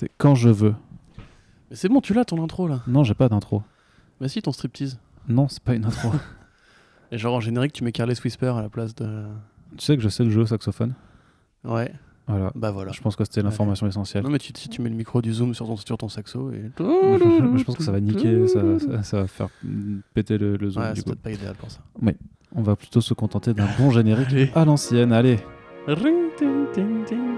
C'est quand je veux. Mais c'est bon, tu l'as ton intro là. Non, j'ai pas d'intro. Bah si, ton striptease. Non, c'est pas une intro. Et genre en générique, tu mets Careless Whisper à la place de. tu sais que je sais le jeu au saxophone Ouais, Voilà. bah voilà. Je pense que c'était l'information essentielle. Non, mais tu, tu mets le micro du zoom sur ton, sur ton saxo et. je pense que ça va niquer, ça, ça- ça va faire péter le, le zoom. Ouais, c'est peut-être pas idéal pour ça. On va plutôt se contenter d'un bon générique à l'ancienne. Allez, Ring, ting, ting, ting,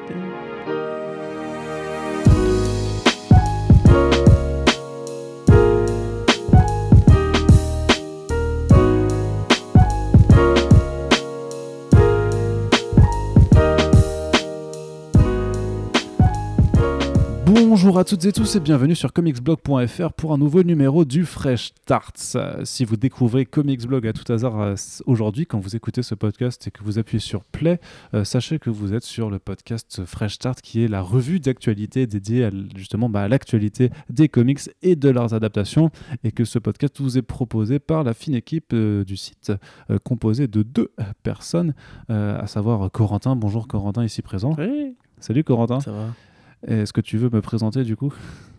Bonjour à toutes et tous et bienvenue sur comicsblog.fr pour un nouveau numéro du Fresh Starts. Euh, Si vous découvrez Comicsblog à tout hasard euh, aujourd'hui, quand vous écoutez ce podcast et que vous appuyez sur Play, euh, sachez que vous êtes sur le podcast Fresh Start qui est la revue d'actualité dédiée à, justement bah, à l'actualité des comics et de leurs adaptations et que ce podcast vous est proposé par la fine équipe euh, du site euh, composée de deux personnes, euh, à savoir Corentin. Bonjour Corentin ici présent. Salut Corentin. ça va. Est-ce que tu veux me présenter du coup?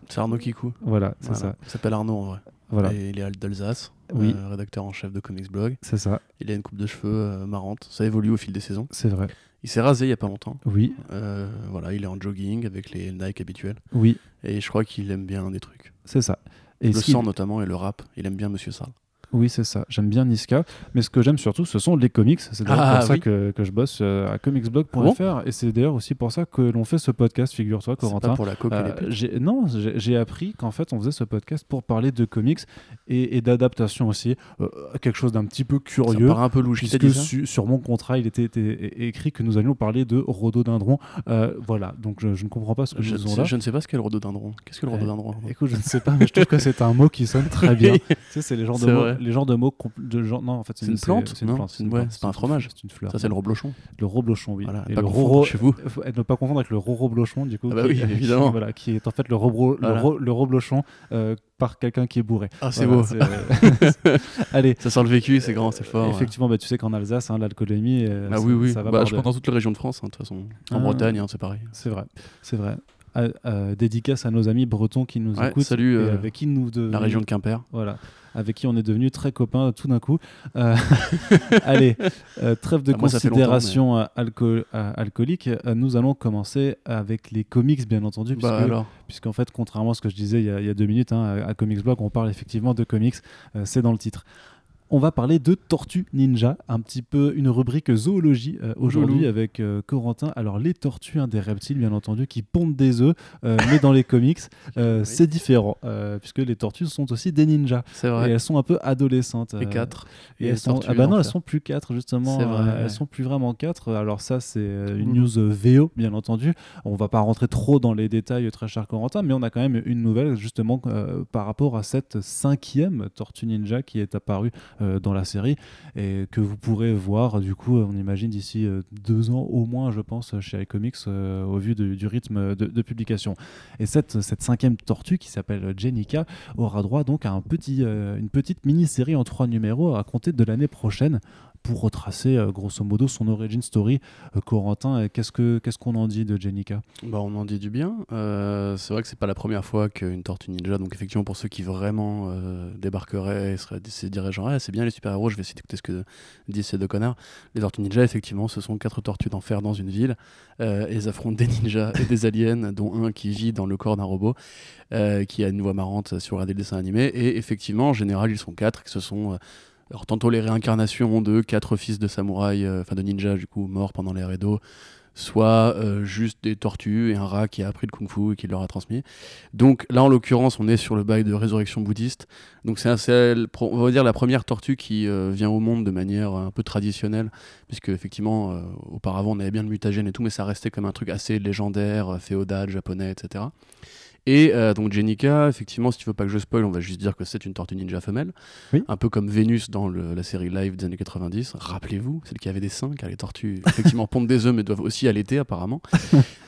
C'est Arnaud Kikou. Voilà, c'est Voilà. ça. Il s'appelle Arnaud en vrai. Voilà, Et il est d'Alsace, Oui. euh, rédacteur en chef de Comics Blog. c'est ça, Il a une coupe de cheveux euh, marrante. Ça évolue au fil des saisons. c'est vrai. Il s'est rasé il y a pas longtemps. Oui, Euh, voilà, il est en jogging avec les Nike habituels. oui, Et je crois qu'il aime bien des trucs. c'est ça. Et le sang notamment et le rap. Il aime bien Monsieur Sarl. Oui, c'est ça. J'aime bien Niska, mais ce que j'aime surtout, ce sont les comics. C'est d'ailleurs Ah, pour ça que, que je bosse euh, à comicsblog.fr, et c'est d'ailleurs aussi pour ça que l'on fait ce podcast, figure-toi, C'est pas Corentin. pour la coque Euh, j'ai- non, j'ai appris qu'en fait on faisait ce podcast pour parler de comics et, et d'adaptation aussi, Euh, quelque chose d'un petit peu Ça curieux. paraît un peu louche. Puisque ça su- sur mon contrat, il était, était écrit que nous allions parler de rhododendron. Euh, voilà, donc je, je ne comprends pas ce que je, nous faisons là. je ne sais pas ce qu'est le rhododendron. Qu'est-ce que le Euh, rhododendron Écoute, je ne sais pas, mais je trouve que c'est un mot qui sonne très bien. tu sais, c'est les genres de mots. Les genres de mots compl- de genre non, en fait, C'est une plante C'est une plante. c'est ouais, pas un fromage. C'est une fleur. Ça, c'est le reblochon. le reblochon, oui. Voilà, Et pas le roro, chez vous. et ne pas confondre avec le roro-blochon, du coup. Ah bah qui- oui, qui- évidemment. voilà, qui est en fait le, Voilà. le, ro- le reblochon euh, par quelqu'un qui est bourré. Ah, c'est beau. c'est- Allez. Ça sent le vécu, c'est grand, c'est fort. Effectivement, bah, tu sais qu'en Alsace, hein, l'alcoolémie, euh, Ah oui, oui. ça va Bah, je pense dans toutes les régions de France, hein, de toute façon. En Ah. Bretagne, hein, c'est pareil. C'est vrai, c'est vrai. Euh, euh, dédicace à nos amis bretons qui nous Ouais, écoutent. salut, et euh, avec qui nous La région de Quimper. Voilà. Avec qui on est devenus très copains tout d'un coup. Euh, allez, euh, trêve de Ah, considération euh, alco- alcoolique. Nous allons commencer avec les comics, bien entendu, Bah puisque, alors. puisqu'en fait, contrairement à ce que je disais il y a, il y a deux minutes, hein, à, à Comics Blog, on parle effectivement de comics. C'est dans le titre. On va parler de Tortues Ninja, un petit peu une rubrique zoologie euh, aujourd'hui avec euh, Corentin. Alors les tortues, hein, des reptiles bien entendu, qui pondent des œufs, euh, mais dans les comics, c'est différent, puisque les tortues sont aussi des ninjas. C'est Et vrai. elles sont un peu adolescentes. Et 4. et elles sont... Ah bah non, elles sont plus quatre justement. C'est vrai, ouais. Elles sont plus vraiment quatre. Alors ça, c'est une Mhm. news VO, bien entendu. On va pas rentrer trop dans les détails, très cher Corentin, mais on a quand même une nouvelle justement par rapport à cette cinquième Tortue Ninja qui est apparue dans la série et que vous pourrez voir du coup, on imagine d'ici euh, deux ans au moins, je pense, chez iComics euh, au vu du rythme de, publication. Et cette, cette cinquième tortue qui s'appelle Jenica aura droit donc à un petit, euh, une petite mini-série en trois numéros à compter de l'année prochaine pour retracer euh, grosso modo son origin story. Euh, Corentin, qu'est-ce que qu'est-ce qu'on en dit de Jenica? Bah, on en dit du bien. Euh, c'est vrai que c'est pas la première fois qu'une tortue ninja, donc effectivement pour ceux qui vraiment débarqueraient et se diraient genre Ah, c'est bien les super-héros, je vais essayer d'écouter ce que disent ces deux connards. Les tortues ninja, effectivement, ce sont quatre tortues d'enfer dans une ville. Elles affrontent des ninjas et des aliens, dont un qui vit dans le corps d'un robot, qui a une voix marrante sur un des dessins animés. Et effectivement, en général, ils sont quatre, que ce sont. Alors, tantôt les réincarnations de quatre fils de samouraïs, euh, enfin de ninjas, du coup, morts pendant l'ère Edo, soit euh, juste des tortues et un rat qui a appris le kung-fu et qui leur a transmis. Donc là, en l'occurrence, on est sur le bail de résurrection bouddhiste. Donc c'est on va dire la première tortue qui euh, vient au monde de manière un peu traditionnelle, puisque effectivement, auparavant, on avait bien le mutagène et tout, mais ça restait comme un truc assez légendaire, féodal, japonais, etc. Et euh, donc Jenica, effectivement, si tu veux pas que je spoil, on va juste dire que c'est une tortue ninja femelle, Oui. un peu comme Vénus dans le- la série live des années 90. Rappelez-vous, celle qui avait des seins, car les tortues effectivement pondent des œufs, mais doivent aussi allaiter apparemment.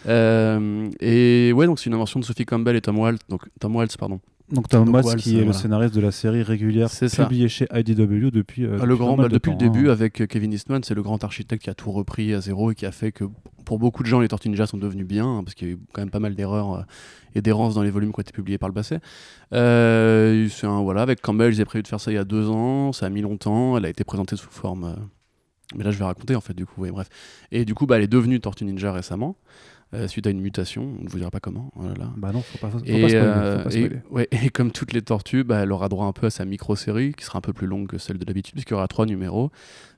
Euh, et ouais, donc c'est une invention de Sophie Campbell et Tom Waltz, donc Tom Waltz, pardon. Donc Tom Watts, Waltz, qui est le scénariste de la série régulière publiée chez IDW depuis, euh, le depuis grand, bah, de depuis temps, le début hein. avec euh, Kevin Eastman, c'est le grand architecte qui a tout repris à zéro et qui a fait que pour beaucoup de gens, les Tortues Ninja sont devenus bien, hein, parce qu'il y a eu quand même pas mal d'erreurs euh, et d'errances dans les volumes qui ont été publiés par le passé. Euh, un, voilà, avec Campbell, ils avaient prévu de faire ça il y a deux ans, ça a mis longtemps, elle a été présentée sous forme. euh, mais là, je vais raconter en fait, du coup, ouais, bref. Et du coup, bah, elle est devenue Tortue Ninja récemment, euh, suite à une mutation, on ne vous dira pas comment. oh là là. Bah non, faut pas, faut pas Et, spoiler, euh, faut pas et- spoiler. ouais, et comme toutes les tortues, bah, elle aura droit un peu à sa micro-série, qui sera un peu plus longue que celle de d'habitude, puisqu'il y aura trois numéros,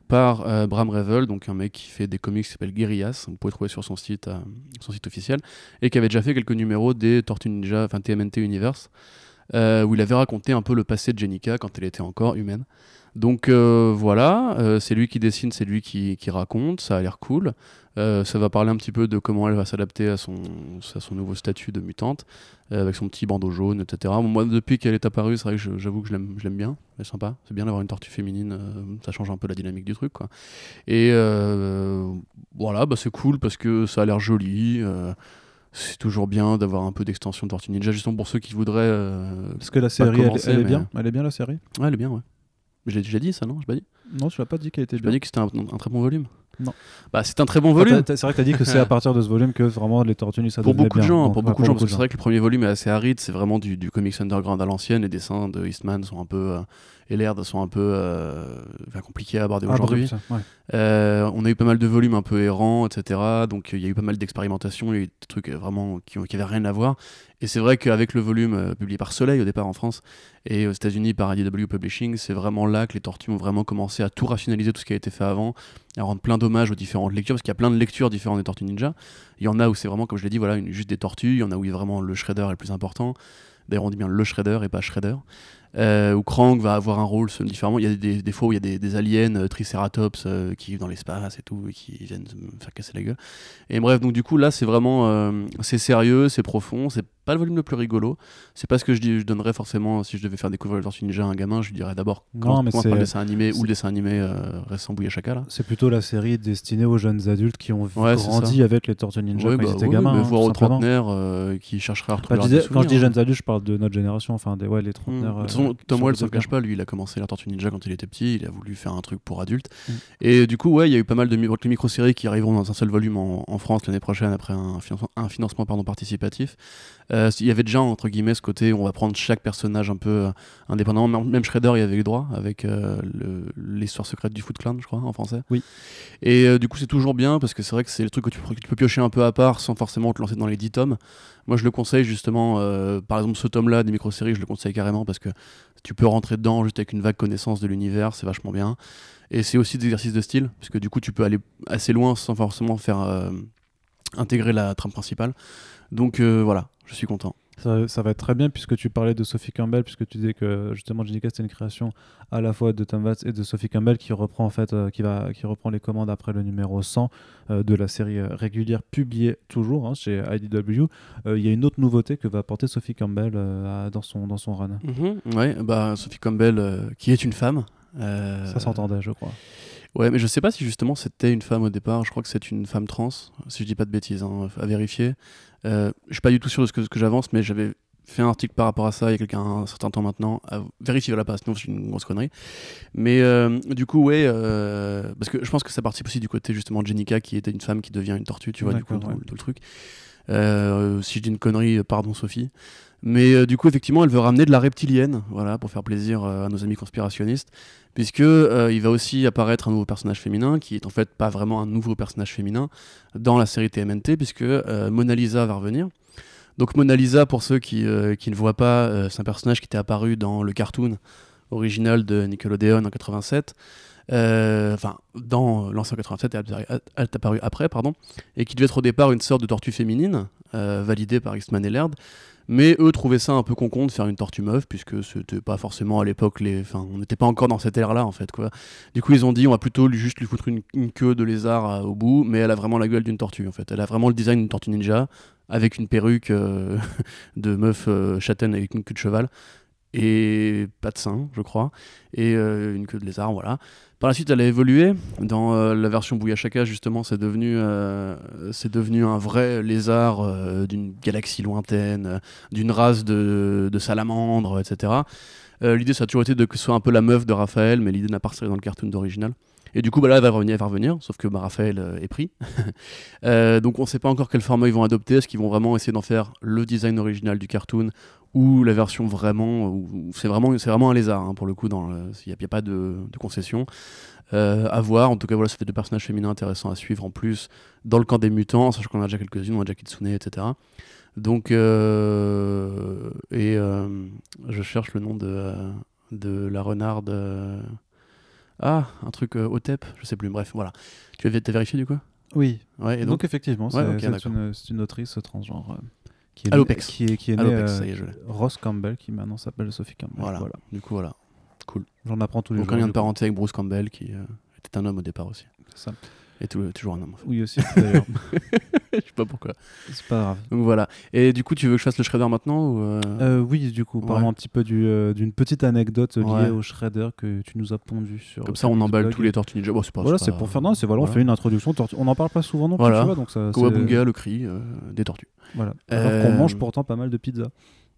par euh, Bram Revel, donc un mec qui fait des comics qui s'appelle Guerrillas, vous pouvez trouver sur son site, euh, son site officiel, et qui avait déjà fait quelques numéros des Tortues Ninja, enfin TMNT Universe, euh, où il avait raconté un peu le passé de Jenica quand elle était encore humaine. Donc euh, voilà, euh, c'est lui qui dessine, c'est lui qui, qui raconte, ça a l'air cool. Euh, ça va parler un petit peu de comment elle va s'adapter à son, à son nouveau statut de mutante, avec son petit bandeau jaune, etc. Bon, moi, depuis qu'elle est apparue, c'est vrai que j'avoue que je l'aime bien, elle est sympa. C'est bien d'avoir une tortue féminine, ça change un peu la dynamique du truc. Quoi. Et voilà, bah, c'est cool parce que ça a l'air joli. c'est toujours bien d'avoir un peu d'extension de Tortue Ninja, justement pour ceux qui voudraient. euh, Parce que la série, elle, est mais- bien. Elle est bien la série? Ouais, elle est bien, ouais. J'ai déjà dit ça, non? Pas dit? Non, tu l'as pas dit qu'elle était J'ai pas dit que c'était un, un très bon volume Non. Bah, c'est un très bon volume. C'est vrai que t'as dit que c'est à partir de ce volume que vraiment les Tortues Ninja ça pour beaucoup de bien. gens, Donc, pour beaucoup de gens, parce que c'est vrai que le premier volume est assez aride, c'est vraiment du, du comics underground à l'ancienne, les dessins de Eastman sont un peu euh, et l'air sont un peu euh, enfin, compliqués à aborder Ah, aujourd'hui. ouais. Euh, on a eu pas mal de volumes un peu errants, etc. Donc il y a eu pas mal d'expérimentations, il y a eu des trucs euh, vraiment qui, ont- qui avaient rien à voir. Et c'est vrai qu'avec le volume publié par Soleil au départ en France et aux États-Unis par IDW Publishing, c'est vraiment là que les tortues ont vraiment commencé à tout rationaliser tout ce qui a été fait avant, à rendre plein d'hommages aux différentes lectures, parce qu'il y a plein de lectures différentes des Tortues Ninja. Il y en a où c'est vraiment, comme je l'ai dit, voilà, une- juste des tortues. Il y en a où vraiment le Shredder est le plus important. D'ailleurs, on dit bien le Shredder et pas Shredder. Euh, où Krang va avoir un rôle différemment. Il y a des, des fois où il y a des, des aliens euh, Triceratops euh, qui vivent dans l'espace et tout, et qui viennent me faire casser la gueule. Et bref, donc du coup, là, c'est vraiment. euh, c'est sérieux, c'est profond, c'est pas le volume le plus rigolo. C'est pas ce que je, dis, je donnerais forcément si je devais faire découvrir le Tortue Ninja à un gamin. Je lui dirais d'abord quand mais par le c'est- dessin animé ou c'est- le dessin animé récent Bouya Chaka là. C'est plutôt la série destinée aux jeunes adultes qui ont Ouais, c'est grandi avec les Tortues Ninja Ouais, quand bah ils étaient oui, gamins. mais hein, voir aux trentenaires qui chercheraient à Bah, retrouver disais- quand je dis jeunes adultes, je parle de notre génération, enfin des, ouais, les trentenaires. Euh, façon, Tom Wells, ne cache pas, lui, il a commencé la Tortue Ninja quand il était petit, il a voulu faire un truc pour adultes. Mm. Et du coup, ouais, il y a eu pas mal de mi- de micro-séries qui arriveront dans un seul volume en, en France l'année prochaine après un financement, un financement pardon, participatif. Euh, il y avait déjà, entre guillemets, ce côté où on va prendre chaque personnage un peu euh, indépendamment. Même- Shredder, il y avait eu droit avec euh, le- l'histoire secrète du Foot Clan, je crois, en français. Oui. Et du coup, c'est toujours bien parce que c'est vrai que c'est le truc que tu, que tu peux piocher un peu à part sans forcément te lancer dans les 10 tomes. Moi, je le conseille justement, euh, par exemple, ce tome-là des micro-séries, je le conseille carrément parce que tu peux rentrer dedans juste avec une vague connaissance de l'univers, c'est vachement bien. Et c'est aussi des exercices de style, parce que du coup, tu peux aller assez loin sans forcément faire euh, intégrer la trame principale. Donc euh, voilà, je suis content. Ça, ça va être très bien puisque tu parlais de Sophie Campbell, puisque tu disais que justement Jenica c'était une création à la fois de Tom Watts et de Sophie Campbell qui reprend en fait euh, qui va qui reprend les commandes après le numéro 100 euh, de la série euh, régulière publiée toujours hein, chez IDW. Euh, Il y a une autre nouveauté que va apporter Sophie Campbell à- dans son dans son run. Ouais, bah Sophie Campbell, qui est une femme. Ça s'entendait, je crois. Ouais, mais je sais pas si justement c'était une femme au départ. Je crois que c'est une femme trans, si je dis pas de bêtises, hein, à vérifier. Euh, je suis pas du tout sûr de ce que, ce que j'avance, mais j'avais fait un article par rapport à ça il y a quelqu'un un certain temps maintenant. À vérifier la pas, sinon c'est une grosse connerie. Mais euh, du coup, ouais, euh, parce que je pense que ça participe aussi du côté justement de Jenica qui était une femme qui devient une tortue, tu vois, du coup, tout, le truc. Euh, si je dis une connerie, pardon Sophie. Mais euh, du coup, effectivement, elle veut ramener de la reptilienne, voilà, pour faire plaisir euh, à nos amis conspirationnistes, puisque euh, il va aussi apparaître un nouveau personnage féminin, qui est en fait pas vraiment un nouveau personnage féminin dans la série TMNT, puisque Mona Lisa va revenir. Donc Mona Lisa, pour ceux qui, ne voient pas, c'est un personnage qui était apparu dans le cartoon original de Nickelodeon en 87. Euh, Enfin, dans l'ancien 87, elle, est apparue après, pardon, et qui devait être au départ une sorte de tortue féminine, validée par Eastman et Laird. Mais eux trouvaient ça un peu con de faire une tortue meuf, puisque c'était pas forcément à l'époque les. Enfin, on n'était pas encore dans cette ère-là, en fait, quoi. Du coup, ils ont dit, on va plutôt juste lui foutre une, une queue de lézard euh, au bout, mais elle a vraiment la gueule d'une tortue, en fait. Elle a vraiment le design d'une tortue ninja, avec une perruque euh, de meuf euh, châtaine avec une queue de cheval, et pas de sein, je crois, et euh, une queue de lézard, voilà. Par la suite, elle a évolué. Dans euh, la version Bouillachaka, justement, c'est devenu, euh, c'est devenu un vrai lézard d'une galaxie lointaine, d'une race de, de salamandres, etc. L'idée, ça a toujours été de que ce soit un peu la meuf de Raphaël, mais l'idée n'a pas dans le cartoon d'original. Et du coup, bah là, elle va revenir, elle va revenir sauf que bah, Raphaël euh, est pris. Euh, donc on ne sait pas encore quel format ils vont adopter. Est-ce qu'ils vont vraiment essayer d'en faire le design original du cartoon ou la version vraiment. C'est vraiment, vraiment un lézard, hein, pour le coup, il n'y a, pas de, concession. Euh, à voir. En tout cas, voilà, ça fait deux personnages féminins intéressants à suivre en plus dans le camp des mutants, sachant qu'on a déjà quelques-unes, on a déjà Kitsune, etc. Donc, euh, et je cherche le nom de, de la renarde. Ah, un truc Otep, je sais plus. Bref, voilà. Tu as vérifié du coup? Oui. Ouais, et donc, effectivement, c'est une, une, autrice transgenre. Qui est, Alopex. qui est, qui est née, Ross Campbell, qui maintenant s'appelle Sophie Campbell. Voilà. voilà. Du coup, voilà. Cool. J'en apprends tous les jours. Aucun lien de parenté avec Bruce Campbell, qui euh, était un homme au départ aussi. C'est ça. Et toujours un homme. Oui, aussi, d'ailleurs. je sais pas pourquoi. C'est pas grave. Donc voilà. Et du coup, tu veux que je fasse le shredder maintenant ou euh... Euh, Oui, du coup, parlons un petit peu euh, d'une petite anecdote liée au shredder que tu nous as pondu sur. Comme ça, on emballe tous les Tortues Ninja. Bon, pas, voilà, c'est pour faire. Non, c'est voilà, on fait une introduction. On n'en parle pas souvent non plus, voilà. tu vois. Donc ça, Kawabunga, le cri des tortues. Voilà. Alors qu'on mange pourtant pas mal de pizza.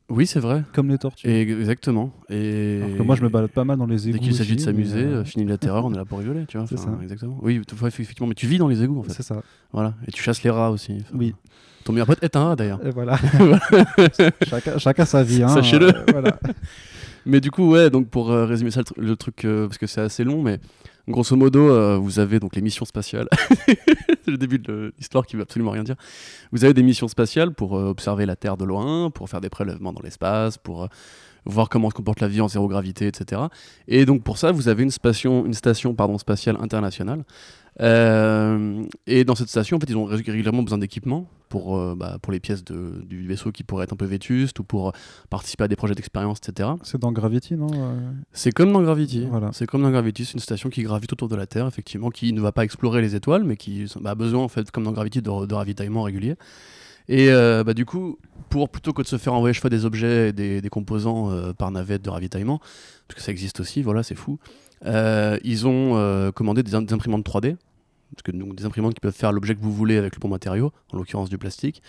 Oui, c'est vrai. Comme les tortues. exactement. Et moi, je me balade pas mal dans les égouts. Dès qu'il s'agit de s'amuser, euh... fini la terreur, on est là pour rigoler, tu vois. C'est ça. Exactement. Oui, effectivement, mais tu vis dans les égouts, en fait. C'est ça. Voilà. Et tu chasses les rats aussi. Enfin, oui. Ton meilleur pote est un rat, d'ailleurs. Voilà. chacun, chacun, sa vie. Hein, Sachez-le. Euh, voilà. mais du coup, ouais, donc pour euh, résumer ça, le, tr le truc, euh, parce que c'est assez long, mais grosso modo, euh, vous avez donc les missions spatiales. c'est le début de l'histoire qui veut absolument rien dire. Vous avez des missions spatiales pour euh, observer la Terre de loin, pour faire des prélèvements dans l'espace, pour euh, voir comment se comporte la vie en zéro gravité, etc. Et donc pour ça, vous avez une station, spatiale internationale euh, et dans cette station, en fait, ils ont régulièrement besoin d'équipement pour, euh, bah, pour les pièces de, du vaisseau qui pourraient être un peu vétustes ou pour participer à des projets d'expérience, etc. C'est dans Gravity, non C'est comme dans Gravity. Voilà. C'est comme dans Gravity, c'est une station qui gravite autour de la Terre, effectivement, qui ne va pas explorer les étoiles, mais qui bah, a besoin, en fait, comme dans Gravity, de, de ravitaillement régulier. Et euh, bah, du coup, pour plutôt que de se faire envoyer chaque fois des objets et des, des composants euh, par navette de ravitaillement, parce que ça existe aussi, voilà, c'est fou, euh, ils ont commandé des, imprimantes 3D parce que des imprimantes qui peuvent faire l'objet que vous voulez avec le bon matériau, en l'occurrence du plastique,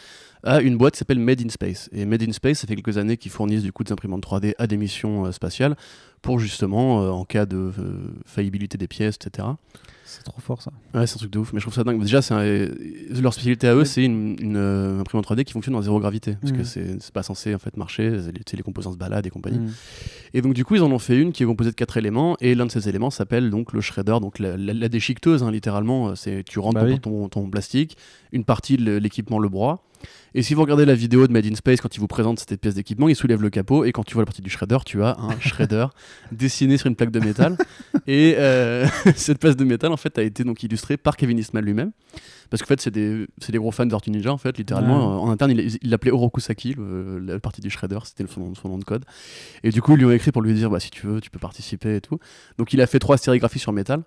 à une boîte qui s'appelle Made in Space. Et Made in Space, ça fait quelques années qu'ils fournissent du coup des imprimantes 3D à des missions euh, spatiales pour justement, euh, en cas de euh, faillibilité des pièces, etc. C'est trop fort ça. Ouais, c'est un truc de ouf. Mais je trouve ça dingue. Déjà, c'est leur spécialité à eux, c'est une, une euh, imprimante 3D qui fonctionne en zéro gravité. Parce que Mhm. c'est pas censé en fait marcher. Les, les composants se baladent et compagnie. Mm. Et donc, du coup, ils en ont fait une qui est composée de quatre éléments. Et l'un de ces éléments s'appelle donc le shredder, donc la, la- la déchiqueteuse, hein, littéralement. C'est tu rentres Bah ton, ton plastique, une partie de l'équipement le broie. Et si vous regardez la vidéo de Made in Space, quand il vous présente cette pièce d'équipement, il soulève le capot. Et quand tu vois la partie du shredder, tu as un shredder dessiné sur une plaque de métal. Et euh, cette pièce de métal, en fait, a été donc illustrée par Kevin Eastman lui-même. Parce qu'en fait, c'est des, gros fans Tortue Ninja, en fait, littéralement. Ouais. En interne, il l'appelait Orokusaki, le- la partie du shredder, c'était son, nom- son nom de code. Et du coup, ils lui ont écrit pour lui dire bah, si tu veux, tu peux participer et tout. Donc, il a fait trois sérigraphies sur métal.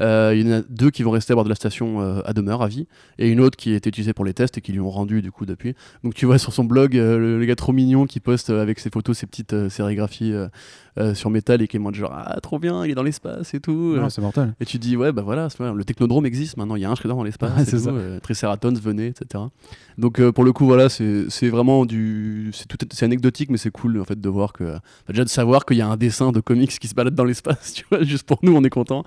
Euh, il y en a deux qui vont rester à bord de la station euh, à demeure, à vie, et une autre qui a été utilisée pour les tests et qui lui ont rendu du coup depuis. Donc tu vois sur son blog euh, le, le gars trop mignon qui poste avec ses photos, ses petites sérigraphies sur métal et qui est mode genre ah trop bien, il est dans l'espace et tout. Non, c'est mortel. Et tu dis, ouais, bah voilà, le technodrome existe maintenant, il y a un shredder dans l'espace, et c'est ça. venait, etc. Donc pour le coup, voilà, c'est c'est vraiment du. C'est tout- c'est anecdotique, mais c'est cool en fait de voir que. bah, déjà de savoir qu'il y a un dessin de comics qui se balade dans l'espace, tu vois, juste pour nous, on est content.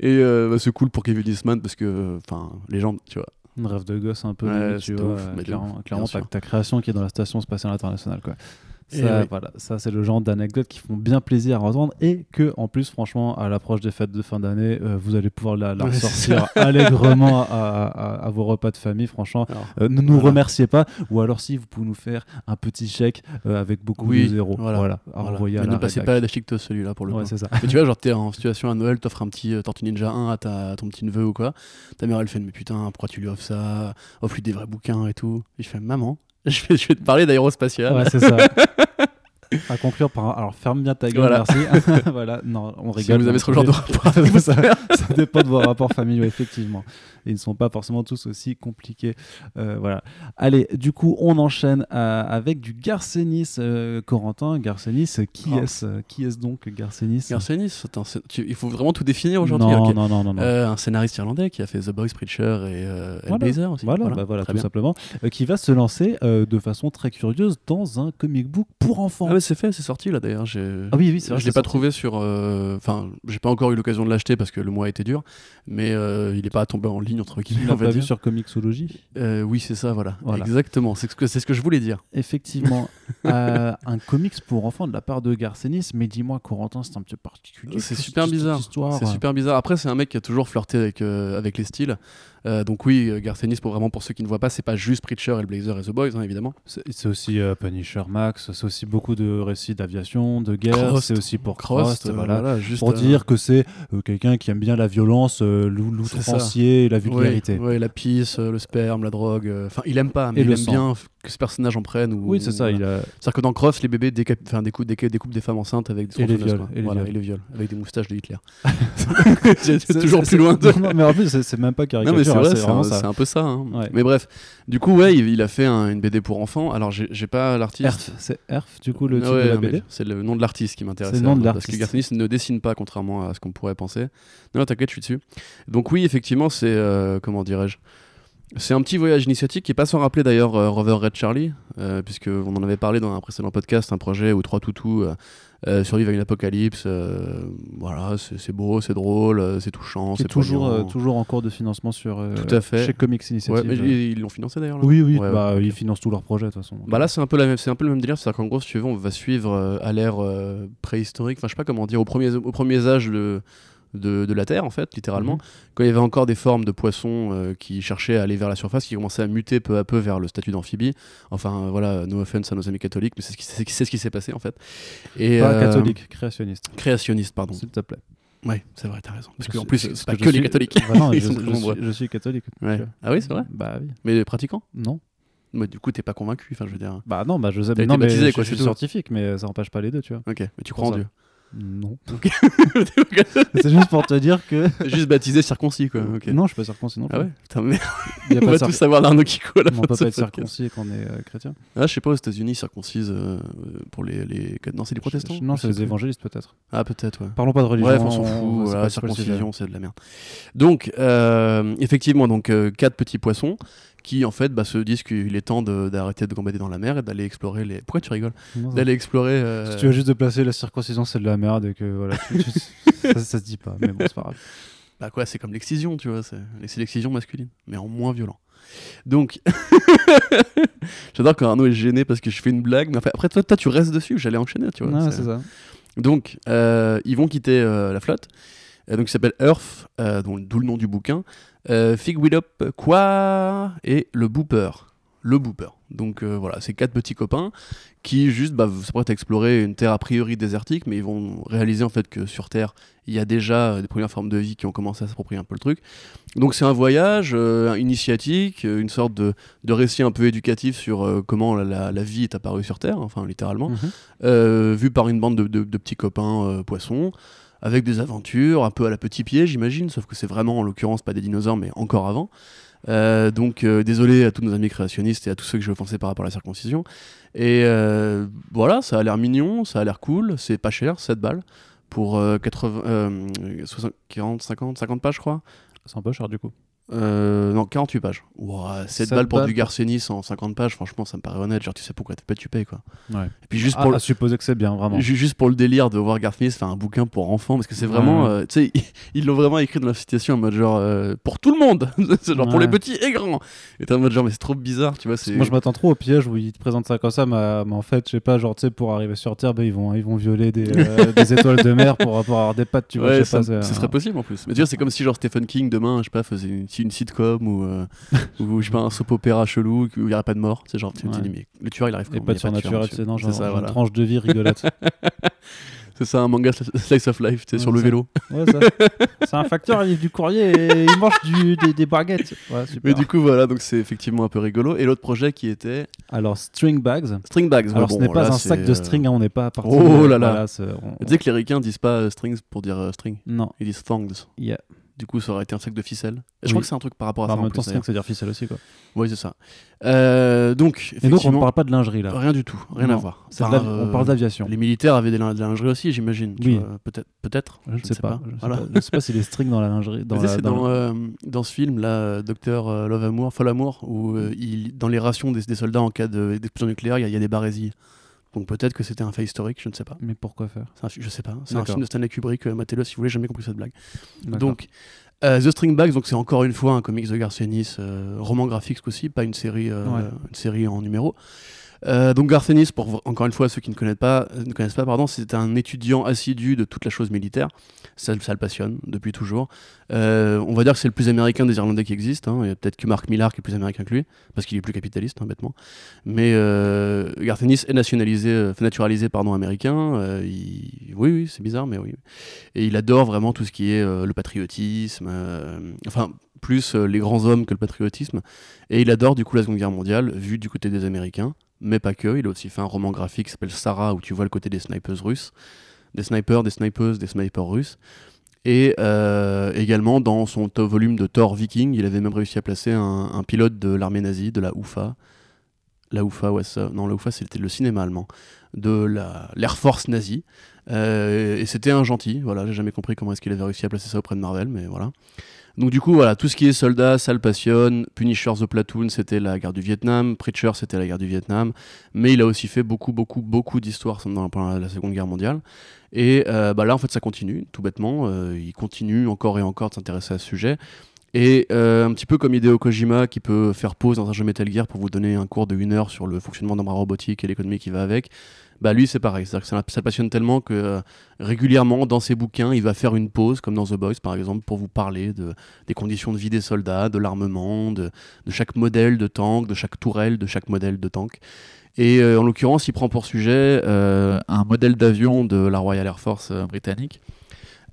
Et euh, bah, c'est cool pour Kevin Eastman parce que, enfin, les gens, tu vois. Un rêve de gosse un peu, Ouais, tu vois. ouf, euh, clairement, clairement ta, ta création qui est dans la station spatiale internationale, quoi. Et Ça, oui. voilà, ça c'est le genre d'anecdotes qui font bien plaisir à entendre et que en plus franchement à l'approche des fêtes de fin d'année euh, vous allez pouvoir la, la ressortir allègrement à, à- à vos repas de famille franchement Alors, Euh, ne nous Voilà. remerciez pas ou alors si vous pouvez nous faire un petit chèque euh, avec beaucoup Oui, de zéros voilà, voilà, voilà. Mais ne passez rédac. pas à la celui-là pour le ouais coup. c'est ça Mais tu vois, genre, t'es en situation à Noël, t'offres un petit Tortue Ninja 1 à, ta, à ton petit neveu ou quoi. Ta mère, elle fait, mais putain, pourquoi tu lui offres ça? Offre-lui des vrais bouquins et tout. Et je fais, maman, je vais, je vais te parler d'aérospatial. ouais c'est ça à conclure par un- alors ferme bien ta gueule Voilà. merci voilà non on si rigole vous avez ce genre de rapport ça dépend de vos rapports familiaux, effectivement. Ils ne sont pas forcément tous aussi compliqués. Euh, voilà. Allez, du coup, on enchaîne euh, avec du Garcenis, euh, Corentin. Garcenis, qui Oh. est-ce Qui est-ce donc, Garcenis? Garcenis, attends, tu- il faut vraiment tout définir aujourd'hui. non, non, non, non, non. Euh, un scénariste irlandais qui a fait The Boys, Preacher et euh, Voilà. Hellblazer aussi. Voilà, bah voilà, tout bien. simplement. Qui va se lancer de façon très curieuse dans un comic book pour enfants. Ah ouais, c'est fait, c'est sorti là d'ailleurs. Ah oui, oui, c'est vrai. je l'ai pas sorti. trouvé sur. Enfin, j'ai pas encore eu l'occasion de l'acheter parce que le mois a été dur, mais il est pas tombé en ligne entre Tu guillemets. l'as on va pas vu sur Comixology Euh, oui, c'est ça, voilà. Voilà. Exactement. C'est ce que c'est ce que je voulais dire. Effectivement, euh, un comics pour enfants de la part de Garcenis, mais dis-moi, Corentin, c'est un petit peu particulier. C'est super bizarre. C'est super bizarre. Après, c'est un mec qui a toujours flirté avec, euh, avec les styles. Euh, donc oui, Garth Ennis, pour vraiment pour ceux qui ne voient pas, c'est pas juste Preacher, Hellblazer et The Boys, hein, évidemment. C'est aussi euh, Punisher Max, c'est aussi beaucoup de récits d'aviation, de guerre, c'est aussi pour euh, voilà. juste, Pour euh, dire que c'est euh, quelqu'un qui aime bien la violence, euh, l'outrancier et la vulgarité. Ouais, la pisse, euh, le sperme, la drogue. euh, Enfin, il aime pas, mais Et il le aime sang. bien que ce personnage en prenne. Ou, Oui, c'est ça, voilà. il a... C'est-à-dire que dans Cross, les bébés décap- enfin, découpent, découpent des femmes enceintes avec des Et les quoi. et les Voilà, et les violent, avec des moustaches de Hitler. c'est C'est- toujours c'est- plus loin de. Non, mais en plus, c'est- c'est même pas caricature, c'est hein, c'est c'est un, ça. c'est un peu ça. hein. Ouais. Mais bref, du coup ouais, il, il a fait un- une BD pour enfants. Alors j'ai pas l'artiste. C'est Erf, du coup, le titre ouais, de la BD C'est le nom de l'artiste qui m'intéresse. C'est le nom de Parce l'artiste. que Garcinis ne dessine pas, contrairement à ce qu'on pourrait penser. Non, non, t'inquiète, je suis dessus. Donc oui, effectivement, c'est euh, comment dirais-je c'est un petit voyage initiatique qui est pas sans rappeler d'ailleurs euh, Rover Red Charlie, euh, puisque on en avait parlé dans un précédent podcast, un projet où trois toutous euh, euh, survivent à une apocalypse. voilà, c'est beau, c'est drôle, c'est touchant, c'est toujours, toujours en cours de financement sur, Tout à fait. chez Comics Ouais, Initiative. mais ils l'ont financé d'ailleurs. Oui, oui, Ouais, bah, ouais, ils financent tous leurs projets de toute façon. Bah là, c'est un peu la même, c'est un peu le même délire, c'est-à-dire qu'en gros, si tu veux, on va suivre à l'ère préhistorique, enfin, je sais pas comment dire, aux premiers, aux premiers âges de, de, de la Terre, en fait, littéralement, Mhm. quand il y avait encore des formes de poissons euh, qui cherchaient à aller vers la surface, qui commençaient à muter peu à peu vers le statut d'amphibie. Enfin, euh, voilà, no offense à nos amis catholiques, mais c'est ce qui, s'est passé, en fait. Et, Pas euh, catholique, créationniste, Créationniste, pardon. s'il te plaît. Ouais, c'est vrai, t'as raison. Parce qu'en plus, c'est- pas que, les suis- catholiques. Bah non, Ils je, sont suis, je suis catholique. Ouais. Ah oui, c'est vrai Bah oui. Mais les pratiquants Non. Mais du coup, t'es pas convaincu, enfin, je veux dire. Bah non, bah je sais. Non, été mais baptisé, je quoi, suis scientifique, mais ça empêche pas les deux, tu vois. Ok, mais tu crois en. Dieu. Non. C'est juste pour te dire que. Juste baptisé, circoncis, quoi. Non, je suis pas circoncis non plus. Ah ouais Putain, merde. Il y a On pas va tous savoir l'Arnaud Kiko à la on fin peut pas être circoncis quand on est euh, chrétien. Ah, je sais pas, aux États-Unis, circoncise euh, pour les, les. Non, c'est les protestants Non, c'est les évangélistes peut-être. Ah, peut-être, ouais. Parlons pas de religion. Bref, on s'en fout, voilà, circoncision, c'est de la merde. Donc, euh, effectivement, donc euh, quatre petits poissons qui, en fait, bah, se disent qu'il est temps d'arrêter de gambader dans la mer et d'aller explorer les. Pourquoi tu rigoles D'aller explorer. euh, Si tu veux juste de placer la circoncision, c'est de la merde et que voilà, tu- tu- ça, ça se dit pas, mais bon, c'est pas grave. Bah quoi, c'est comme l'excision, tu vois, c'est l'excision masculine, mais en moins violent. Donc, j'adore quand Arnaud est gêné parce que je fais une blague, mais après, toi, toi tu restes dessus, j'allais enchaîner, tu vois. Ouais, c'est- ça. Donc, euh, ils vont quitter euh, la flotte, euh, donc il s'appelle Earth, d'où le nom du bouquin, euh, Fig Will Up, quoi, et le Booper. Le Booper. Donc euh, voilà, c'est quatre petits copains qui juste bah, s'apprêtent à explorer une terre a priori désertique, mais ils vont réaliser en fait que sur Terre, il y a déjà euh, des premières formes de vie qui ont commencé à s'approprier un peu le truc. Donc c'est un voyage euh, initiatique, une sorte de, de récit un peu éducatif sur euh, comment la, la- la vie est apparue sur Terre, enfin littéralement Mhm. vu par une bande de, de- de petits copains poissons, avec des aventures, un peu à la petit pied, j'imagine, sauf que c'est vraiment en l'occurrence pas des dinosaures, mais encore avant. Euh, donc euh, désolé à tous nos amis créationnistes et à tous ceux que je vais offenser par rapport à la circoncision. Et euh, voilà, ça a l'air mignon, ça a l'air cool, c'est pas cher, 7 balles pour euh, 80, euh, 60, 40, 50, 50 pages, je crois. C'est un peu cher du coup. Euh, non, 48 pages. Ouah, 7 7 balles pour balles du Garcenis en 50 pages, franchement, ça me paraît honnête. Genre, tu sais pourquoi tu payes quoi. Ouais. Et puis juste Ah, pour le- à supposer que c'est bien, vraiment. Ju- Juste pour le délire de voir Garth Ennis faire un bouquin pour enfants, parce que c'est vraiment, Ouais. euh, tu sais, ils l'ont vraiment écrit dans la citation en mode genre pour pour tout le monde, c'est genre pour les petits et grands. Et t'es en mode genre mais c'est trop bizarre, tu vois. Moi, je m'attends trop au piège où ils te présentent ça comme ça, mais, mais en fait, je sais pas, genre, tu sais, pour arriver sur Terre, bah, ils, vont, ils vont violer des, euh, des étoiles de mer pour, pour avoir des pattes, tu vois. Ouais, je sais ça, pas, euh, serait possible en plus. Mais tu vois, c'est comme si genre Stephen King demain, je sais pas, faisait une, une sitcom ou, euh, ou je sais pas un soap opéra chelou où il y aurait pas de mort. C'est genre tu te Ouais. dis mais le tueur il arrive Et quand pas Il de surnaturel, c'est non, genre ça, une voilà. tranche de vie rigolote. C'est ça un manga sli- slice of life, tu Ouais, sur le vélo. ouais. C'est un facteur, il livre du courrier et il mange du, des, des baguettes. Ouais, super. Mais du coup voilà, donc c'est effectivement un peu rigolo. Et l'autre projet qui était Alors, string bags. String Bags. Alors, bon, ce n'est pas là, un sac de euh, string, hein, on n'est pas parti. Oh euh, là là. voilà, on- Tu sais que les ricains disent pas euh, strings pour dire string, Non, ils disent thongs. il y a. Du coup, ça aurait été un sac de ficelle. Je Oui. crois que c'est un truc par rapport à Bah, ça. en même temps, c'est dire ficelle aussi, quoi. Oui, c'est ça. Euh, donc, Et donc, on ne effectivement, parle pas de lingerie, là. rien du tout, rien Non. à voir. Enfin, euh, On parle d'aviation. Les militaires avaient de la lingerie aussi, j'imagine. Oui. Peut-être, peut-être. Je ne sais pas. Je ne sais Voilà. pas. Sais pas si les strings dans la lingerie. Dans la- c'est dans euh, dans ce film là, Docteur euh, Love Amour, Folle Amour, où euh, il, dans les rations des, des soldats en cas de- d'explosion nucléaire, il y, y a des barésies. Donc peut-être que c'était un fait historique, je ne sais pas. Mais pourquoi faire? Un Je sais pas. C'est un film de Stanley Kubrick, euh, matez-le si vous voulez, j'ai jamais compris cette blague. Donc, euh, The String Bags, donc c'est encore une fois un comics de Garth Ennis, euh, roman graphique aussi, pas une série, euh, Ouais. une série en numéro. Euh, donc Garth Ennis, pour encore une fois ceux qui ne connaissent pas, euh, ne connaissent pas, c'est un étudiant assidu de toute la chose militaire. Ça, le passionne depuis toujours. Euh, on va dire que c'est le plus américain des Irlandais qui existent. hein. Il y a peut-être que Mark Millar qui est plus américain que lui, parce qu'il est plus capitaliste, hein, bêtement. Mais euh, Garth Ennis est nationalisé, naturalisé pardon, américain. Oui, oui, c'est bizarre, mais oui. Et il adore vraiment tout ce qui est le patriotisme, enfin plus les grands hommes que le patriotisme. Et il adore du coup la Seconde Guerre mondiale, vu du côté des Américains, mais pas que. Il a aussi fait un roman graphique qui s'appelle Sarah, où tu vois le côté des snipers russes, des snipers, des snipers, des snipers russes. Et euh, également dans son volume de Thor Viking, il avait même réussi à placer un, pilote de l'armée nazie, de la UFA. La UFA, ouais, ça, non, la UFA c'était le cinéma allemand, de la- l'Air Force nazie. Euh, et c'était un gentil, voilà, j'ai jamais compris comment est-ce qu'il avait réussi à placer ça auprès de Marvel, mais voilà. Donc du coup, voilà, tout ce qui est soldats, ça le passionne. Punisher The Platoon, c'était la guerre du Vietnam. Preacher, c'était la guerre du Vietnam. Mais il a aussi fait beaucoup, beaucoup, beaucoup d'histoires pendant la Seconde Guerre mondiale. Et euh, bah là, en fait, ça continue, tout bêtement. Euh, il continue encore et encore de s'intéresser à ce sujet. Et euh, un petit peu comme Hideo Kojima qui peut faire pause dans un jeu Metal Gear pour vous donner un cours de une heure sur le fonctionnement d'un robotique et l'économie qui va avec, bah lui c'est pareil. C'est-à-dire que ça, ça passionne tellement que euh, régulièrement dans ses bouquins il va faire une pause, comme dans The Boys par exemple, pour vous parler de, des conditions de vie des soldats, de l'armement, de, chaque modèle de tank, de chaque tourelle, de chaque modèle de tank. Et euh, en l'occurrence, il prend pour sujet euh, un modèle d'avion de la Royal Air Force britannique,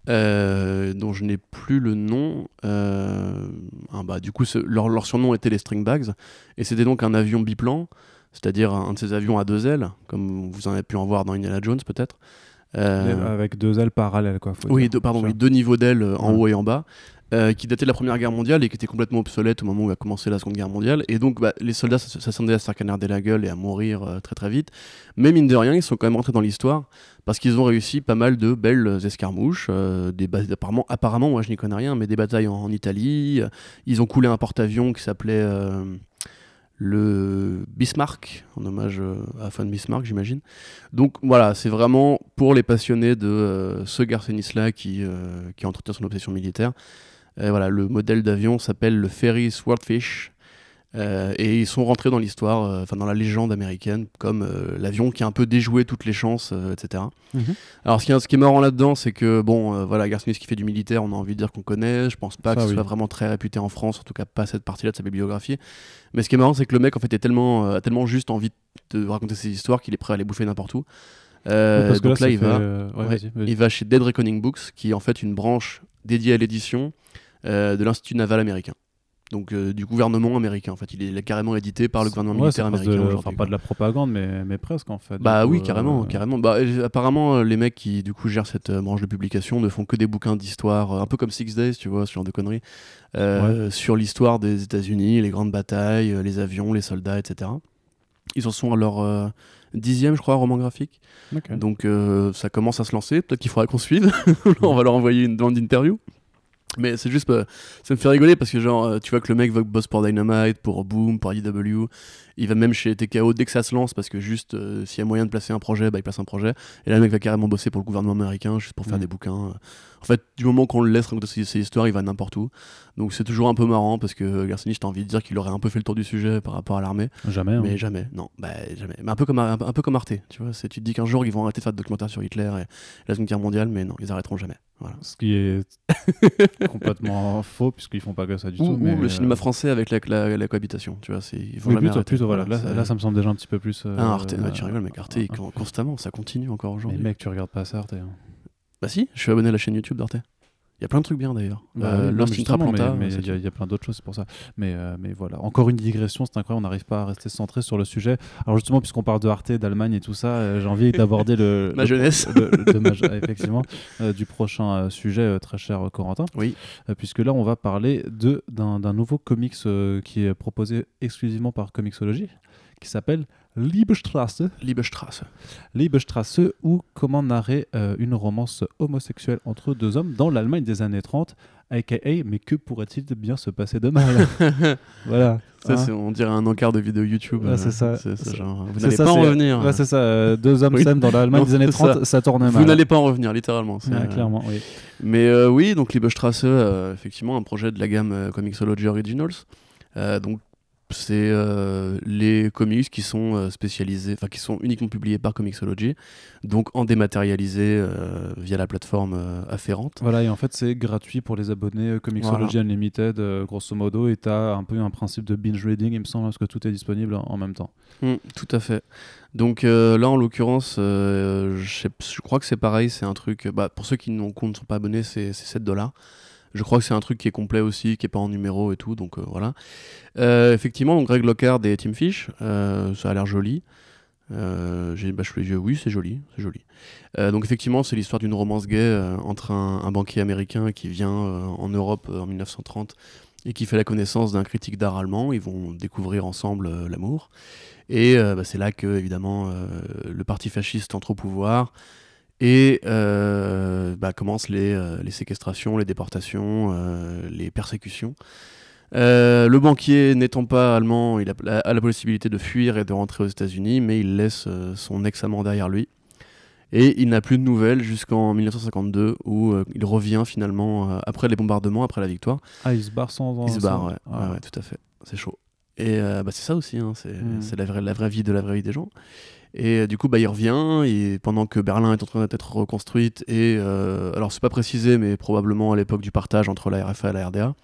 dont je n'ai plus le nom. Ah bah, du coup, leur, leur surnom était les String Bags, et c'était donc un avion biplan, c'est-à-dire un de ces avions à deux ailes, comme vous en avez pu en voir dans Indiana Jones peut-être. Euh, Avec deux ailes parallèles, quoi. faut oui, deux, pardon, oui, deux niveaux d'ailes euh, en Ouais. haut et en bas, euh, qui dataient de la Première Guerre mondiale et qui étaient complètement obsolètes au moment où a commencé la Seconde Guerre mondiale. Et donc, bah, les soldats s'attendaient à se faire canarder la gueule et à mourir très très vite. Mais mine de rien, ils sont quand même rentrés dans l'histoire parce qu'ils ont réussi pas mal de belles escarmouches. des apparemment, apparemment, moi je n'y connais rien, mais des batailles en, en Italie. Ils ont coulé un porte-avions qui s'appelait le Bismarck, en hommage euh, à Von Bismarck, j'imagine. Donc voilà, c'est vraiment pour les passionnés de euh, ce Garcenis-là qui, euh, qui entretient son obsession militaire. Euh, voilà, le modèle d'avion s'appelle le Ferry Swordfish. Euh, et ils sont rentrés dans l'histoire, euh, enfin dans la légende américaine, comme euh, l'avion qui a un peu déjoué toutes les chances, etc. Mhm. Alors ce qui, est, ce qui est marrant là-dedans, c'est que bon, voilà, Garcenis qui fait du militaire, on a envie de dire qu'on connaît. Je pense pas Ça, que ce soit vraiment très réputé en France, en tout cas pas cette partie-là de sa bibliographie. Mais ce qui est marrant, c'est que le mec en fait est tellement, a tellement juste envie de raconter ses histoires qu'il est prêt à les bouffer n'importe où. Euh, parce que donc là, il va, euh, ouais, ouais, il va chez Dead Reckoning Books, qui est en fait une branche dédiée à l'édition euh, de l'Institut naval américain. Donc euh, du gouvernement américain en fait, il est, il est carrément édité par le gouvernement Ouais, militaire américain. de- Enfin, pas de la propagande, mais, mais presque en fait. Bah coup, oui, euh, carrément, carrément. Bah, apparemment, euh, les mecs qui du coup gèrent cette euh, branche de publication ne font que des bouquins d'histoire, un peu comme Six Days, tu vois, ce genre de conneries, sur l'histoire des États-Unis, les grandes batailles, les avions, les soldats, etc. Ils en sont à leur dixième, je crois, roman graphique. Donc euh, ça commence à se lancer. Peut-être qu'il faudra qu'on suive. On va leur envoyer une demande d'interview. Mais c'est juste, euh, ça me fait rigoler parce que genre, euh, tu vois que le mec bosse pour Dynamite, pour Boom, pour IDW. Il va même chez TKO dès que ça se lance parce que juste, euh, s'il y a moyen de placer un projet, bah, il place un projet. Et là, le mec va carrément bosser pour le gouvernement américain juste pour faire Mm. des bouquins. En fait, du moment qu'on le laisse raconter ses, ses histoires, il va n'importe où. Donc c'est toujours un peu marrant parce que Garcini, t'as envie de dire qu'il aurait un peu fait le tour du sujet par rapport à l'armée. Jamais. hein. Mais jamais, non, bah jamais. Mais un peu comme, un, un peu comme Arte, tu vois. Tu te dis qu'un jour ils vont arrêter de faire des documentaires sur Hitler et la Seconde Guerre mondiale, mais non, ils arrêteront jamais. Voilà. Ce qui est complètement faux, puisqu'ils font pas que ça du Ou, tout. ou mais, le euh, cinéma français avec la, la- la cohabitation, tu vois. Ils vont Oui, jamais plutôt, voilà. Là, ça me semble déjà un petit peu plus. euh, Ah, Arte, ouais, tu euh, rigoles, mec. Arte, euh, il- constamment, ça continue encore Mais aujourd'hui. mec, tu regardes pas ça, Arte. hein. Bah si, je suis abonné à la chaîne YouTube d'Arte. Il y a plein de trucs bien d'ailleurs. Bah Euh, Lost mais mais- il y, a- y plein d'autres choses, c'est pour ça. Mais, euh, mais voilà, encore une digression, c'est incroyable, on n'arrive pas à rester centré sur le sujet. Alors justement, puisqu'on parle de Arte, d'Allemagne et tout ça, euh, j'ai envie d'aborder le, Ma le- jeunesse. de ma- effectivement, euh, du prochain euh, sujet, euh, très cher euh, Corentin. Oui. Euh, puisque là, on va parler de d'un nouveau comics euh, qui est proposé exclusivement par Comixology, qui s'appelle Liebestrasse. Liebestrasse. Liebestrasse ou comment narrer euh, une romance homosexuelle entre deux hommes dans l'Allemagne des années 30 aka mais que pourrait-il bien se passer de mal? Voilà. Ça, hein. c'est- on dirait un encart de vidéo YouTube. Ouais, euh, c'est ça. genre, vous n'allez pas en revenir. Ouais, c'est ça. euh, deux hommes Oui. s'aiment dans l'Allemagne des années c'est ça. 30, ça, vous mal. n'allez pas en revenir, littéralement. Ouais, euh, clairement, oui. Mais euh, oui, donc Liebestrasse, euh, effectivement, un projet de la gamme Comixology Originals. Donc, c'est euh, les comics qui sont euh, spécialisés, enfin qui sont uniquement publiés par Comixology, donc en dématérialisé euh, via la plateforme euh, afférente. Voilà, et en fait, c'est gratuit pour les abonnés Comixology Unlimited, grosso modo, et tu as un peu un principe de binge reading, il me semble, parce que tout est disponible en même temps. Mm, tout à fait. Donc là, en l'occurrence, je, crois que c'est pareil, c'est un truc, bah, pour ceux qui ne sont pas abonnés, c'est c'est 7 dollars. Je crois que c'est un truc qui est complet aussi, qui est pas en numéro et tout, donc euh, voilà. Euh, effectivement, donc Greg Lockhart et Tim Fish, euh, ça a l'air joli. J'ai fais les yeux, oui, c'est joli, c'est joli. Donc effectivement, c'est l'histoire d'une romance gay entre un, banquier américain qui vient en Europe en 1930 et qui fait la connaissance d'un critique d'art allemand. Ils vont découvrir ensemble l'amour. Et bah, c'est là que, évidemment, le parti fasciste entre au pouvoir et euh, bah, commencent les, euh, les séquestrations, les déportations, euh, les persécutions. Le banquier n'étant pas allemand, il a, a la possibilité de fuir et de rentrer aux États-Unis, mais il laisse son ex-amant derrière lui. Et il n'a plus de nouvelles jusqu'en 1952 où il revient finalement après les bombardements, après la victoire. Ah, il se barre sans. Il se barre, ouais, Ah. ouais, ouais, tout à fait. C'est chaud. Et bah, c'est ça aussi, hein, c'est Mm. la, vraie, la vraie vie de la vraie vie des gens. Et euh, du coup, bah, il revient, et pendant que Berlin est en train d'être reconstruite, et euh, alors c'est pas précisé, mais probablement à l'époque du partage entre la RFA et la RDA.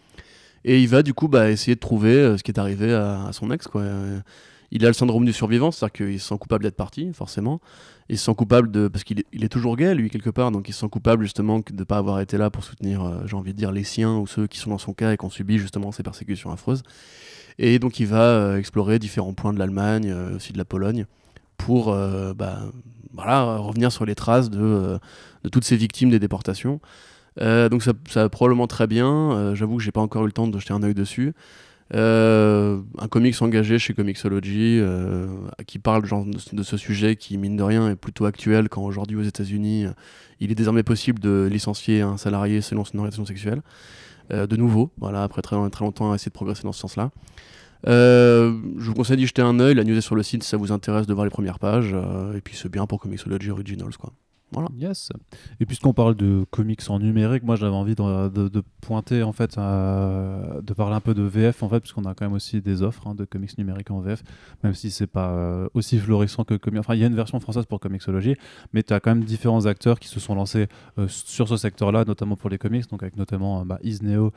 Et il va du coup bah, essayer de trouver euh, ce qui est arrivé à, son ex. Quoi. Euh, Il a le syndrome du survivant, c'est-à-dire qu'il se sent coupable d'être parti, forcément. Il se sent coupable de. Parce qu'il est, toujours gay, lui, quelque part, donc il se sent coupable justement de ne pas avoir été là pour soutenir, j'ai envie de dire, les siens ou ceux qui sont dans son cas et qui ont subi justement ces persécutions affreuses. Et donc il va explorer différents points de l'Allemagne, aussi de la Pologne, pour euh, bah, revenir sur les traces de, euh, de toutes ces victimes des déportations. Euh, donc ça, ça va probablement très bien. J'avoue que j'ai pas encore eu le temps de jeter un œil dessus. Un comics engagé chez Comixology qui parle genre, de, ce sujet qui, mine de rien, est plutôt actuel quand aujourd'hui aux États-Unis, il est désormais possible de licencier un salarié selon son orientation sexuelle. De nouveau, voilà, après très, très longtemps à essayer de progresser dans ce sens-là. Euh, je vous conseille d'y jeter un œil. La news sur le site si ça vous intéresse de voir les premières pages. euh, et puis c'est bien pour Comixology Originals. Quoi. Voilà. Yes. Et puisqu'on parle de comics en numérique, moi j'avais envie de, pointer en fait, de parler un peu de VF en fait, puisqu'on a quand même aussi des offres hein, de comics numériques en VF, même si c'est pas euh, aussi florissant que comics. Enfin, il y a une version française pour Comixology, mais tu as quand même différents acteurs qui se sont lancés euh, sur ce secteur-là, notamment pour les comics, donc avec notamment euh, bah, Isneo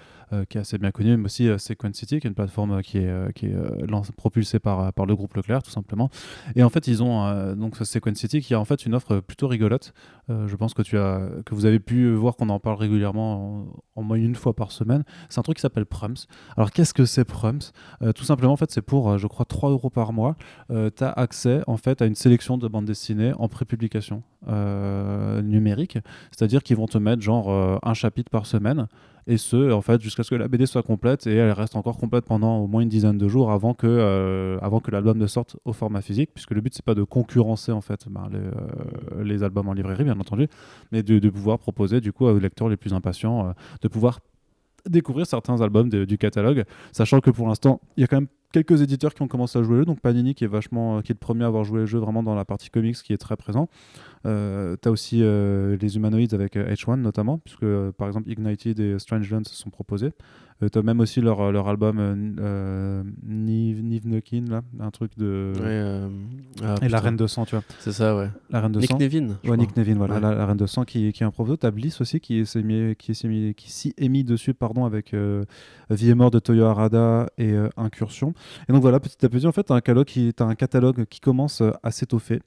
qui est assez bien connu, mais aussi euh, Sequence City, qui est une plateforme qui est, propulsée par, le groupe Leclerc tout simplement. Et en fait, ils ont donc ce Sequence City qui a en fait une offre plutôt rigolote. Euh, je pense que vous avez pu voir qu'on en parle régulièrement en, en moyenne une fois par semaine. C'est un truc qui s'appelle Prums. Alors qu'est-ce que c'est Prums? Euh, Tout simplement, en fait, c'est pour, euh, je crois, 3 euros par mois. tu as accès en fait à une sélection de bandes dessinées en prépublication numérique. C'est-à-dire qu'ils vont te mettre genre un chapitre par semaine. Et ce, en fait, jusqu'à ce que la BD soit complète, et elle reste encore complète pendant au moins une dizaine de jours avant que, euh, avant que l'album ne sorte au format physique, puisque le but c'est pas de concurrencer en fait ben, les, euh, les albums en librairie, bien entendu, mais de, pouvoir proposer du coup aux lecteurs les plus impatients euh, de pouvoir découvrir certains albums du catalogue, sachant que pour l'instant, il y a quand même quelques éditeurs qui ont commencé à jouer le jeu, donc Panini qui est vachement, euh, qui est le premier à avoir joué le jeu vraiment dans la partie comics, qui est très présent. Euh, T'as aussi euh, les humanoïdes avec euh, H1 notamment, puisque par exemple Ignited et Strange Lands sont proposés. Euh, T'as même aussi leur, leur album euh, euh, Niv, Nivnekin, là, un truc de. Ouais, ah, et la. Reine de Sang, tu vois. C'est ça, ouais. La Reine de Nick Sang. Nevin. Ouais. Nick Nevin, voilà, Ouais. la, la Reine de Sang qui, qui est un proto. T'as Bliss aussi qui s'y est mis dessus, pardon, avec Vie et mort de Toyo Harada et Incursion. Et donc voilà, petit à petit, en fait, t'as un catalogue qui, un catalogue qui commence à s'étoffer,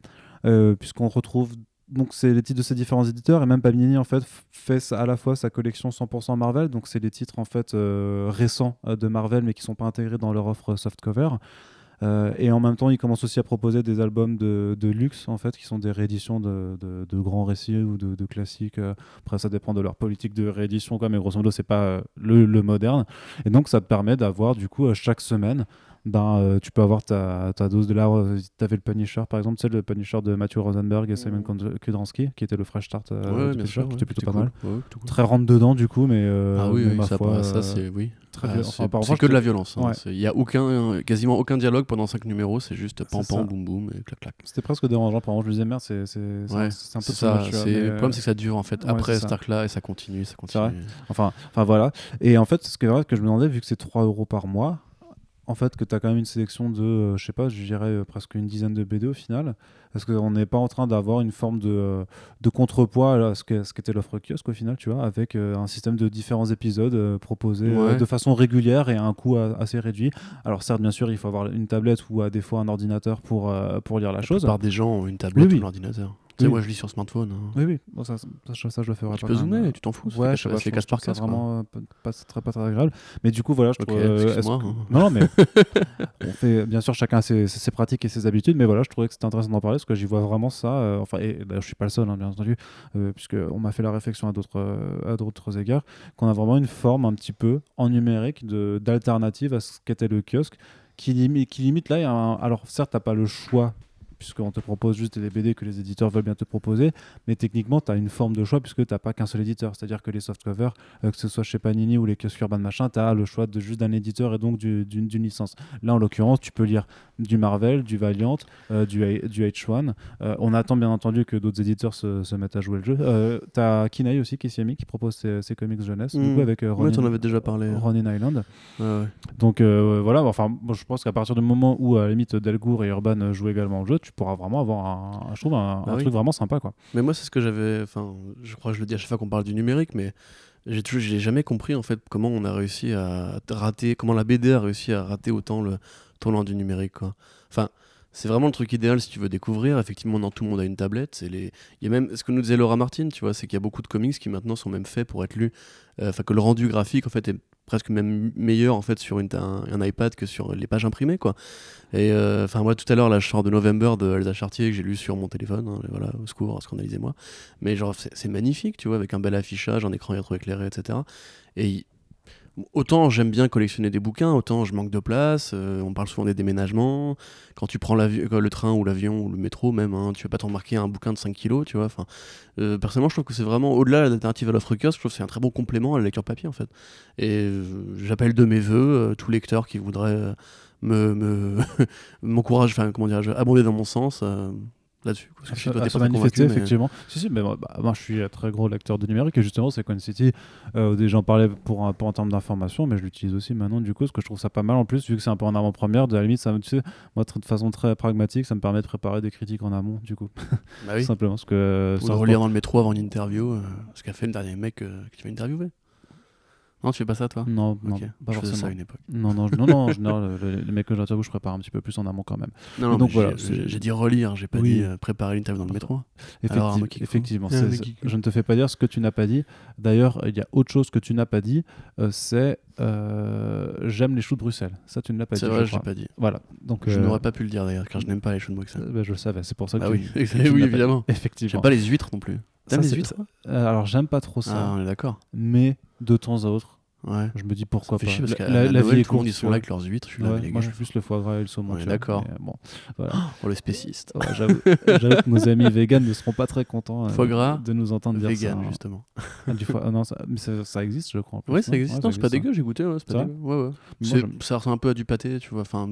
euh, puisqu'on retrouve donc c'est les titres de ces différents éditeurs et même Panini en fait fait à la fois sa collection 100% Marvel donc c'est les titres en fait euh, récents euh, de Marvel mais qui sont pas intégrés dans leur offre softcover euh, et en même temps, ils commencent aussi à proposer des albums de, luxe, en fait, qui sont des rééditions de, grands récits ou de, classiques. euh. Après, ça dépend de leur politique de réédition, quoi, mais grosso modo, c'est pas euh, le, le moderne. Et donc, ça te permet d'avoir, du coup, euh, chaque semaine, ben, euh, tu peux avoir ta, ta dose de là. Tu avais le Punisher, par exemple, tu sais, le Punisher de Matthew Rosenberg et Simon Kond- Kudransky, qui était le fresh start euh, Ouais, du Punisher, sûr. qui ouais, était plutôt pas cool. mal. Ouais, plutôt cool. Très rentre dedans, du coup, mais, euh, Ah oui, mais oui, ma ça, foi, ça c'est oui. très Ah, c'est Enfin, que de la violence. hein. Il y a aucun, quasiment aucun dialogue pendant 5 numéros. C'est juste pam pam boum boum et clac clac. C'était presque dérangeant. Par exemple, je disais, merde, c'est un, peu ça. Le problème c'est que ça dure en fait après cet arc-là et ça continue, ça continue. Enfin, enfin voilà. Et en fait, ce que, que je me demandais, vu que c'est 3 euros par mois, en fait, que tu as quand même une sélection de, euh, je sais pas, je dirais euh, presque une dizaine de BD au final, parce qu'on n'est pas en train d'avoir une forme de, euh, de contrepoids à ce qu'était l'offre kiosque au final, tu vois, avec euh, un système de différents épisodes proposés Ouais. de façon régulière et à un coût assez réduit. Alors certes, bien sûr, il faut avoir une tablette ou à des fois un ordinateur pour, pour lire la, La chose. plupart des gens ont une tablette Oui, oui. ou un ordinateur. Tu sais, moi je lis sur smartphone. hein. Oui, oui, Bon, ça, ça, ça, ça, je le ferai Tu pas. peux quand même. zoomer, tu t'en fous. Ouais, je sais pas, c'est je casse par casse. quoi. vraiment euh, pas, pas- très, pas très agréable. Mais du coup, voilà, je Ok, trouve. euh, que- hein. Non, mais on fait bien sûr chacun ses, ses- ses pratiques et ses habitudes, mais voilà, je trouvais que c'était intéressant d'en parler parce que j'y vois vraiment ça. euh, enfin, et d'ailleurs, je suis pas le seul, hein, bien entendu, euh, puisque on m'a fait la réflexion à d'autres euh, à d'autres égards, qu'on a vraiment une forme un petit peu en numérique d'alternative à ce qu'était le kiosque, qui limite, qui limite là. a un- alors certes, t'as pas le choix puisqu'on te propose juste des BD que les éditeurs veulent bien te proposer, mais techniquement, tu as une forme de choix puisque tu n'as pas qu'un seul éditeur. C'est-à-dire que les softcovers, euh, que ce soit chez Panini ou les kiosques urbains machin, tu as le choix de juste d'un éditeur et donc du- d'une licence. Là, en l'occurrence, tu peux lire du Marvel, du Valiant, euh, du, du H1. Euh, on attend bien entendu que d'autres éditeurs se, se mettent à jouer le jeu. Tu as Kinaï aussi qui s'y est mis, qui propose ses, ses comics jeunesse, du Mm. coup, avec euh, Ouais, Ronin, avais déjà parlé. Ronin Island. Ouais. Donc voilà, enfin, je pense qu'à partir du moment où à la limite Delgour et Urban jouent également au jeu, tu pourras vraiment avoir un, je trouve un, Bah un oui. truc vraiment sympa quoi. Mais moi, c'est ce que j'avais. Enfin, je crois que je le dis à chaque fois qu'on parle du numérique, mais j'ai toujours, j'ai jamais compris en fait comment on a réussi à rater, comment la BD a réussi à rater autant le tournant du numérique, quoi. Enfin. C'est vraiment le truc idéal si tu veux découvrir. Effectivement, dans tout le monde a une tablette. C'est les... Il y a même ce que nous disait Laura Martin, tu vois, c'est qu'il y a beaucoup de comics qui maintenant sont même faits pour être lus. Euh, Enfin, que le rendu graphique en fait est presque même meilleur en fait sur un, iPad que sur les pages imprimées, quoi. Et euh, enfin, moi tout à l'heure, là, je sors de November de Elsa Chartier que j'ai lu sur mon téléphone. hein, voilà, au secours, scandalisez-moi. Mais genre, c'est magnifique, tu vois, avec un bel affichage, un écran trop éclairé, etc. Et autant j'aime bien collectionner des bouquins, autant je manque de place. euh, on parle souvent des déménagements. Quand tu prends euh, le train ou l'avion ou le métro, même, hein, tu vas pas te remarquer un bouquin de 5 kilos, tu vois. Enfin, euh, personnellement, je trouve que c'est vraiment, au-delà de l'alternative à l'offre kiosque, je trouve que c'est un très bon complément à la lecture papier, en fait. Et j'appelle de mes voeux tout lecteur qui voudrait me, me m'encourage, enfin, comment dirais-je, abonder dans mon sens. Là-dessus. sais que toi, manifester, convaincu, mais- effectivement. Si, si, mais moi, bah, moi, je suis un très gros lecteur de numérique et justement, Second City, euh, des gens parlaient pour, un- pour en termes d'information, mais je l'utilise aussi maintenant, du coup, parce que je trouve ça pas mal en plus, vu que c'est un peu en avant-première. De la limite, ça, tu sais, moi, de façon très pragmatique, ça me permet de préparer des critiques en amont, du coup. Bah oui. Simplement, parce que. euh, Ou ça de relire dans le métro avant une interview, euh, ce qu'a fait le dernier mec euh, que tu vas interviewer. Non, tu fais pas ça toi? Non, non, pas je faisais ça forcément. à une époque. Non, non, je- non, non, en général, le- le- les mecs que j'interviewe, je prépare un petit peu plus en amont quand même. Non, non, donc voilà, j'ai- dit relire, j'ai pas Oui. dit euh, préparer l'interview dans le métro. Effecti- Alors, effectivement, Ah, je ne te fais pas dire ce que tu n'as pas dit. D'ailleurs, il y a autre chose que tu n'as pas dit, euh, c'est euh, j'aime les choux de Bruxelles. Ça, tu ne l'as pas dit. C'est je vrai, je l'ai pas dit. Voilà. Donc, Je euh, n'aurais pas pu le dire d'ailleurs, car je n'aime pas les choux de Bruxelles. euh, bah, je le savais, c'est pour ça que Ah tu- oui, tu oui, pas évidemment. Effectivement. J'aime pas les huîtres non plus. T'aimes les huîtres Euh, alors, j'aime pas trop ça, Ah, on est d'accord. mais de temps à autre, Ouais. je me dis pourquoi pas. chier parce La, la- la, la Noël, vie est courte. ils sont là avec leurs huîtres. Je suis là, Ouais, moi, gars, j'ai plus le foie gras et le saumon. On est tu vois, d'accord. mais, bon, voilà. pour le spéciste. Ouais, J'avoue que nos amis véganes ne seront pas très contents euh, Foie gras, de nous entendre dire Vegan, ça. hein. justement. Ah, du foie- ah non, ça, mais ça, ça existe, je crois. en plus, Ouais, ça non existe. Ouais, Non, c'est pas dégueu, j'ai goûté. Ouais, c'est pas dégueu. Ouais, ouais. Ça ressemble un peu à du pâté, tu vois. Enfin,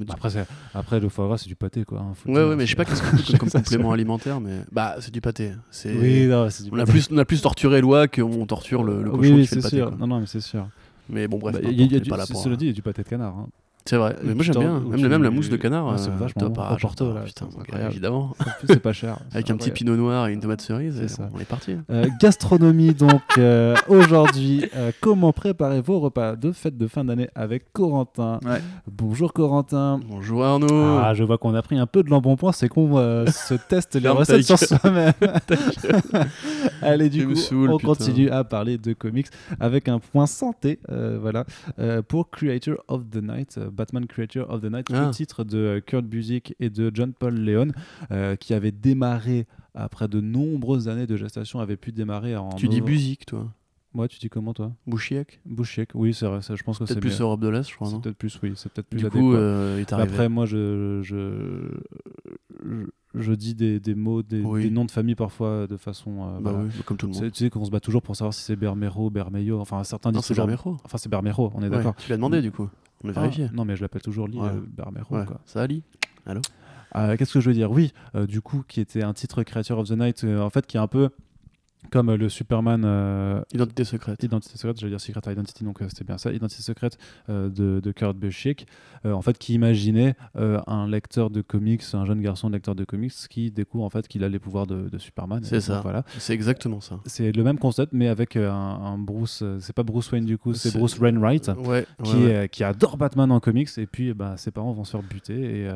Après, le foie gras, c'est du pâté, quoi. hein, Ouais, dire, ouais, mais je sais pas qu'est-ce qu'on peut comme complément alimentaire, mais bah c'est du pâté. C'est Oui, non, c'est du on a pâté. plus on a plus torturé Loa qu'on torture le, cochon oui, oui, qui fait c'est le pâté. sûr. quoi. Non, non, mais c'est sûr. Mais bon bref, Bah, peu il y a- il y a importe, on est du- pas là c'est- pour- Cela dit, il y a du pâté de canard. hein. C'est vrai, mais moi j'aime bien. Même, même la mousse de canard. Ouais, c'est euh, vachement bon. Porto, là, putain, évidemment. C'est pas cher. Avec un petit pinot noir et une tomate cerise, ça. on est parti. Euh, gastronomie, donc euh, aujourd'hui, euh, comment préparer vos repas de fête de fin d'année avec Corentin. Bonjour Corentin. Bonjour Arnaud. Ah, je vois qu'on a pris un peu de l'embonpoint, c'est qu'on euh, se teste les recettes sur soi-même. Allez, du coup, on continue à parler de comics avec un point santé, euh, voilà, euh, pour Creator of the Night, euh, Batman Creator of the Night, Ah. le titre de Kurt Busiek et de John Paul Leon, euh, qui avait démarré après de nombreuses années de gestation, avait pu démarrer en. Tu dis musique toi. Ouais, tu dis comment toi? Bouchiek? Bouchiek, oui, c'est vrai, ça, je pense que c'est Peut-être plus. Europe de l'Est, je crois, C'est peut-être plus, oui, c'est peut-être plus Du coup, euh, il arrivé. Après, moi, je, je, je, dis des, des mots, des, Oui. des noms de famille parfois de façon. euh, bah voilà. oui, comme tout le C'est- monde. Tu sais qu'on se bat toujours pour savoir si c'est Bermero, Bermejo. Enfin, certains Non, disent c'est toujours. Bermero. Enfin, c'est Bermero, on est Ouais, d'accord. Tu l'as demandé, du coup. On a Ah, vérifié. non, mais je l'appelle toujours Lee Ouais. euh, Bermero. Ouais. quoi. Ça, Ali Euh, Qu'est-ce que je veux dire? Oui, euh, du coup, qui était un titre Creature of the Night, euh, en fait, qui est un peu comme euh, le Superman euh, Identité secrète. Identité secrète, j'allais dire Secret Identity, donc euh, c'était bien ça, Identité secrète euh, de, de Kurt Busiek, en fait, qui imaginait un lecteur de comics, un jeune garçon lecteur de comics, qui découvre en fait qu'il a les pouvoirs de, de Superman. C'est ça. donc, Voilà. C'est exactement ça. C'est le même concept, mais avec un, un Bruce. c'est pas Bruce Wayne du coup, c'est Bruce Wainwright. Ouais, Qui, ouais. est- qui adore Batman en comics et puis bah, ses parents vont se faire buter et,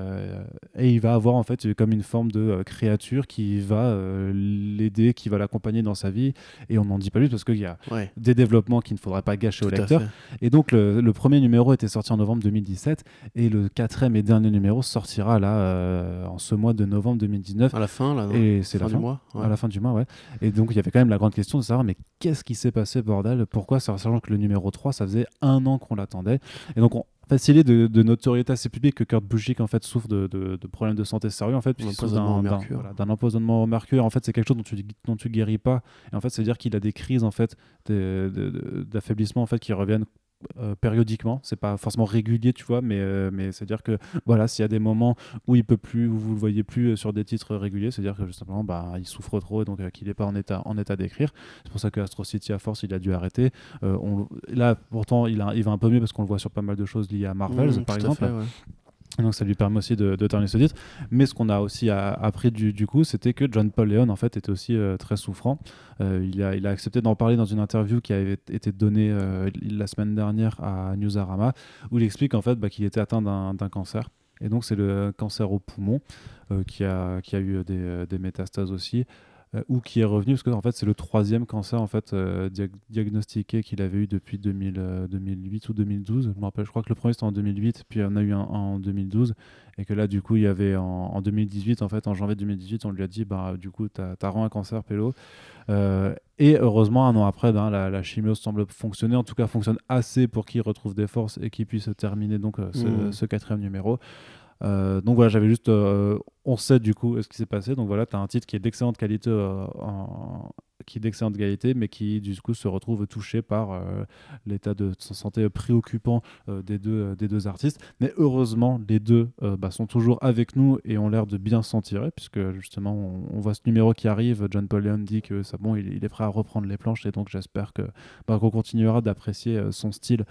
et il va avoir en fait comme une forme de créature qui va l'aider, qui va l'accompagner dans sa vie et on n'en dit pas plus parce qu'il y a Ouais, des développements qu'il ne faudrait pas gâcher au tout à lecteur et donc le, le premier numéro était sorti en novembre 2017 et le quatrième et dernier numéro sortira là euh, en ce mois de novembre 2019 À la fin, là, non et c'est la fin fin du mois. ouais. à la fin du mois, ouais. Et donc, il y avait quand même la grande question de savoir, mais qu'est-ce qui s'est passé, bordel? Pourquoi, sachant que le numéro 3, ça faisait un an qu'on l'attendait? Et donc, on facilite de, de notoriété assez publique que Kurt Busiek, en fait, souffre de, de- de problèmes de santé sérieux, en fait, d'un voilà, empoisonnement au mercure. En fait, c'est quelque chose dont tu, dont tu guéris pas. Et en fait, c'est-à-dire qu'il a des crises, en fait, de- de- de- d'affaiblissement, en fait, qui reviennent euh, périodiquement, c'est pas forcément régulier, tu vois, mais, euh, mais c'est-à-dire que voilà, s'il y a des moments où il peut plus, où vous le voyez plus euh, sur des titres réguliers, c'est-à-dire que justement, bah, il souffre trop et donc qu'il n'est pas en état, en état d'écrire. C'est pour ça que Astro City, à force, il a dû arrêter. On- là, pourtant, il, a- il va un peu mieux parce qu'on le voit sur pas mal de choses liées à Marvel, Mmh, par exemple. fait, ouais. Donc ça lui permet aussi de, terminer ce titre. Mais ce qu'on a aussi appris du, coup, c'était que John Paul Leon en fait était aussi euh, très souffrant. Euh, il, a, accepté d'en parler dans une interview qui avait été donnée euh, la semaine dernière à Newsarama, où il explique en fait bah, qu'il était atteint d'un cancer. Et donc c'est le cancer au poumon qui, a, eu des métastases aussi. Euh, ou qui est revenu parce que en fait c'est le troisième cancer en fait euh, dia- diagnostiqué qu'il avait eu depuis 2000, euh, 2008 ou 2012 je me rappelle je crois que le premier c'était en 2008 puis il y en a eu un, un en 2012 et que là du coup il y avait en, en 2018 en fait en janvier 2018 on lui a dit bah du coup t'as as un cancer pélo. Et heureusement un an après ben, la, la chimio semble fonctionner. En tout cas fonctionne assez pour qu'il retrouve des forces et qu'il puisse terminer donc euh, ce, ce quatrième numéro. Euh, donc voilà, j'avais juste. euh, on sait du coup ce qui s'est passé. Donc voilà, tu as un titre qui est d'excellente qualité, euh, qui est d'excellente qualité, mais qui du coup se retrouve touché par euh, l'état de sa santé préoccupant euh, des, deux, des deux artistes. Mais heureusement, les deux bah, sont toujours avec nous et ont l'air de bien s'en tirer, puisque justement, on, voit ce numéro qui arrive. John Paul Leon dit que ça, bon, il, il est prêt à reprendre les planches, et donc j'espère que bah, qu'on continuera d'apprécier son style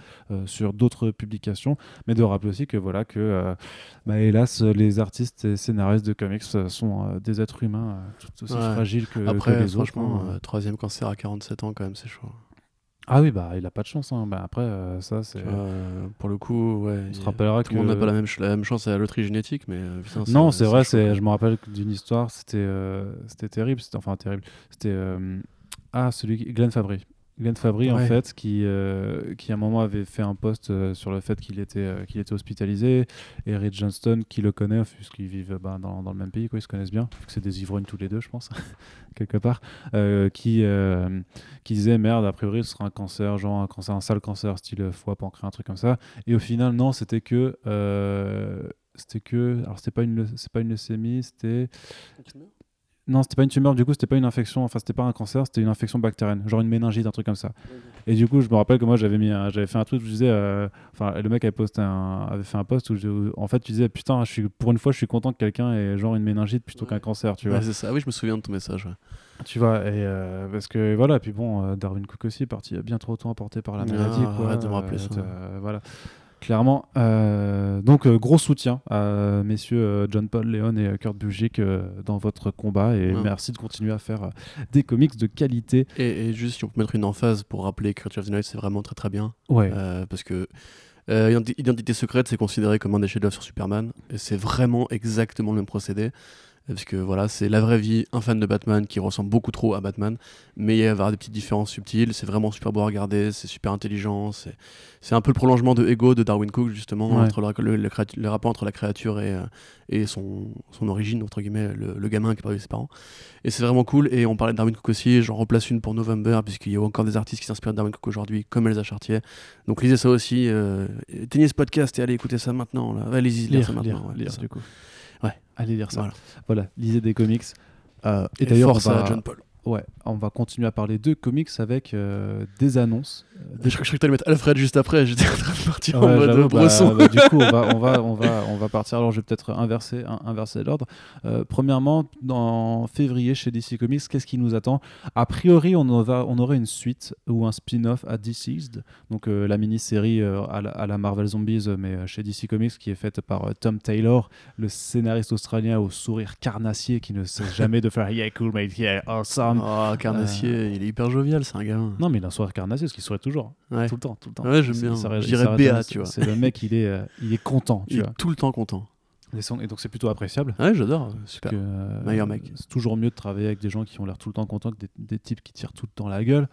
sur d'autres publications, mais de rappeler aussi que voilà que bah, hélas, les artistes et scénaristes de comics euh, sont euh, des êtres humains euh, tout aussi Ouais. fragiles que, Après, que les autres. franchement, hein. euh, troisième cancer à 47 ans, quand même, c'est chaud. Ah oui, bah il a pas de chance. hein. Bah, après, euh, ça, c'est. Euh, pour le coup, ouais. On se rappellera Tout que. le monde n'a pas la même, ch- la même chance à la loterie génétique, mais euh, putain, Non, c'est vrai, quoi. je me rappelle d'une histoire, c'était, c'était terrible, c'était, enfin terrible. C'était ah celui Glenn Fabry. Glenn Fabry en fait qui, euh, qui à un moment avait fait un post euh, sur le fait qu'il était, euh, qu'il était hospitalisé. Et Rich Johnston qui le connaît puisqu'ils vivent bah, dans, dans le même pays quoi, ils se connaissent bien. Vu que c'est des ivrognes tous les deux je pense quelque part. Euh, qui, euh, qui disait merde a priori ce sera un cancer genre un cancer un sale cancer style foie pancréas un truc comme ça. Et au final non c'était que euh, c'était que alors c'était pas une leu- c'est pas une leucémie c'était non c'était pas une tumeur du coup c'était pas une infection enfin c'était pas un cancer c'était une infection bactérienne genre une méningite un truc comme ça et du coup je me rappelle que moi j'avais mis j'avais fait un tweet où je disais euh, enfin le mec avait posté un, avait fait un post où, je- où, en fait tu disais putain je suis pour une fois je suis content que quelqu'un ait genre une méningite plutôt Ouais. qu'un cancer tu Ouais, vois c'est ça. Ah oui, je me souviens de ton message. ouais. tu vois et euh, parce que voilà puis bon euh, Darwin Cook aussi est parti bien trop tôt emporté par la Ah, maladie quoi arrête de me rappeler ça. voilà clairement euh, donc euh, gros soutien à messieurs euh, John Paul Leon et Kurt Busiek dans votre combat et Ouais. merci de continuer à faire des comics de qualité Et, et juste, si on peut mettre une emphase pour rappeler que the Night, c'est vraiment très très bien. ouais parce que euh, Identi- Identité secrète, c'est considéré comme un des chefs-d'œuvre sur Superman. Et c'est vraiment exactement le même procédé. Parce que voilà, c'est la vraie vie, un fan de Batman qui ressemble beaucoup trop à Batman, mais il y a des petites différences subtiles. C'est vraiment super beau à regarder, c'est super intelligent. C'est un peu le prolongement de Ego de Darwin Cook, justement, Ouais. entre le, le- le créat- le rapport entre la créature et, euh, et son, son origine, entre guillemets, le, gamin qui a perdu ses parents. Et c'est vraiment cool. Et on parlait de Darwin Cook aussi, j'en replace une pour November, puisqu'il y a encore des artistes qui s'inspirent de Darwin Cook aujourd'hui, comme Elsa Chartier. Donc lisez ça aussi. Euh, éteignez ce podcast et allez écouter ça maintenant. Là. Allez-y, lire, lire, ça maintenant. lire, ouais, lire, ça. du coup. Allez lire ça. Voilà. Voilà, lisez des comics. Euh, et Et d'ailleurs, force à va, John Paul. ouais, on va continuer à parler de comics avec euh, des annonces. Euh, Je crois que t'allais mettre Alfred juste après, j'étais en train de partir en mode bah, bresson. bah, du coup, on va, on, va, on, va, on va partir. Alors, je vais peut-être inverser, un- inverser l'ordre. Euh, premièrement, dans février, chez DC Comics, qu'est-ce qui nous attend? A priori, on, aura, on aurait une suite ou un spin-off à Deceased, donc euh, la mini-série à, la, à la Marvel Zombies, mais chez DC Comics, qui est faite par Tom Taylor, le scénariste australien au sourire carnassier qui ne cesse jamais de faire Yeah, cool, mate, yeah, awesome. Oh, Carnassier, il est hyper jovial, c'est un gamin. Euh, Non, mais il a un sourire carnassier parce qu'il sourit toujours. Ouais. Tout le temps, tout le temps. Ouais, j'aime bien. Je dirais BA, tu vois. C'est le mec, il est, euh, il est content, tu Il vois. est tout le temps content. Et, donc c'est plutôt appréciable. Ouais, j'adore, super. que, euh, Meilleur mec. C'est toujours mieux de travailler avec des gens qui ont l'air tout le temps contents que des, des types qui tirent tout le temps la gueule.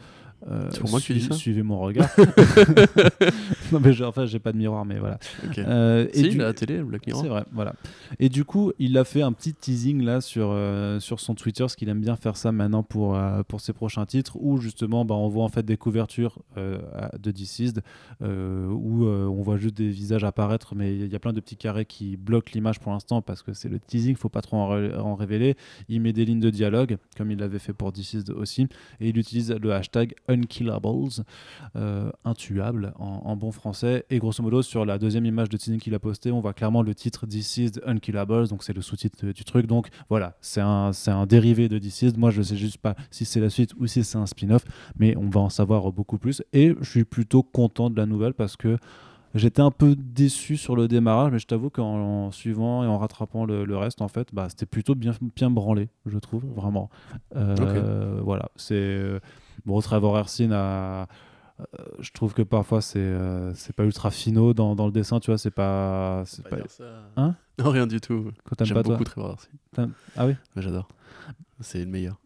Euh, C'est pour moi que tu dis ça Suivez mon regard. non mais je, enfin j'ai pas de miroir mais voilà. Ok. Euh, et si, du- la télé, Black Mirror. c'est vrai, voilà. Et du coup, il a fait un petit teasing là sur, euh, sur son Twitter, parce qu'il aime bien faire ça maintenant pour, euh, pour ses prochains titres, où justement bah, on voit en fait des couvertures de Deceased, où on voit juste des visages apparaître, mais il y a plein de petits carrés qui bloquent l'image pour l'instant, parce que c'est le teasing, faut pas trop en révéler. Il met des lignes de dialogue, comme il l'avait fait pour Deceased aussi, et il utilise le hashtag Unkillables, euh, intuable en, en bon français. Et grosso modo, sur la deuxième image de teasing qu'il a posté, on voit clairement le titre Deceased Unkillables, donc c'est le sous-titre du truc. Donc voilà, c'est un, un dérivé de Deceased. Moi, je sais juste pas si c'est la suite ou si c'est un spin-off, mais on va en savoir beaucoup plus. Et je suis plutôt content de la nouvelle parce que J'étais un peu déçu sur le démarrage, mais je t'avoue qu'en en suivant et en rattrapant le, le reste, en fait, bah, c'était plutôt bien, bien branlé, je trouve, vraiment. Euh, Voilà, c'est euh, bon. Trevor Hersin a, euh, je trouve que parfois c'est euh, c'est pas ultra finaux dans, dans le dessin, tu vois, c'est pas, c'est pas. Hein? Non, rien du tout. J'aime pas beaucoup Trevor. T'aimes- Ah oui? Ouais, J'adore. C'est le meilleur.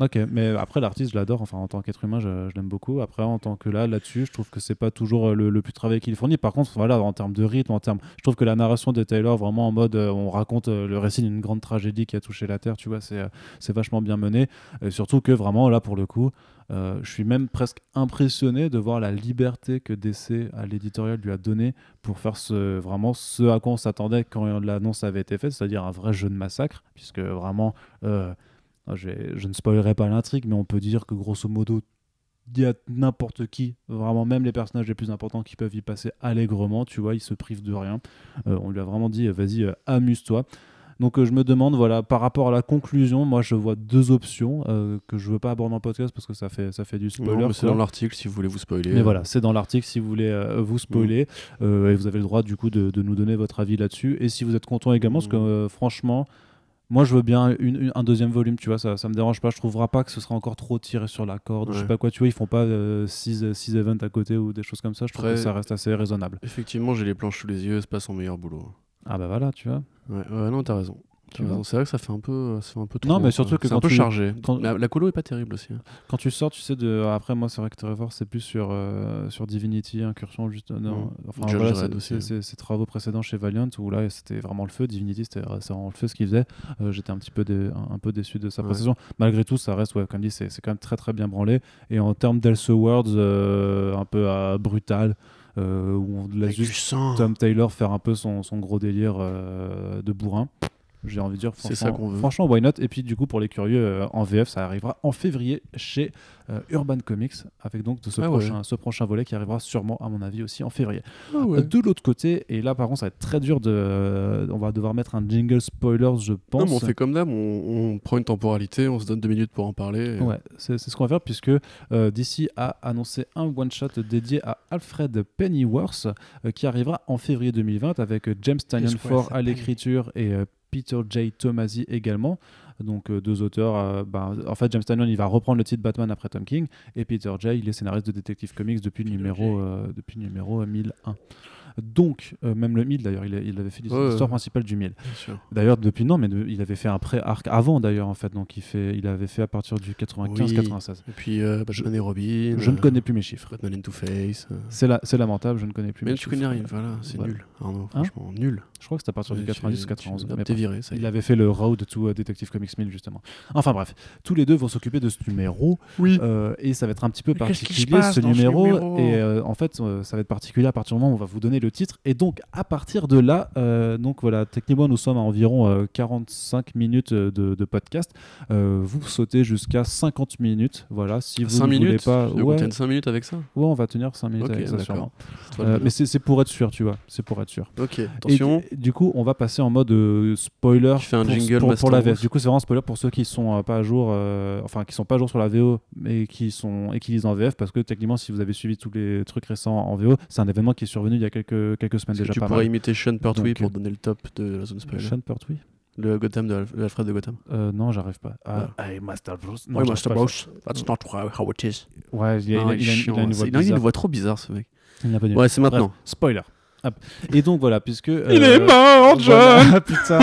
Ok, mais après l'artiste, je l'adore. Enfin, en tant qu'être humain, je, l'aime beaucoup. Après, en tant que là, là-dessus, je trouve que c'est pas toujours euh, le, le plus travaillé qu'il fournit. Par contre, voilà, en termes de rythme, en termes, je trouve que la narration de Taylor, vraiment en mode, euh, on raconte euh, le récit d'une grande tragédie qui a touché la terre. Tu vois, c'est c'est vachement bien mené. Surtout que vraiment là, pour le coup, je suis même presque impressionné de voir la liberté que DC à l'éditorial lui a donné pour faire ce, vraiment ce à quoi on s'attendait quand l'annonce avait été faite, c'est-à-dire un vrai jeu de massacre, puisque vraiment. Je, vais- je ne spoilerai pas l'intrigue, mais on peut dire que grosso modo, il y a n'importe qui, vraiment même les personnages les plus importants qui peuvent y passer allègrement, tu vois, ils se privent de rien. Euh, on lui a vraiment dit, euh, vas-y, euh, amuse-toi. Donc euh, je me demande, voilà, par rapport à la conclusion, moi je vois deux options que je veux pas aborder dans le podcast parce que ça fait, ça fait du spoiler. C'est dans l'article si vous voulez vous spoiler. Mais voilà, c'est dans l'article si vous voulez vous spoiler. Euh, et vous avez le droit du coup de, de nous donner votre avis là-dessus. Et si vous êtes content également, parce que euh, franchement, moi je veux bien une- une- un deuxième volume, tu vois, ça, ça me dérange pas. Je trouverai pas que ce sera encore trop tiré sur la corde. ou Je sais pas quoi, tu vois, ils font pas 6 six events à côté ou des choses comme ça. Je trouve Après- que ça reste assez raisonnable. Effectivement, j'ai les planches sous les yeux, c'est pas son meilleur boulot. Ah bah voilà, tu vois. Ouais, ouais non, t'as raison. C'est vrai que ça fait un peu, ça fait un peu trop. Non, mais surtout que c'est un quand peu tu- chargé. quand- La, la colo est pas terrible aussi. hein. Quand tu sors, tu sais, de... après moi c'est vrai que Trevor c'est plus sur, euh, sur Divinity, Incursion, juste. Non, Mhm. enfin, Judge voilà, c'est- aussi, ses travaux précédents chez Valiant où là c'était vraiment le feu. Divinity c'était vraiment le feu ce qu'il faisait. Euh, J'étais un petit peu, dé- un, un peu déçu de sa Ouais. prestation. Malgré tout, ça reste, ouais, comme dit, c'est quand même très très bien branlé. Et en termes d'Elseworlds, euh, un peu euh, brutal, euh, où on du juste. Tom Taylor faire un peu son, son gros délire euh, de bourrin. J'ai envie de dire, C'est franchement, ça qu'on veut. franchement, why not? Et puis, du coup, pour les curieux, euh, en VF, ça arrivera en février chez euh, Urban Comics, avec donc de ce, Ah ouais. prochain, ce prochain volet qui arrivera sûrement, à mon avis, aussi en février. Ah ouais. De l'autre côté, et là, par contre, ça va être très dur de. On va devoir mettre un jingle spoilers, je pense. Non, mais on fait comme d'hab, on, on prend une temporalité, on se donne deux minutes pour en parler. et- Ouais, c'est ce qu'on va faire puisque euh, DC a annoncé un one-shot dédié à Alfred Pennyworth euh, qui arrivera en février 2020 avec James Tynion Yes, Ford à l'écriture et Peter J. Tomasi également. Donc euh, deux auteurs. euh, bah, en fait, James Tynion, il va reprendre le titre Batman après Tom King, et Peter Jay, il est scénariste de Detective Comics depuis Peter numéro euh, depuis le numéro 1001. Donc, euh, même le 1000 d'ailleurs, il, il avait fait l'histoire ouais. principale du 1000. Bien sûr. D'ailleurs, depuis non, mais de- il avait fait un pré-arc avant d'ailleurs en fait, donc il fait, il avait fait à partir du 95-96. Et puis euh, et Robin. Je ne euh, connais plus mes chiffres. Batman and Two-Face. euh. C'est la- c'est lamentable, je ne connais plus. Mais mes tu connais rien, voilà, c'est Voilà. nul. Arnaud, Hein franchement, nul. Je crois que c'est à partir du Tu- 90 tu- 91. tu- mais T'es bon. viré, ça y Il avait fait le Road to Detective Comics 1000 justement. Enfin bref, tous les deux vont s'occuper de ce numéro Oui. et ça va être un petit peu particulier ce numéro, et en fait ça va être particulier à partir du moment où on va vous donner le titre. Et donc à partir de là euh, donc voilà techniquement nous sommes à environ euh, 45 minutes euh, de, de podcast. Euh, vous sautez jusqu'à 50 minutes. Voilà si vous 5 ne voulez pas Tu veux qu'on ouais, tienne 5 minutes avec ça. Ouais, on va tenir 5 minutes avec ça sûrement. Euh, mais c'est pour être sûr tu vois. C'est pour être sûr. Ok, attention. du- du coup, on va passer en mode euh, spoiler fais un pour, jingle pour, pour la VF. Du coup, c'est vraiment spoiler pour ceux qui sont euh, pas à jour, euh, enfin qui sont pas à jour sur la VO, mais qui sont et qui lisent en VF, parce que techniquement, si vous avez suivi tous les trucs récents en VO, c'est un événement qui est survenu il y a quelques quelques semaines Est-ce que déjà. tu pas pourrais mal. imiter Sean Pertwee Donc, pour euh, donner le top de la zone spoiler Sean Pertwee Le Gotham de, Alf- de Alfred de Gotham. euh, Non, j'arrive pas. Ah, hey, Master Bruce. Non, Oui, Master Bruce, that's not how it is. Ouais, il, a- il a- Ah, il a- il a chiant, une voix il a une bizarre. voix trop bizarre ce mec. Il pas Ouais, c'est Bref, maintenant. spoiler. Hop. Et donc voilà, puisque. Il euh, est mort, John Voilà, putain.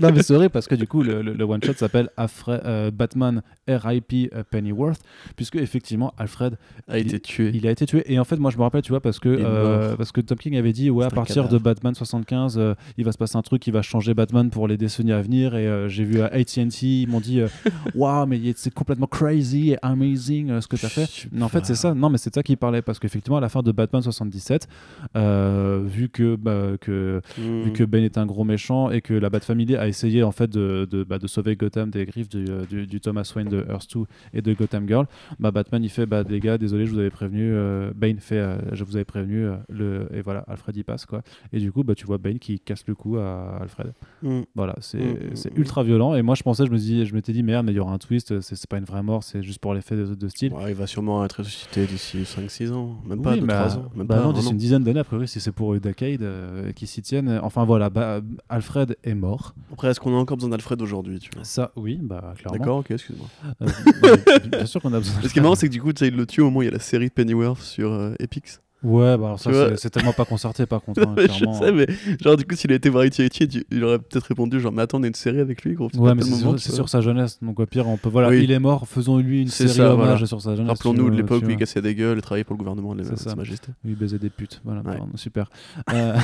non, mais c'est vrai parce que du coup, le, le- le one shot s'appelle Alfred- euh, Batman R.I.P. euh, Pennyworth, puisque effectivement, Alfred, A été tué. il a été tué. Et en fait, moi, je me rappelle, tu vois, parce que, Il euh, parce que Tom King avait dit, ouais, à partir de. Batman 75, euh, il va se passer un truc qui va changer Batman pour les décennies à venir. Et euh, j'ai vu à AT&T, ils m'ont dit, waouh, mais c'est complètement crazy et amazing euh, ce que tu as fait. Mais en fait, c'est ça. Non, mais c'est ça qu'il parlait parce qu'effectivement, à la fin de Batman 77, euh, vu que bah, que Hmm. vu que Ben est un gros méchant et que la Bat Family a essayé en fait de, de, bah, de sauver Gotham des griffes du, euh, du, du Thomas Wayne de Earth 2 et de Gotham Girl, bah, Batman il fait bah les gars désolé je vous avais prévenu, euh, Bane fait euh, je vous avais prévenu euh, le et voilà Alfred y passe quoi et du coup bah tu vois Bane qui casse le cou à Alfred. Hmm. Voilà c'est Mm, c'est ultra violent et moi je pensais je me dis je m'étais dit merde mais il y aura un twist c'est pas une vraie mort c'est juste pour l'effet de, de style. Ouais, il va sûrement être ressuscité d'ici 5-6 ans. Même pas Oui, 2-3 bah, ans. Même bah pas non, d'ici une dizaine d'années, a priori, si c'est pour une decade euh, qui s'y tiennent. Enfin voilà, bah, Alfred est mort. Après, est-ce qu'on a encore besoin d'Alfred aujourd'hui tu vois? Ça, oui, bah clairement. D'accord, ok, excuse-moi. Euh, bah, bien sûr qu'on a besoin. Ce qui est marrant, c'est que du coup, il le tue au moment où il y a la série de Pennyworth sur euh, Epix. Ouais, bah alors ça, c'est- tellement pas concerté par contre. hein, je sais, mais genre, du coup, s'il a été voir E.T., il aurait peut-être répondu genre, mais attends, on a une série avec lui, gros. Ouais, mais c'est sur, sa jeunesse. Donc au pire, on peut. Voilà, Oui. il est mort. Faisons-lui une série ça, hommage voilà. sur sa jeunesse. Rappelons-nous tu de l'époque où il cassait des gueules et travaillait pour le gouvernement de. Sa Majesté. Oui, il baisait des putes. Voilà, Ouais. pardon, super. Euh,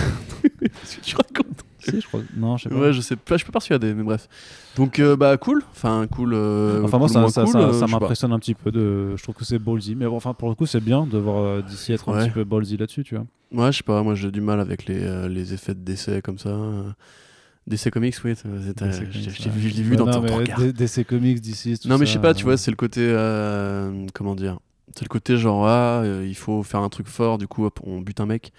tu racontes? Si, je crois. Non, je sais pas. Ouais, je sais pas, je peux pas persuader, mais bref. Donc, euh, bah, cool. Enfin, cool. euh, Enfin, moi, cool, ça, moins ça, cool, ça- euh, ça je sais pas. m'impressionne un petit peu. De... Je trouve que c'est ballsy. Mais bon, enfin, pour le coup, c'est bien de voir euh, d'ici être un Ouais. petit peu ballsy là-dessus, tu vois. Ouais, je sais pas, moi j'ai du mal avec les, euh, les effets de décès comme ça. euh. DC Comics, oui, t'as- t'as- DC je Comics, je t'ai ouais. vu, je l'ai vu Ouais, dans non, ton mais regard. D- DC Comics, DC. tout Non, mais je ça, sais pas, tu euh, vois, c'est le côté. euh, comment dire C'est le côté genre, ah, euh, il faut faire un truc fort, du coup, hop, on bute un mec.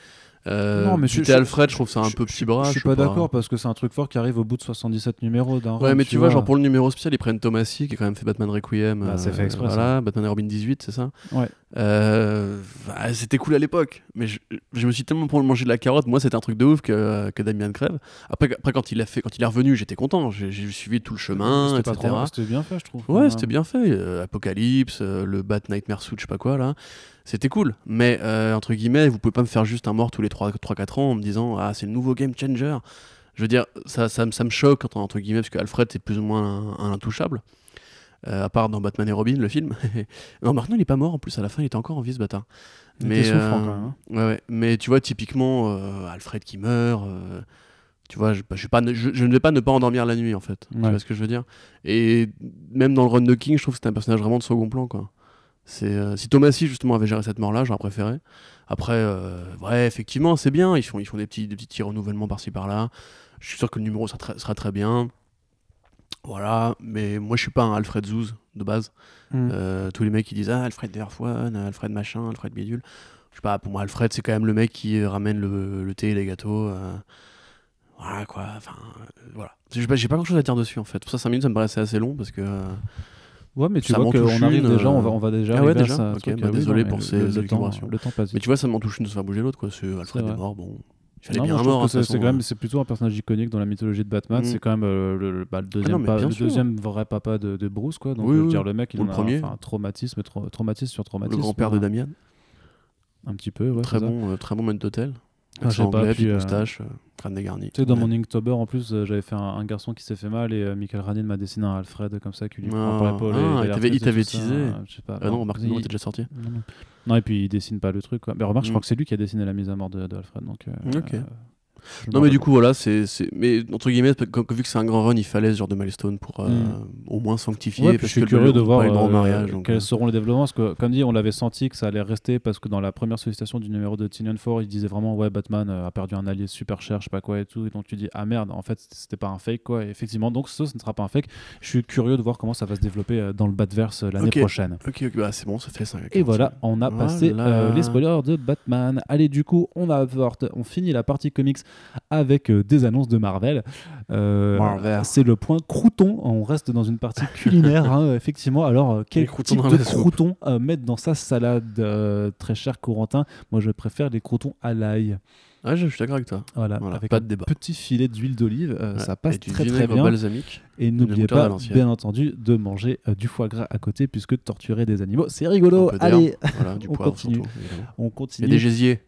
Euh, Non, mais je- Alfred, je trouve ça un je- peu petit bras. Je suis pas d'accord parce que c'est un truc fort qui arrive au bout de 77 numéros d'un Ouais, run, mais tu vois, genre pour le numéro spécial, ils prennent Thomasy qui a quand même fait Batman Requiem. Bah, c'est fait exprès, Voilà, Batman et Robin 18, c'est ça? Ouais. Euh, bah, c'était cool à l'époque, mais je, je me suis tellement pour le manger de la carotte. Moi, c'était un truc de ouf que, que Damian crève. Après, après quand, il a fait, quand il est revenu, j'étais content. J'ai j'ai suivi tout le chemin, C'était pas etc. trop- C'était bien fait, je trouve. Ouais, c'était bien fait. Euh, Apocalypse, euh, le Bat Nightmare Suit, je sais pas quoi, là. C'était cool. Mais, euh, entre guillemets, vous pouvez pas me faire juste un mort tous les 3-4 ans en me disant Ah, c'est le nouveau game changer. Je veux dire, ça, ça, me- ça me choque, entre, guillemets, parce que Alfred, c'est plus ou moins un, un intouchable. Euh, à part dans Batman et Robin, le film. non, maintenant, il est pas mort en plus. À la fin, il était encore en vie, ce bâtard. Il Mais, était souffrant, euh, quand même, hein. ouais, ouais. Mais tu vois, typiquement, Alfred qui meurt. tu vois, je, bah, je, suis pas, ne- je, je ne vais pas ne pas endormir la nuit, en fait. Tu Ouais. vois ce que je veux dire? Et même dans le run de King, je trouve que c'était un personnage vraiment de second plan, quoi. Euh, si Thomasy, justement, avait géré cette mort-là, j'aurais préféré. Après, euh, ouais, effectivement, c'est bien. Ils font, ils font des, petits, des petits renouvellements par-ci, par-là. Je suis sûr que le numéro sera très, sera très bien. Voilà, mais moi je suis pas un Alfred Zouz de base. Mm. Euh, tous les mecs qui disent ah, Alfred Derfwan, Alfred machin, Alfred bidule. Je sais pas, pour moi Alfred c'est quand même le mec qui ramène le, le thé et les gâteaux. euh, Voilà quoi, enfin voilà. J'ai pas, pas grand chose à dire dessus en fait. Pour ça 5 minutes ça me paraissait assez long parce que. Ouais, mais tu ça vois qu'on arrive déjà, on va, euh, on va déjà. Ah ouais, déjà ça, bah oui, désolé non, pour ces le, le temps, élucubrations. le temps passe Mais tu vois, ça m'en touche une de se faire bouger l'autre quoi. C'est Alfred est mort, bon. Il fallait Non, bien un mort. hein, c'est façon, quand même hein. c'est plutôt un personnage iconique dans la mythologie de Batman. Mm. C'est quand même euh, le, le- bah, le deuxième, non, le vrai papa de, de Bruce quoi. Donc Oui, je veux oui. dire le mec il en le a un traumatisme, tra- traumatisme sur Le traumatisme. grand-père de. Damian. Un petit peu, ouais. très bon, euh, très bon maître d'hôtel. Ah, je sais Accent pas, puis, euh, moustache, euh, crâne dégarni. Tu sais, dans Ouais. mon Inktober, en plus, euh, j'avais fait un, un garçon qui s'est fait mal et euh, Michael Radin m'a dessiné un Alfred comme ça qui lui prend par Ah, l'épaule. ah, et il t'avait- teasé. euh, Je sais pas. Ah non, remarque, il- t'es déjà sorti. non, non. Non, et puis il dessine pas le truc. Quoi. Mais remarque, je Mm. crois que c'est lui qui a dessiné la mise à mort de, de Alfred. Donc, euh, Ok. Non, mais du coup, voilà, c'est. c'est- Mais entre guillemets, comme- vu que c'est un grand run, il fallait ce genre de milestone pour euh, Mm. au moins sanctifier. Ouais, puis parce je suis que le curieux de voir euh, mariage. donc, quels euh, seront les développements. Parce que, comme dit, on l'avait senti que ça allait rester parce que dans la première sollicitation du numéro de Tynion 4, il disait vraiment Ouais, Batman a perdu un allié super cher, je sais pas quoi et tout. Et donc tu dis Ah merde, en fait, c'était pas un fake quoi. Et effectivement, donc ça, ce ne sera pas un fake. Je suis curieux de voir comment ça va se développer dans le Batverse l'année prochaine. Ok, ok, bah, c'est bon, ça fait 5 Et voilà, on a passé euh, les spoilers de Batman. Allez, du coup, on apporte, on finit la partie comics avec euh, des annonces de Marvel. Euh, Marvel. C'est le point crouton. On reste dans une partie culinaire, hein, effectivement. Alors, euh, quel type de crouton mettre dans sa salade, très cher Corentin? Moi, je préfère les croutons à l'ail. Je suis d'accord avec toi. Voilà, Voilà, avec pas de débat. petit filet d'huile d'olive, euh, Ouais, ça passe et du très très bien. balsamique. Et n'oubliez pas, bien entendu, de manger euh, du foie gras à côté, puisque torturer des animaux, c'est rigolo. Allez, voilà, du on poivre continue. surtout. on Il y continue. a des gésiers.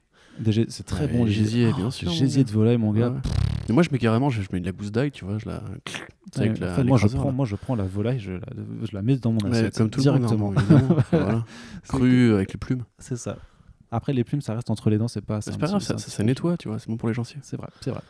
C'est très Ouais, bon, les gésiers, Oh, bien sûr, gars. de volaille, mon gars. Ouais. Moi, je mets carrément, je, je mets de la gousse d'ail, tu vois, je la. Tu sais, avec Ouais, la- en fait, moi, je prends, là. moi, je prends la volaille, je la, je la mets dans mon assiette comme tout le monde, directement. évidemment. voilà. Avec les plumes. C'est ça. Après, les plumes, ça reste entre les dents, c'est pas. C'est pas grave, ça, ça, ça nettoie, tu vois, c'est bon pour les gencives. C'est vrai, c'est vrai.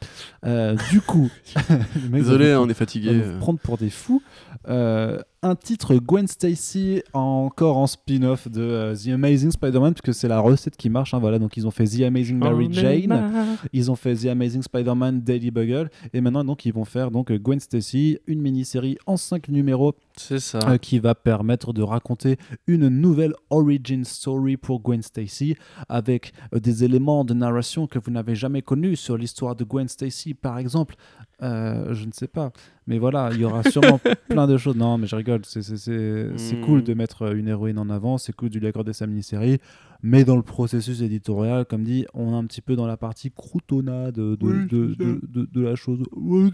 Euh, du coup, le Désolé, hein, on est fatigué. euh. prendre pour des fous. Euh, un titre Gwen Stacy encore en spin-off de euh, The Amazing Spider-Man puisque c'est la recette qui marche. hein, voilà, donc ils ont fait The Amazing Mary Jane, ils ont fait The Amazing Spider-Man Daily Bugle et maintenant donc ils vont faire donc Gwen Stacy, une mini-série en 5 numéros C'est ça. euh, qui va permettre de raconter une nouvelle origin story pour Gwen Stacy avec euh, des éléments de narration que vous n'avez jamais connus sur l'histoire de Gwen Stacy par exemple. Euh, je ne sais pas, mais voilà, il y aura sûrement plein de choses. Non, mais je rigole, c'est cool de mettre une héroïne en avant, c'est cool de lui accorder sa mini-série, mais dans le processus éditorial, comme dit, on est un petit peu dans la partie croutonnade de, Oui, la chose. Ouais,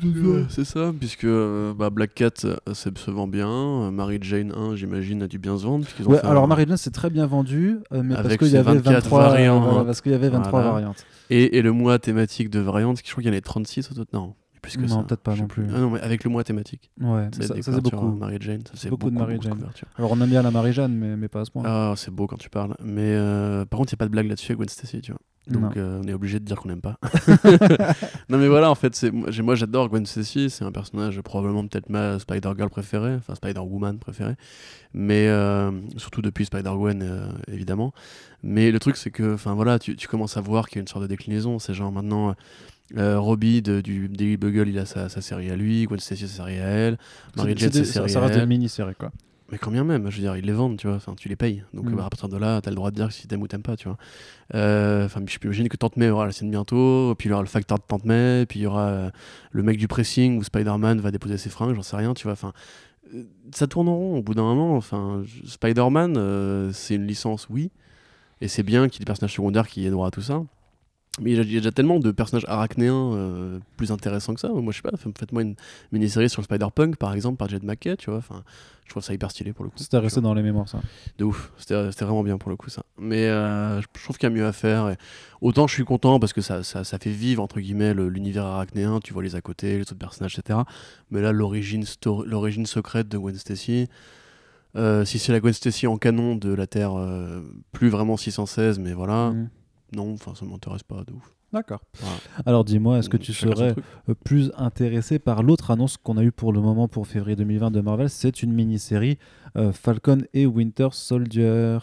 c'est ça, puisque euh, bah, Black Cat euh, se vend bien, Mary Jane 1, j'imagine, a dû bien se vendre. Ouais, alors un- Marie Jane c'est très bien vendu, mais parce Avec qu'il y ses avait 24 23 variantes. voilà, parce qu'il y avait 23 Voilà. variantes. et, et le mois thématique de variantes, je crois qu'il y en a 36 au total. Non, plus que Non, ça. peut-être pas non plus. Ah non, mais avec le mois thématique. Ouais, Ça, ça, des ça, c'est beaucoup. Mary Jane, ça c'est beaucoup de beaucoup Jane. Alors on aime bien la Marie Jeanne, mais, mais pas à ce point. Ah, c'est beau quand tu parles. Mais euh, par contre, il n'y a pas de blague là-dessus avec Gwen Stacy, tu vois. Donc euh, on est obligé de dire qu'on n'aime pas. non mais voilà, en fait, moi j'adore Gwen Stacy, c'est un personnage probablement peut-être ma Spider-Girl préférée, enfin Spider-Woman préférée, mais euh, surtout depuis Spider-Gwen euh, évidemment. Mais le truc c'est que, enfin voilà, tu, tu commences à voir qu'il y a une sorte de déclinaison, c'est genre maintenant... Euh, Robbie de, du Daily Bugle, il a sa, sa série à lui, Gwen Stacy sa série à elle, c'est des- sa ça, série ça à reste des elle. mini-séries quoi. Mais quand bien même, je veux dire, ils les vendent, tu vois, enfin, tu les payes. Donc Mm. euh, à partir de là, t'as le droit de dire si t'aimes ou t'aimes pas, tu vois. Euh, Enfin, je peux imaginer que Tante May aura la scène bientôt, puis il y aura le facteur de Tante May, puis il y aura euh, le mec du pressing où Spider-Man va déposer ses fringues, j'en sais rien, tu vois. Enfin, euh, ça tourne en rond au bout d'un moment. Enfin, Spider-Man, euh, c'est une licence, oui, et c'est bien qu'il y ait des personnages secondaires qui aient droit à tout ça. Mais il y a- déjà tellement de personnages arachnéens euh, plus intéressants que ça. Moi, je sais pas, fa- faites-moi une mini-série sur le Spider-Punk, par exemple, par Jed McKay, tu vois. Enfin, je trouve ça hyper stylé pour le coup. C'était resté dans les mémoires ça. De ouf, c'était vraiment bien pour le coup ça. Mais euh, je trouve qu'il y a mieux à faire. Et autant je suis content parce que ça, ça, ça fait vivre entre guillemets le- l'univers arachnéen, tu vois les à côté, les autres personnages, etc. Mais là, l'origine secrète de Gwen Stacy, euh, si c'est la Gwen Stacy en canon de la Terre, plus vraiment 616, mais voilà, Mm. Non, enfin ça m'intéresse pas de ouf. D'accord. Voilà. Alors dis-moi, est-ce que tu Chacun serais euh, plus intéressé par l'autre annonce qu'on a eue pour le moment pour février 2020 de Marvel? C'est une mini-série euh, Falcon et Winter Soldier.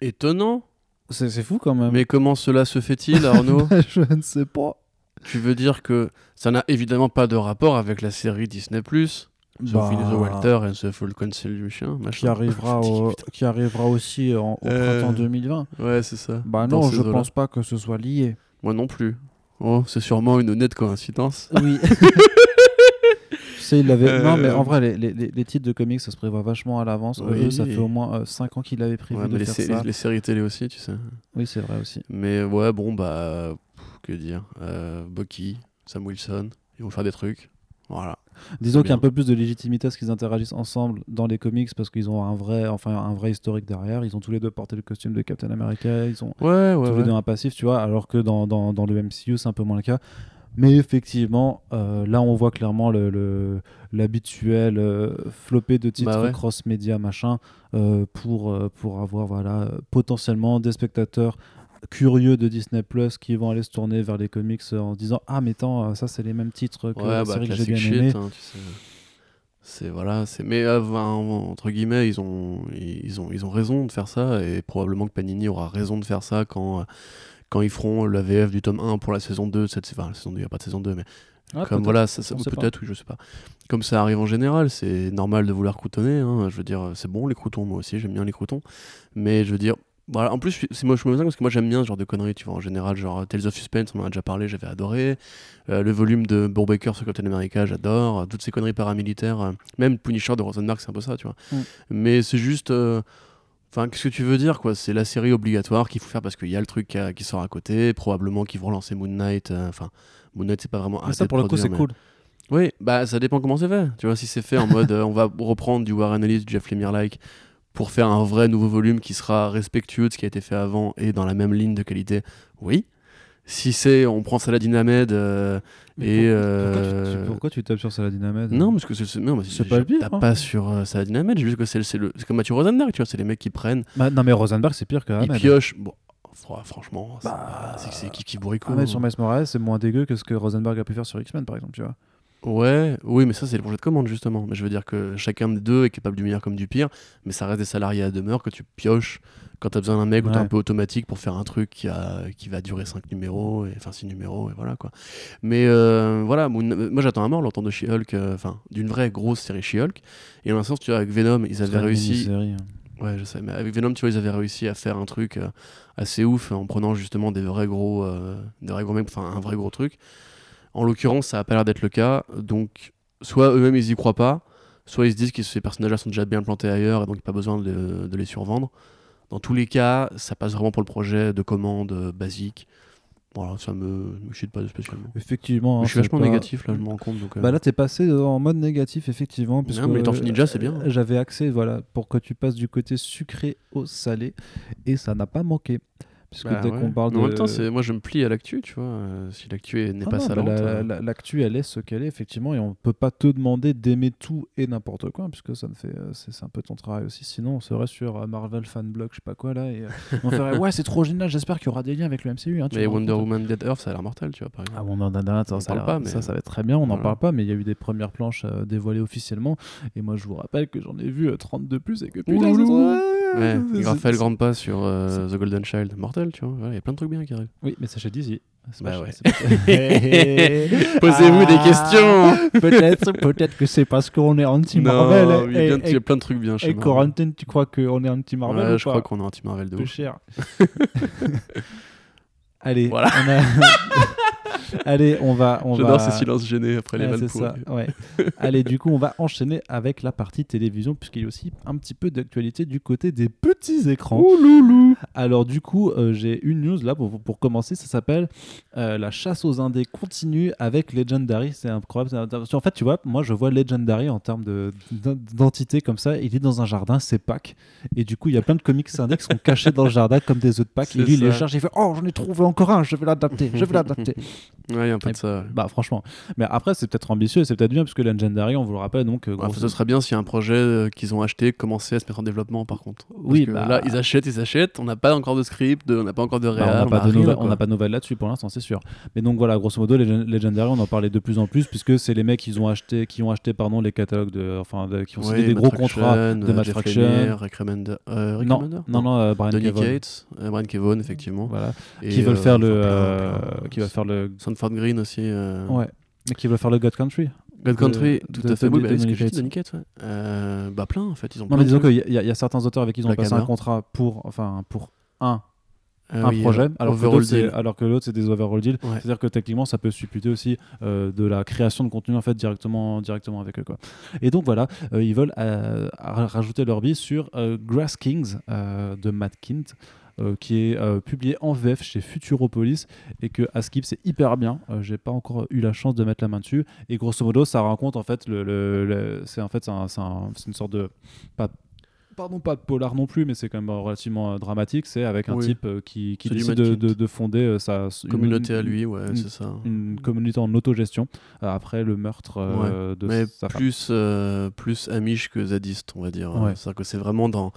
Étonnant, C'est fou quand même. mais comment cela se fait-il, Arnaud? Je ne sais pas. Tu veux dire que ça n'a évidemment pas de rapport avec la série Disney Plus? Sophie Bah, the Walter and the Falcon Solution, qui machin. arrivera, au- qui arrivera aussi en, au Euh, printemps 2020. Ouais, c'est ça. Bah non, je pense pas que ce soit lié. Moi non plus. Oh, c'est sûrement une honnête coïncidence. Oui. tu sais, il avait... Non, mais Euh. en vrai, les, les- les- les titres de comics, ça se prévoit vachement à l'avance. Oui. Ça fait au moins 5 ans qu'il avait prévu Ouais, de mais les, faire sé- ça. les séries télé aussi, tu sais. Oui, c'est vrai aussi. Mais ouais, bon, bah. pff, que dire euh, Bucky, Sam Wilson, ils vont faire des trucs. Voilà. Disons qu'il y a un peu plus de légitimité à ce qu'ils interagissent ensemble dans les comics parce qu'ils ont un vrai, enfin, un vrai historique derrière. Ils ont tous les deux porté le costume de Captain America. Ils ont Ouais, ouais, tous les deux un passif, tu vois, alors que dans, dans, dans le MCU, c'est un peu moins le cas. Mais effectivement, euh, là, on voit clairement le- le- l'habituel euh, flopé de titres Bah ouais. cross-média, machin, euh, pour, pour avoir voilà, potentiellement des spectateurs curieux de Disney Plus qui vont aller se tourner vers les comics en se disant Ah, mais attends, euh, ça, c'est les mêmes titres que Ouais, la bah, série que j'ai bien aimée. hein, tu sais. C'est voilà, c'est mais euh, entre guillemets, ils ont ils ont ils ont raison de faire ça et probablement que Panini aura raison de faire ça quand euh, quand ils feront la VF du tome 1 pour la saison 2 cette enfin, la saison 2, il y a pas de saison 2 mais Ah, comme voilà, ça, peut-être oui, je sais pas. Comme ça arrive en général, c'est normal de vouloir croutonner hein, je veux dire c'est bon les croutons moi aussi, j'aime bien les croutons. Mais je veux dire voilà, en plus, c'est moi je me ça parce que moi j'aime bien ce genre de conneries, tu vois, en général, genre Tales of Suspense, on en a déjà parlé, j'avais adoré. Euh, le volume de Bourbaker sur Captain America, j'adore. Euh, Toutes ces conneries paramilitaires, euh, même Punisher de Rosenberg, c'est un peu ça, tu vois. Mm. Mais c'est juste. Enfin, qu'est-ce que tu veux dire, quoi? C'est la série obligatoire qu'il faut faire parce qu'il y a le truc qui, a- qui sort à côté. Probablement qu'ils vont relancer Moon Knight. Enfin, Moon Knight, c'est pas vraiment. Mais ça, pour le coup, c'est mais- cool. oui, bah ça dépend comment c'est fait. Tu vois, si c'est fait en mode euh, on va reprendre du Warren Ellis, du Jeff Lemire-like pour faire un vrai nouveau volume qui sera respectueux de ce qui a été fait avant et dans la même ligne de qualité, oui. Si c'est on prend Saladin Ahmed euh, et. pourquoi, pourquoi tu- euh, tu, pourquoi tu tapes sur Saladin Ahmed Non, parce que c'est non, C'est pas le pire, tape hein. pas sur euh, Saladin Ahmed, juste que c'est le- c'est comme Mathieu Rosenberg, tu vois, c'est les mecs qui prennent, Bah, non, mais Rosenberg, c'est pire que ils Ahmed. piochent. Bon, fr- franchement, c'est Bah, c'est qui qui bourricot. Ahmed sur Miles Morales, c'est moins dégueu que ce que Rosenberg a pu faire sur X-Men, par exemple, tu vois. Ouais, oui, mais ça c'est le projet de commande justement. Mais je veux dire que chacun des deux est capable du meilleur comme du pire, mais ça reste des salariés à demeure que tu pioches quand t'as besoin d'un mec ou t'es Ouais. un peu automatique pour faire un truc qui, a, qui va durer 5 numéros, et, enfin 6 numéros, et voilà quoi. Mais euh, voilà, moi j'attends à mort l'entendre de She-Hulk, euh, enfin d'une vraie grosse série She-Hulk. Et dans un sens, tu vois, avec Venom, ils avaient réussi. hein. Ouais, je sais, mais avec Venom, tu vois, ils avaient réussi à faire un truc euh, assez ouf en prenant justement des vrais gros, des vrais gros mecs, enfin un vrai gros truc. En l'occurrence, ça a pas l'air d'être le cas, donc soit eux-mêmes ils y croient pas, soit ils se disent que ces personnages-là sont déjà bien plantés ailleurs et donc pas besoin de, de les survendre. Dans tous les cas, ça passe vraiment pour le projet de commande euh, basique. Voilà, ça me, me chute pas de spécialement. Effectivement. Hein, je suis vachement pas- négatif là, je me rends compte. Donc, euh, Bah là, t'es passé euh, en mode négatif, effectivement. puisque, mais les Tortues euh, Ninja, c'est bien. hein. J'avais accès, voilà, pour que tu passes du côté sucré au salé, et ça n'a pas manqué. Puisque bah dès ouais. qu'on parle de. En même temps, moi je me plie à l'actu, tu vois. euh, si l'actu est- n'est Ah pas bah, salante. la- euh, la- L'actu, elle est ce qu'elle est, effectivement, et on peut pas te demander d'aimer tout et n'importe quoi, puisque ça ne fait, euh, c'est un peu ton travail aussi. Sinon, on serait sur euh, Marvel Fanblog, je sais pas quoi là, et on ferait ouais, c'est trop génial. J'espère qu'il y aura des liens avec le MCU. hein, tu Mais Wonder Woman Dead Earth, ça a l'air mortel, tu vois, par exemple. Ah non, non, attends, On ça, pas, mais- ça, ça va être très bien, on n'en Voilà. parle pas, mais il y a eu des premières planches euh, dévoilées officiellement, et moi je vous rappelle que j'en ai vu euh, 32 plus, et que putain, Ouais, Raphaël Grandpa sur euh, The Golden Child, mortel, tu vois. Il y a plein de trucs bien qui arrivent. Oui, mais chez Dizzy. Bah ouais. Posez-vous des Ah, questions Peut-être, peut-être que c'est parce qu'on est anti-Marvel. Il y a y plein de trucs bien chez et. Corentin, tu crois qu'on est anti-Marvel Ouais, ou je pas crois qu'on est anti-Marvel de ouf. cher. Allez, Voilà. on a- Allez, on va, on J'adore va. ces silences gênés après les vannes c'est ça, ouais. Allez, du coup, on va enchaîner avec la partie télévision, puisqu'il y a aussi un petit peu d'actualité du côté des petits écrans. Alors, du coup, euh, j'ai une news là pour, pour commencer. Ça s'appelle euh, La chasse aux indés continue avec Legendary. C'est incroyable. En fait, tu vois, moi, je vois Legendary en termes de- d'identité comme ça. Il est dans un jardin, c'est Pâques. Et du coup, il y a plein de comics indés qui sont cachés dans le jardin comme des œufs de Pâques. Et lui, il les cherche. Il fait Oh, j'en ai trouvé encore un, je vais l'adapter, je vais l'adapter. Ouais, il y a un peu Et- de ça. ouais. Bah franchement. Mais après c'est peut-être ambitieux, et c'est peut-être bien puisque Legendary, on vous le rappelle donc. euh, Ouais, grosso- ce serait bien si un projet euh, qu'ils ont acheté commençait à se mettre en développement par contre. Parce Oui, que bah- là ils achètent, ils achètent, on n'a pas encore de script, de- on n'a pas encore de Bah, réal, on n'a pas, a de nouvelles- pas de là-dessus pour l'instant, c'est sûr. Mais donc voilà, grosso modo, Legend- Legendary, on en parlait de plus en plus puisque c'est les mecs qui ont acheté, qui ont acheté pardon les catalogues de, enfin, de- qui ont signé Ouais, des Matt gros Fraction, contrats de Jeff Fraction. Lemire, Rick Remender. euh, Rick Non, Remender non, non, euh, Brian Donny Cavan. Cates, euh, Brian Kevon effectivement. Voilà. Et, qui veulent faire le, euh, plein. qui va faire le, Sanford Green aussi. euh, ouais, mais qui veulent faire le God Country. God Country, de- tout de- à fait. de- Oui, bah, ce que ouais. Euh, bah plein en fait, ils ont Non, mais disons qu'il y, a- il y a certains auteurs avec qui ils ont passé un contrat pour, enfin, pour un Ah un oui, projet, euh, alors, que l'autre, c'est- deal. alors que l'autre c'est des overall deals. Ouais. C'est-à-dire que techniquement ça peut supputer aussi euh, de la création de contenu en fait directement, directement avec eux quoi. Et donc voilà, euh, ils veulent euh, ra- rajouter leur vie sur euh, Grass Kings euh, de Matt Kint. Euh, qui est euh, publié en VF chez Futuropolis et que à skip c'est hyper bien. Euh, J'ai pas encore eu la chance de mettre la main dessus. Et grosso modo, ça raconte en fait le, le- c'est en fait c'est un- c'est un- c'est une sorte de pardon pas de polar non plus, mais c'est quand même relativement euh, dramatique. C'est avec un Oui. type euh, qui, qui décide de, de- de fonder euh, sa une- Communauté à lui, ouais, c'est ça. Une communauté en autogestion euh, après le meurtre euh, de Mais sa plus, euh, plus amish que zadiste, on va dire. Ouais. C'est-à-dire que c'est vraiment dans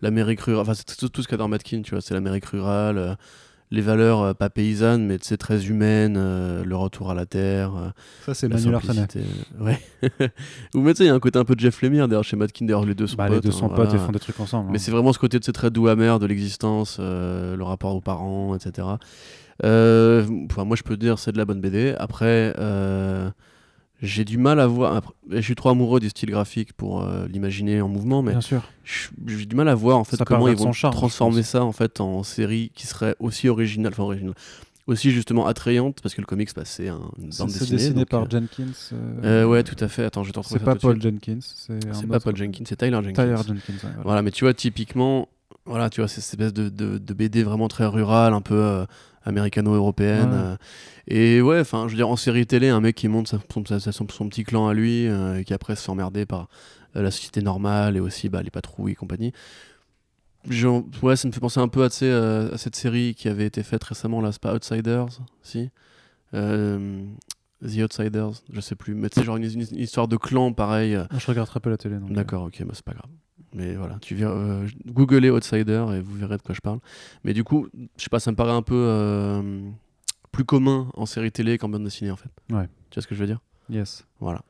l'Amérique rurale. Enfin, c'est tout, tout ce qu'il y a dans Matkin, tu vois. C'est l'Amérique rurale, euh, les valeurs euh, pas paysannes, mais très humaines, euh, le retour à la terre. euh, Ça c'est Manuel Arsenet. simplicité. Ouais. Ou mais tu sais, il y a un côté un peu Jeff Lemire d'ailleurs chez Matkin. D'ailleurs, les deux sont Bah, potes. les deux sont hein, potes et font des trucs ensemble. Mais hein. c'est vraiment ce côté de ces très doux amer de l'existence, euh, le rapport aux parents, etc. Euh, enfin, moi, je peux dire c'est de la bonne BD. Après, euh, j'ai du mal à voir. après, je suis trop amoureux du style graphique pour euh, l'imaginer en mouvement, mais j'ai du mal à voir en fait Ça comment ils vont charme, transformer ça en fait en série qui serait aussi originale, enfin originale, aussi justement attrayante parce que le comics, bah, c'est un, une bande dessinée. dessiné donc, par euh, Jenkins. euh, euh, ouais, tout à fait. Attends, je vais t'en C'est pas Paul. Jenkins. C'est pas Paul Jenkins, c'est Tyler Jenkins. Tyler Jenkins. ouais, voilà. Voilà, mais tu vois, typiquement, voilà, tu vois, c'est cette espèce de, de, de BD vraiment très rurale, un peu américano-européenne. Ouais. et ouais, enfin, je veux dire, en série télé, un mec qui monte sa- son, sa- son- son petit clan à lui, euh, et qui après se fait emmerder par euh, la société normale et aussi bah, les patrouilles et compagnie. Genre, ouais, ça me fait penser un peu à, euh, à cette série qui avait été faite récemment, là, c'est pas Outsiders, si? Euh, The Outsiders, je sais plus, mais sais, genre une, une histoire de clan pareil. euh, Je regarde très peu la télé. euh, D'accord, ok, bah, c'est pas grave. Mais voilà, tu verras, euh, googlez Outsider et vous verrez de quoi je parle. Mais du coup, je sais pas, ça me paraît un peu euh, plus commun en série télé qu'en bande dessinée en fait. Ouais. Tu vois ce que je veux dire? Yes. Voilà.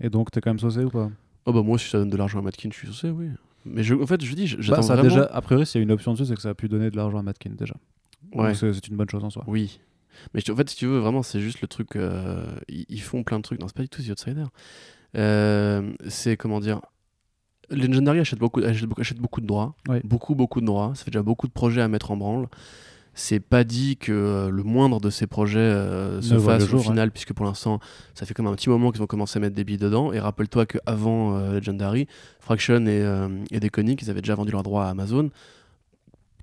Et donc, t'es quand même saucé ou pas? Oh bah moi, si ça donne de l'argent à Matkin, je suis saucé, oui. Mais je, en fait, je dis, bah, j'attends ça a vraiment. déjà, A priori, s'il y a une option dessus, c'est que ça a pu donner de l'argent à Matkin déjà. Ouais. C'est c'est une bonne chose en soi. Oui. Mais en fait, si tu veux, vraiment, c'est juste le truc. euh, ils, font plein de trucs. Non, c'est pas du tout The Outsider. Euh, c'est comment dire. Legendary achète beaucoup, achète beaucoup, achète beaucoup de droits. Ouais. Beaucoup, beaucoup de droits. Ça fait déjà beaucoup de projets à mettre en branle. C'est pas dit que euh, le moindre de ces projets euh, se fasse jour, au final, puisque pour l'instant, ça fait comme un petit moment qu'ils ont commencé à mettre des billes dedans. Et rappelle-toi qu'avant Legendary, Fraction et, et Deconic, ils avaient déjà vendu leurs droits à Amazon,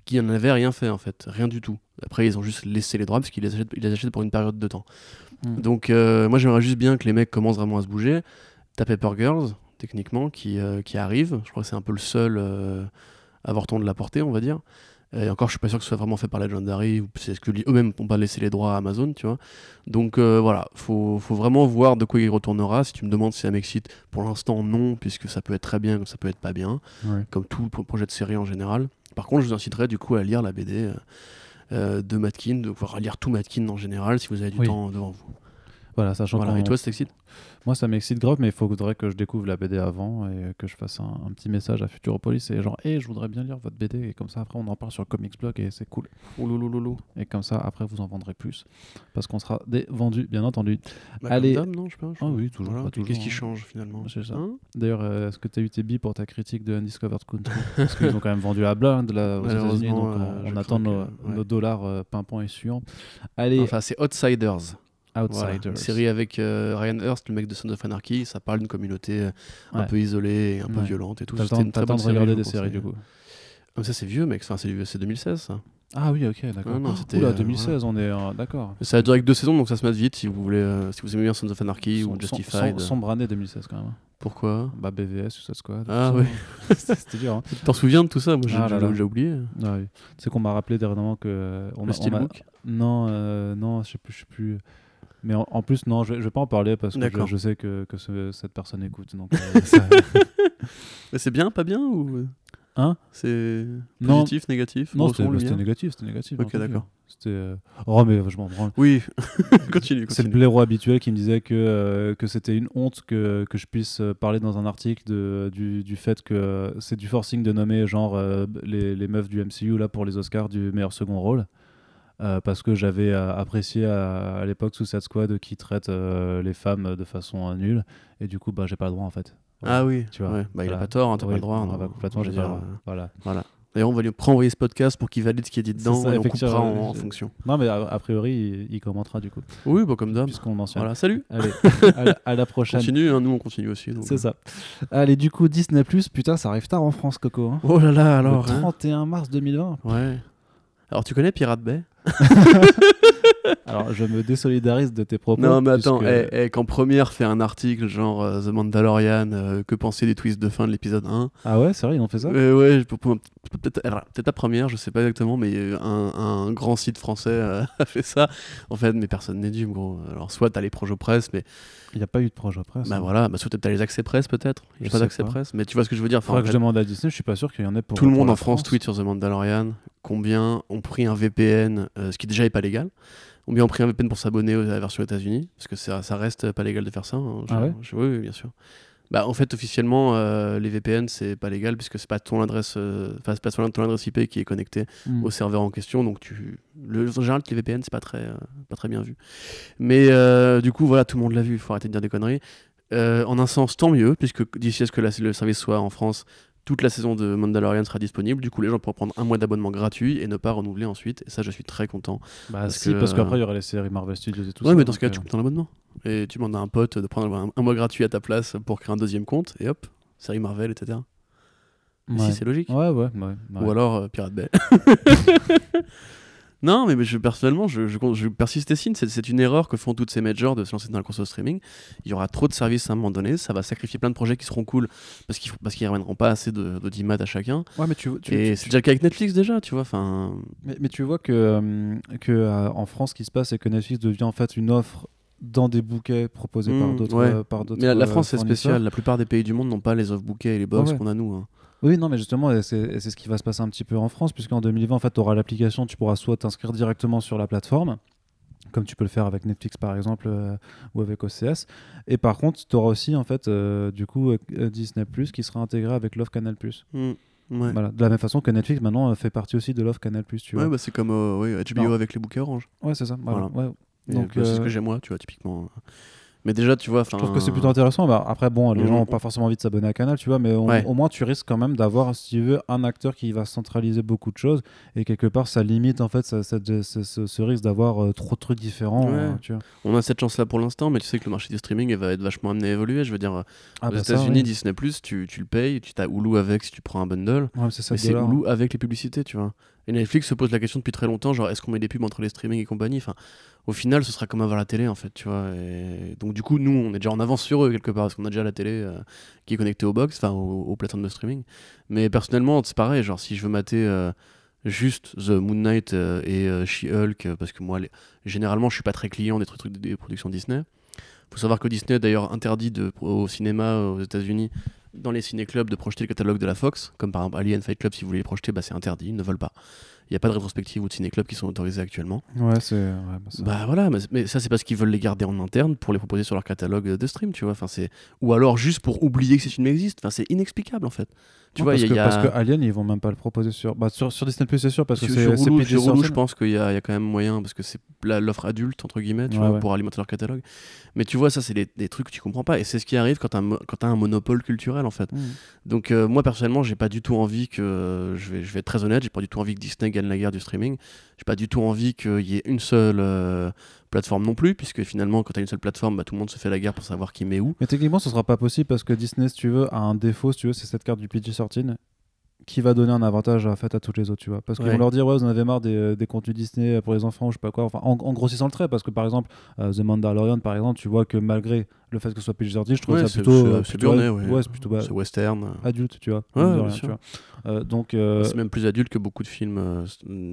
qui n'en avaient rien fait en fait, rien du tout. Après, ils ont juste laissé les droits parce qu'ils les achètent, ils les achètent pour une période de temps. Mm. Donc, euh, moi, j'aimerais juste bien que les mecs commencent vraiment à se bouger. T'as Paper Girls, techniquement, qui, euh, qui arrive. Je crois que c'est un peu le seul euh, avorton de la portée, on va dire. Et encore, je suis pas sûr que ce soit vraiment fait par Legendary, ou c'est ce que eux-mêmes n'ont pas laissé les droits à Amazon, tu vois. Donc euh, voilà, faut, faut vraiment voir de quoi il retournera. Si tu me demandes si ça m'excite, pour l'instant non, puisque ça peut être très bien, comme ça peut être pas bien Ouais. comme tout pro- projet de série en général. Par contre, je vous inciterai du coup à lire la BD euh, de Matkin, de pouvoir lire tout Matkin en général si vous avez du Oui. temps devant vous. Voilà, sachant Voilà. Et toi, ça t'excite Moi, ça m'excite grave, mais il faudrait que je découvre la BD avant et que je fasse un, un petit message à Futuropolis et genre, hé, je voudrais bien lire votre BD. Et comme ça, après, on en parle sur Comics Blog et c'est cool. Ouloulouloulou. Et comme ça, après, vous en vendrez plus. Parce qu'on sera des vendus, bien entendu. Bah, Allez. d'hab, non, je pense. Ah oui, toujours, Qu'est-ce toujours, qui hein. change finalement C'est ça. Hein D'ailleurs, euh, est-ce que tu as eu tes billes pour ta critique de Undiscovered Country Parce qu'ils ont quand même vendu à blinde là, aux États-Unis, donc on, euh, on attend nos, que- ouais. nos dollars euh, pimpants et suants. Allez, Enfin, c'est Outsiders. Voilà. Outsiders. Une série avec euh, Ryan Hurst, le mec de Sons of Anarchy. Ça parle d'une communauté euh, un Ouais. peu isolée, et un peu violente et tout. C'était une très bonne de série, regarder des séries du coup. Ah, ça, c'est vieux, mec. Enfin, c'est c'est 2016, ça. Ah oui, ok, d'accord. Ah Oh, oula, euh, 2016, on est d'accord. Ça a duré que deux saisons, donc ça se mate vite si vous voulez, euh, si vous aimez bien Sons of Anarchy Som- ou Justified. som- Sombre année 2016 quand même. Pourquoi? Bah BVS, Suicide Squad. Ah ça. C'était dur. Hein. T'en souviens de tout ça? Moi, j'ai Ah oublié. Ah oui. C'est qu'on m'a rappelé dernièrement que euh, on Le on steelbook? Non, euh, non, je sais plus, je sais plus. Mais en, en plus, non, je, je vais pas en parler parce que je, sais que, que ce- cette personne écoute. Donc, euh, ça- c'est bien, pas bien ou Hein? C'est Non. positif, négatif non, c'était négatif, c'était négatif. Ok, d'accord. C'était. euh, Oh mais je m'en branle. Oui, continue. C'est le blaireau habituel qui me disait que, euh, que c'était une honte que, que je puisse euh, parler dans un article de, du, du fait que c'est du forcing de nommer genre les, les meufs du MCU là pour les Oscars du meilleur second rôle. Euh, parce que j'avais euh, apprécié à, à l'époque Suicide Squad qui traite euh, les femmes de façon euh, nulle et du coup bah j'ai pas le droit en fait. Ah oui, Tu vois, ouais. bah, il a pas tort, hein, t'as Oui, pas le droit. non, non. bah, complètement j'ai pas le droit. euh, Voilà. Voilà. D'ailleurs, on va lui renvoyer ce podcast pour qu'il valide ce qui est dit dedans ça, et on coupera en, en fonction. Non mais a, a priori il, il commentera du coup Oui, bah, comme d'hab. puisqu'on mentionne. Voilà, salut. Allez, à, la- à la prochaine. Continue, hein, nous on continue aussi. C'est euh. ça. Allez, du coup, Disney, putain, ça arrive tard en France, Coco. hein. Oh là là, alors. le hein. 31 mars 2020. Ouais. Alors, tu connais Pirate Bay? Alors, je me désolidarise de tes propos. Non, mais attends, puisque- eh, eh, quand Première fait un article genre euh, The Mandalorian, euh, que penser des twists de fin de l'épisode 1 Ah ouais, c'est vrai, ils ont fait ça? Euh, Ouais, peut-être peut-être la première, je sais pas exactement, mais un, un grand site français a fait ça. En fait, mais personne n'est dû, gros. Alors, soit t'as les projets presse, mais Il n'y a pas eu de projet presse. bah hein. voilà, bah, soit t'as les accès presse peut-être. Il y a pas d'accès presse, mais tu vois ce que je veux dire. Enfin, Faudrait en que je demande à Disney, je suis pas sûr qu'il y en ait pour tout le monde en France tweet sur The Mandalorian combien ont pris un VPN, euh, ce qui déjà est pas légal. Combien ont pris un VPN pour s'abonner à la version États-Unis Parce que ça, ça reste pas légal de faire ça. hein. Je- Ah ouais? Je- oui, oui, bien sûr. Bah, en fait, officiellement, euh, les VPN, c'est pas légal puisque c'est pas ton adresse, euh, c'est pas ton ton adresse IP qui est connectée Hmm. au serveur en question. Donc, tu, le, en général, les VPN, c'est pas très, euh, pas très bien vu. Mais du coup, voilà, tout le monde l'a vu. Il faut arrêter de dire des conneries. En un sens, tant mieux, puisque d'ici à ce que la- le service soit en France, toute la saison de Mandalorian sera disponible. Du coup, les gens pourront prendre un mois d'abonnement gratuit et ne pas renouveler ensuite. Et ça, je suis très content. Bah parce si, que- parce qu'après il y aurait les séries Marvel Studios et tout ouais, ça. mais dans ce cas, euh, tu coupes ton abonnement. Et tu demandes à un pote de prendre un, un mois gratuit à ta place pour créer un deuxième compte. Et hop, série Marvel, etc. ouais. Si c'est logique. Ouais, ouais, ouais. ouais. Ou alors euh, Pirate Bay. non, mais, je, personnellement, je, je, je persiste et signe. C'est, une erreur que font toutes ces majors de se lancer dans la course au streaming. Il y aura trop de services à un moment donné. Ça va sacrifier plein de projets qui seront cool parce qu'ils parce qu'ils ramèneront pas assez de, d'audimat à chacun. Ouais, mais tu, tu, et c'est déjà le cas avec Netflix déjà, tu vois. Enfin, Mais, mais tu vois que, euh, que euh, en France, ce qui se passe, c'est que Netflix devient en fait une offre dans des bouquets proposés par Mm, d'autres. ouais. euh, d'autres mais la, la France c'est spécial. La plupart des pays du monde n'ont pas les off bouquets et les box ouais. qu'on a nous. hein. Oui, non, mais justement, c'est ce qui va se passer un petit peu en France, puisqu'en 2020, en fait, tu auras l'application, tu pourras soit t'inscrire directement sur la plateforme, comme tu peux le faire avec Netflix par exemple, euh, ou avec OCS. Et par contre, tu auras aussi, en fait, euh, du coup, euh, Disney Plus qui sera intégré avec l'offre Canal Plus. Mm, ouais. Voilà. De la même façon que Netflix maintenant fait partie aussi de l'offre Canal Plus, tu Ouais, vois. bah, c'est comme oui, HBO Non. avec les bouquets orange. Ouais, c'est ça. Voilà. Ouais. Et, Donc, bah, c'est ce que j'ai moi, tu vois, typiquement. Mais déjà, tu vois, Je trouve que c'est plutôt intéressant. Bah, après, bon, les Mhm. gens n'ont pas forcément envie de s'abonner à Canal, tu vois, mais au, Ouais. au moins tu risques quand même d'avoir, si tu veux, un acteur qui va centraliser beaucoup de choses et quelque part ça limite en fait ça- ça- ce, risque d'avoir euh, trop de trucs différents. Ouais. euh, tu vois. on a cette chance-là pour l'instant, mais tu sais que le marché du streaming il va être vachement amené à évoluer. Je veux dire, Ah, aux bah, États-Unis, oui. Disney tu, tu le payes, tu as Hulu avec si tu prends un bundle. Ouais, c'est c'est Hulu avec les publicités, tu vois. Et Netflix se pose la question depuis très longtemps, genre est-ce qu'on met des pubs entre les streamings et compagnie? Enfin, au final, ce sera comme avoir la télé, en fait, tu vois. Donc du coup, nous, on est déjà en avance sur eux quelque part, parce qu'on a déjà la télé euh, qui est connectée aux box, enfin aux, plateformes de streaming. Mais personnellement, c'est pareil, genre si je veux mater euh, juste The Moon Knight euh, et euh, She-Hulk, parce que moi, généralement, je suis pas très client des trucs, des productions Disney. Faut savoir que Disney d'ailleurs interdit au cinéma aux États-Unis dans les ciné-clubs de projeter le catalogue de la Fox, comme par exemple Alien Fight Club, si vous voulez les projeter, bah, c'est interdit, ils ne veulent pas. Il n'y a pas de rétrospective ou de ciné-club qui sont autorisés actuellement. Ouais, c'est. ouais, bah, ça- Bah voilà, mais, mais ça c'est parce qu'ils veulent les garder en interne pour les proposer sur leur catalogue de stream, tu vois. Enfin, c'est... Ou alors juste pour oublier que ces films existent. Enfin, c'est inexplicable en fait. Tu vois, parce, y que, a... parce que Alien, ils vont même pas le proposer sur. Bah, sur, sur Disney Plus, c'est sûr, parce que c'est sur Hulu, sur Hulu, PG-13. je pense qu'il y, y a quand même moyen, parce que c'est l'offre adulte, entre guillemets, tu Ouais, vois, ouais. pour alimenter leur catalogue. Mais tu vois, ça, c'est des, trucs que tu comprends pas. Et c'est ce qui arrive quand t'as un monopole culturel, en fait. Mmh. Donc, euh, moi, personnellement, j'ai pas du tout envie que. je, vais, je vais être très honnête, j'ai pas du tout envie que Disney la guerre du streaming. J'ai pas du tout envie qu'il y ait une seule euh, plateforme non plus, puisque finalement, quand t'as une seule plateforme, bah, tout le monde se fait la guerre pour savoir qui met où. Mais techniquement, ce sera pas possible parce que Disney, si tu veux, a un défaut, si tu veux, c'est cette carte du PG-13 qui va donner un avantage en fait à toutes les autres, tu vois. Parce qu'ils Ouais. vont leur dire, ouais, vous en avez marre des, euh, des contenus Disney pour les enfants ou je sais pas quoi. Enfin, en, en grossissant le trait, parce que par exemple, euh, The Mandalorian, par exemple, tu vois que malgré le fait que ce soit PG-13, je trouve Ouais, ça plutôt. c'est- euh, plutôt- ouais. ouais, c'est plutôt bah, C'est western. adulte, tu vois. Ouais, rien, tu. Euh, donc. euh, C'est même plus adulte que beaucoup de films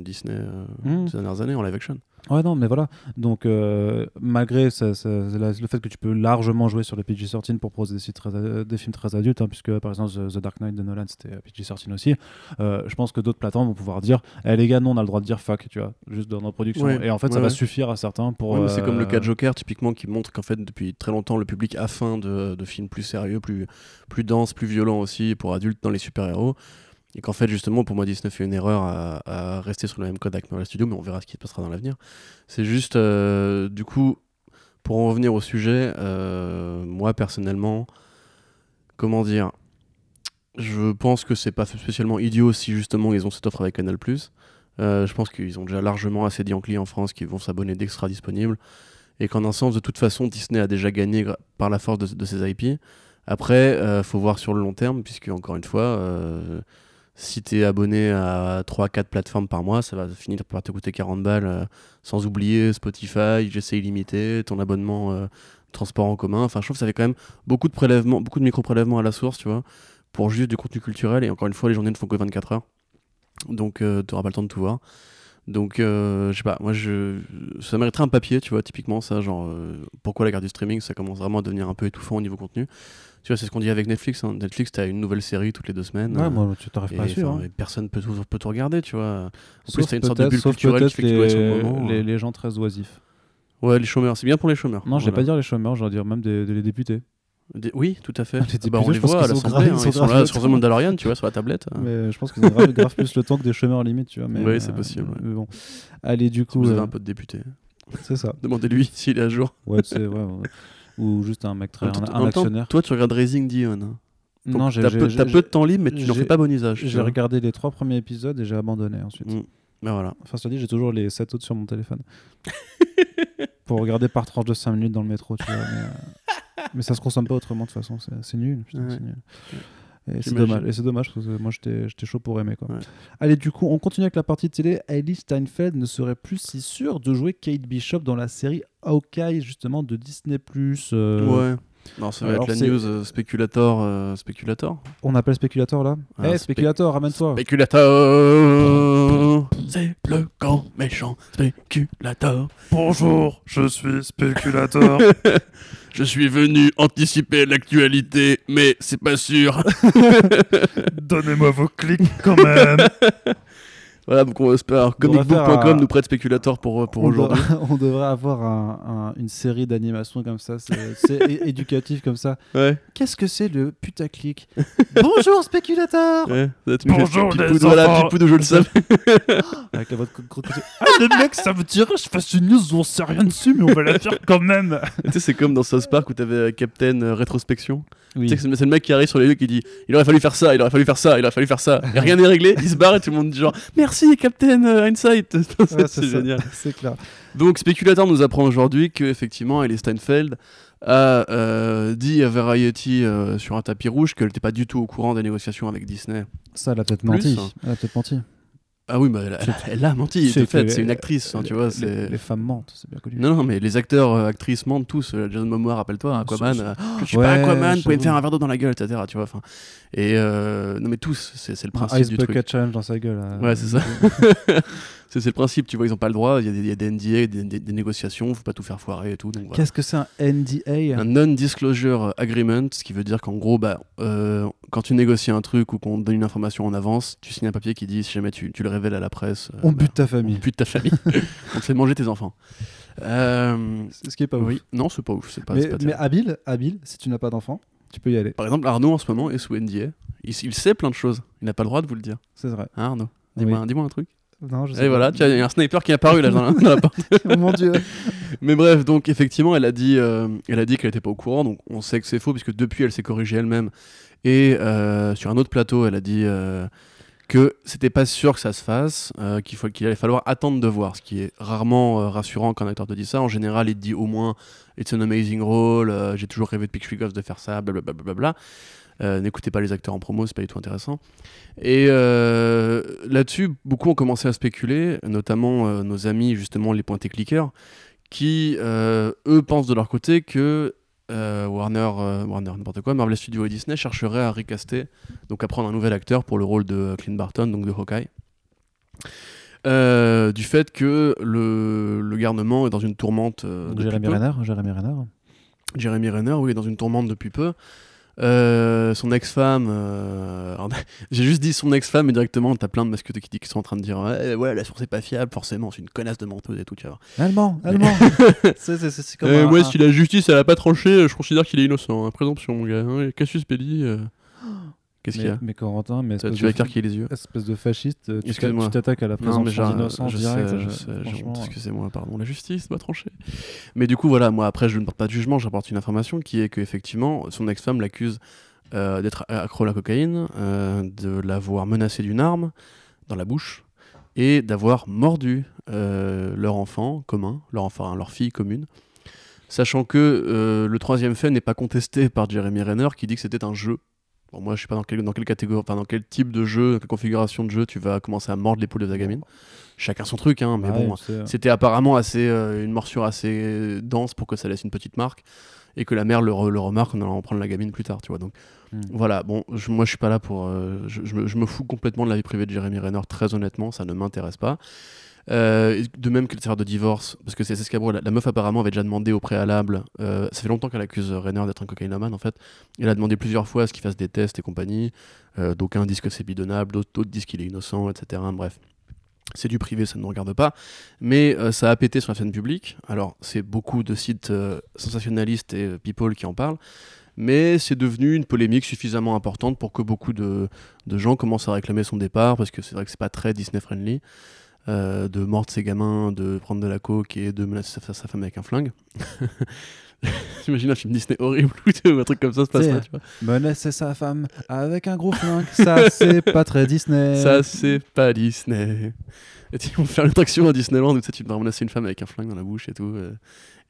Disney euh, Mm. ces dernières années en live action. Ouais, non, mais voilà. Donc, euh, malgré ça- ça- la- le fait que tu peux largement jouer sur les PG-13 pour proposer des, sites très, des films très adultes, hein, puisque par exemple The, The Dark Knight de Nolan c'était euh, PG-13 aussi, euh, je pense que d'autres plateformes vont pouvoir dire Eh les gars, non, on a le droit de dire fuck, tu vois, juste dans nos productions. Ouais, Et en fait, ça ouais, va suffire à certains pour. C'est comme le cas de Joker, typiquement, qui montre qu'en fait, depuis très longtemps, le public a faim de, de films plus sérieux, plus, plus denses, plus violents aussi, pour adultes dans les super-héros. Et qu'en fait, justement, pour moi, Disney fait une erreur à, rester sur le même code avec Marvel Studios, mais on verra ce qui se passera dans l'avenir. C'est juste, euh, du coup, pour en revenir au sujet, euh, moi, personnellement, comment dire je pense que c'est pas spécialement idiot si justement ils ont cette offre avec Canal+. Euh, je pense qu'ils ont déjà largement assez de Yankees en France qui vont s'abonner dès que ce sera disponible. Et qu'en un sens, de toute façon, Disney a déjà gagné par la force de, ses IP. Après, euh, faut voir sur le long terme, puisque encore une fois, si t'es abonné à 3-4 plateformes par mois, ça va finir par te coûter 40 balles, euh, sans oublier Spotify, GC illimité, ton abonnement euh, transport en commun. Enfin, je trouve que ça fait quand même beaucoup de prélèvements, beaucoup de micro-prélèvements à la source, tu vois, pour juste du contenu culturel. Et encore une fois, les journées ne font que 24 heures. Donc, euh, t'auras pas le temps de tout voir. Donc, euh, je sais pas, moi, je... ça mériterait un papier, tu vois, typiquement, ça, genre, euh, pourquoi la guerre du streaming, ça commence vraiment à devenir un peu étouffant au niveau contenu. Tu vois, c'est ce qu'on dit avec Netflix. hein. Netflix, t'as une nouvelle série toutes les deux semaines. Ouais, euh, moi, tu t'arrives pas à suivre. hein. personne peut tout, peut tout regarder, tu vois. En Sauf plus, t'as une sorte de bulle culturelle qui fait que tu dois être le moment. les, euh. les gens très oisifs. Ouais, les chômeurs, c'est bien pour les chômeurs. Non, je vais Voilà. pas dire les chômeurs, je vais dire même des, des- les députés. Des- Oui, tout à fait. Les Ah bah, on les voit à l'Assemblée, hein, ils sont là sur The. Mandalorian, tu vois, sur la tablette. euh. Mais je pense qu'ils ont grave, grave plus le temps que des chômeurs limite, tu vois. Mais, Oui, c'est possible, ouais. mais bon. Allez, du Si coup, vous avez euh, un peu de député, c'est ça. demandez-lui s'il est à jour. Ouais, c'est ouais, ouais. Ou juste un mec très, un, temps, actionnaire. toi, tu regardes Raising Dion. hein. Non, j'ai t'as peu, de temps libre, mais tu n'en fais pas bon usage. J'ai regardé les trois premiers épisodes et j'ai abandonné ensuite. Mm. Ben voilà. Enfin, cela dit, j'ai toujours les 7 autres sur mon téléphone. Pour regarder par tranche de 5 minutes dans le métro, tu vois. Mais, euh, mais ça se consomme pas autrement, de toute façon. C'est nul. putain, Ouais. c'est nul. Et c'est dommage. Et c'est dommage parce que moi j'étais chaud pour aimer. Quoi. Ouais. Allez, du coup, on continue avec la partie télé. Hailey Steinfeld ne serait plus si sûre de jouer Kate Bishop dans la série Hawkeye, justement, de Disney. Euh, Ouais. Non, ça va alors être la news euh, spéculator. euh, spéculator On appelle Speculator là Eh, Ah, spé- Speculator, ramène-toi Spéculator C'est le grand méchant spéculator. Bonjour, je suis spéculateur. Je suis venu anticiper l'actualité, mais c'est pas sûr. Donnez-moi vos clics quand même. voilà, donc on espère. Comicbook.com nous prête spéculator pour, pour on, aujourd'hui. devrait- on devrait avoir un- un- une série d'animations comme ça, c'est éducatif comme ça. Ouais, Qu'est-ce que c'est le putaclic? Bonjour speculateur ouais. Bonjour, les de- Voilà, enfants. Pipou de Je le savais. Avec la voix de Ah, les mecs, ça me dirait que je fasse une news où on sait rien dessus, mais on va la faire quand même. tu sais, c'est comme dans South Park où t'avais euh, Captain euh, Rétrospection. Oui. Tu sais que c'est le mec qui arrive sur les lieux qui dit Il aurait fallu faire ça, il aurait fallu faire ça, il aurait fallu faire ça. Et rien n'est réglé, il se barre et tout le monde dit genre Merci Captain euh, Hindsight. Ouais, c'est génial. C'est clair. Donc Speculator nous apprend aujourd'hui que effectivement Ellie Steinfeld a euh, dit à Variety euh, sur un tapis rouge qu'elle n'était pas du tout au courant des négociations avec Disney. Ça, elle a peut-être Plus, menti. Elle a peut-être menti. Ah oui, bah, elle, elle- elle a menti, C'est de fait, c'est une actrice, hein, tu vois. Les, femmes mentent, c'est bien connu. Non, non, mais les acteurs, euh, actrices mentent tous. Euh, Jason Momoa, rappelle-toi, Aquaman. C'est- euh, je suis Ouais, pas Aquaman, vous pouvez me faire un verre d'eau dans la gueule, etc. Tu vois, enfin. Et euh, non, mais tous, c'est, le principe Ice du truc. Bucket Challenge dans sa gueule. euh. Ouais, c'est ça. c'est, le principe, tu vois, ils ont pas le droit. Il y a des, il y a des NDA, des, des- des négociations, faut pas tout faire foirer et tout. Voilà. Qu'est-ce que c'est un NDA Un non-disclosure agreement, ce qui veut dire qu'en gros, bah, euh, quand tu négocies un truc ou qu'on te donne une information en avance, tu signes un papier qui dit si jamais tu, tu le révèles à la presse, euh, On bah, bute ta on famille. bute ta famille, on te fait manger tes enfants. Euh, ce qui est pas oui, ouf. non, c'est pas ouf, c'est pas, Mais, pas mais terrible. habile, habile, si tu n'as pas d'enfant, tu peux y aller. Par exemple, Arnaud en ce moment est sous NDA. Il, il sait plein de choses. Il n'a pas le droit de vous le dire. C'est vrai. Hein, Arnaud? Dis-moi dis-moi un truc. Non, je sais Et pas. voilà, tu as il y a un sniper qui est apparu là dans la, dans la porte. oh mon dieu. Mais bref, donc effectivement, elle a dit, euh, elle a dit qu'elle n'était pas au courant. Donc on sait que c'est faux puisque depuis, elle s'est corrigée elle-même. Et euh, sur un autre plateau, elle a dit euh, que c'était pas sûr que ça se fasse, euh, qu'il faut qu'il allait falloir attendre de voir, ce qui est rarement rassurant quand un acteur te dit ça. En général, il te dit au moins It's an amazing role, j'ai toujours rêvé depuis que je suis gosse de faire ça, blablabla. Bla, bla, bla. Euh, N'écoutez pas les acteurs en promo, c'est pas du tout intéressant. Et euh, là-dessus, beaucoup ont commencé à spéculer, notamment euh, nos amis, justement, les pointés clickers, qui, euh, eux, pensent de leur côté que euh, Warner, euh, Warner, n'importe quoi, Marvel Studios et Disney chercheraient à recaster, donc à prendre un nouvel acteur pour le rôle de Clint Barton, donc de Hawkeye. Euh, du fait que le, le garnement est dans une tourmente. euh, Jérémy. Renner, Jérémy Renner. Jeremy Renner, oui, est dans une tourmente depuis peu. Euh, son ex-femme, euh, j'ai juste dit son ex-femme, mais directement, t'as plein de mascottes qui, qui sont en train de dire ouais, ouais, la source est pas fiable, forcément, c'est une connasse de menteuse et tout, tu vois. Allemand, allemand. c'est c'est- c'est comme Euh, un- moi, un- si la justice elle a pas tranché, je considère qu'il est innocent. hein. Présomption, mon gars. Hein. Cassius Belli. Qu'est-ce qu'il y a mais Corentin, mais Tu vas écarquiller les yeux. espèce de fasciste, euh, tu t'a- Excuse-moi. tu t'attaques à la Non, mais présomption d'innocence je direct. sais, je sais, j'ai franchement, honte, excusez-moi, pardon, la justice doit trancher. Mais du coup, voilà, moi après, je ne porte pas de jugement, j'apporte une information qui est que effectivement, son ex-femme l'accuse euh, d'être accro à la cocaïne, euh, de l'avoir menacé d'une arme dans la bouche et d'avoir mordu euh, leur enfant commun, leur enfant, leur fille commune. Sachant que le troisième fait n'est pas contesté par Jeremy Renner qui dit que c'était un jeu Bon, moi, je sais pas dans quel, dans quelle catégorie, enfin, dans quel type de jeu, dans quelle configuration de jeu tu vas commencer à mordre l'épaule de ta gamine. Chacun son truc, hein, mais bon, c'est- c'était apparemment assez, euh, une morsure assez dense pour que ça laisse une petite marque et que la mère le, re- le remarque en allant prendre la gamine plus tard, tu vois. Donc Hmm. voilà, bon, je- moi je suis pas là pour. euh, je, je me, je me fous complètement de la vie privée de Jeremy Renner, très honnêtement, ça ne m'intéresse pas. Euh, de même que le de divorce, parce que c'est Escabro, la, la meuf apparemment avait déjà demandé au préalable, euh, ça fait longtemps qu'elle accuse Renner d'être un cocaïnomane en fait, elle a demandé plusieurs fois à ce qu'il fasse des tests et compagnie, euh, d'aucuns disent que c'est bidonnable, d'autres disent qu'il est innocent, etc. Bref. C'est du privé, ça ne nous regarde pas. Mais ça a pété sur la scène publique. Alors, c'est beaucoup de sites sensationnalistes et people qui en parlent. Mais c'est devenu une polémique suffisamment importante pour que beaucoup de, de gens commencent à réclamer son départ, parce que c'est vrai que c'est pas très Disney-friendly. Euh, de mordre ses gamins, de prendre de la coke et de menacer sa, sa femme avec un flingue. J'imagine un film Disney horrible ou un truc comme ça se passerait, C'est- tu vois. Menacer sa femme avec un gros flingue, ça c'est pas très Disney. Ça, c'est pas Disney. Et ils vont faire l'attraction à Disneyland où tu sais, tu dois menacer une femme avec un flingue dans la bouche et tout. euh,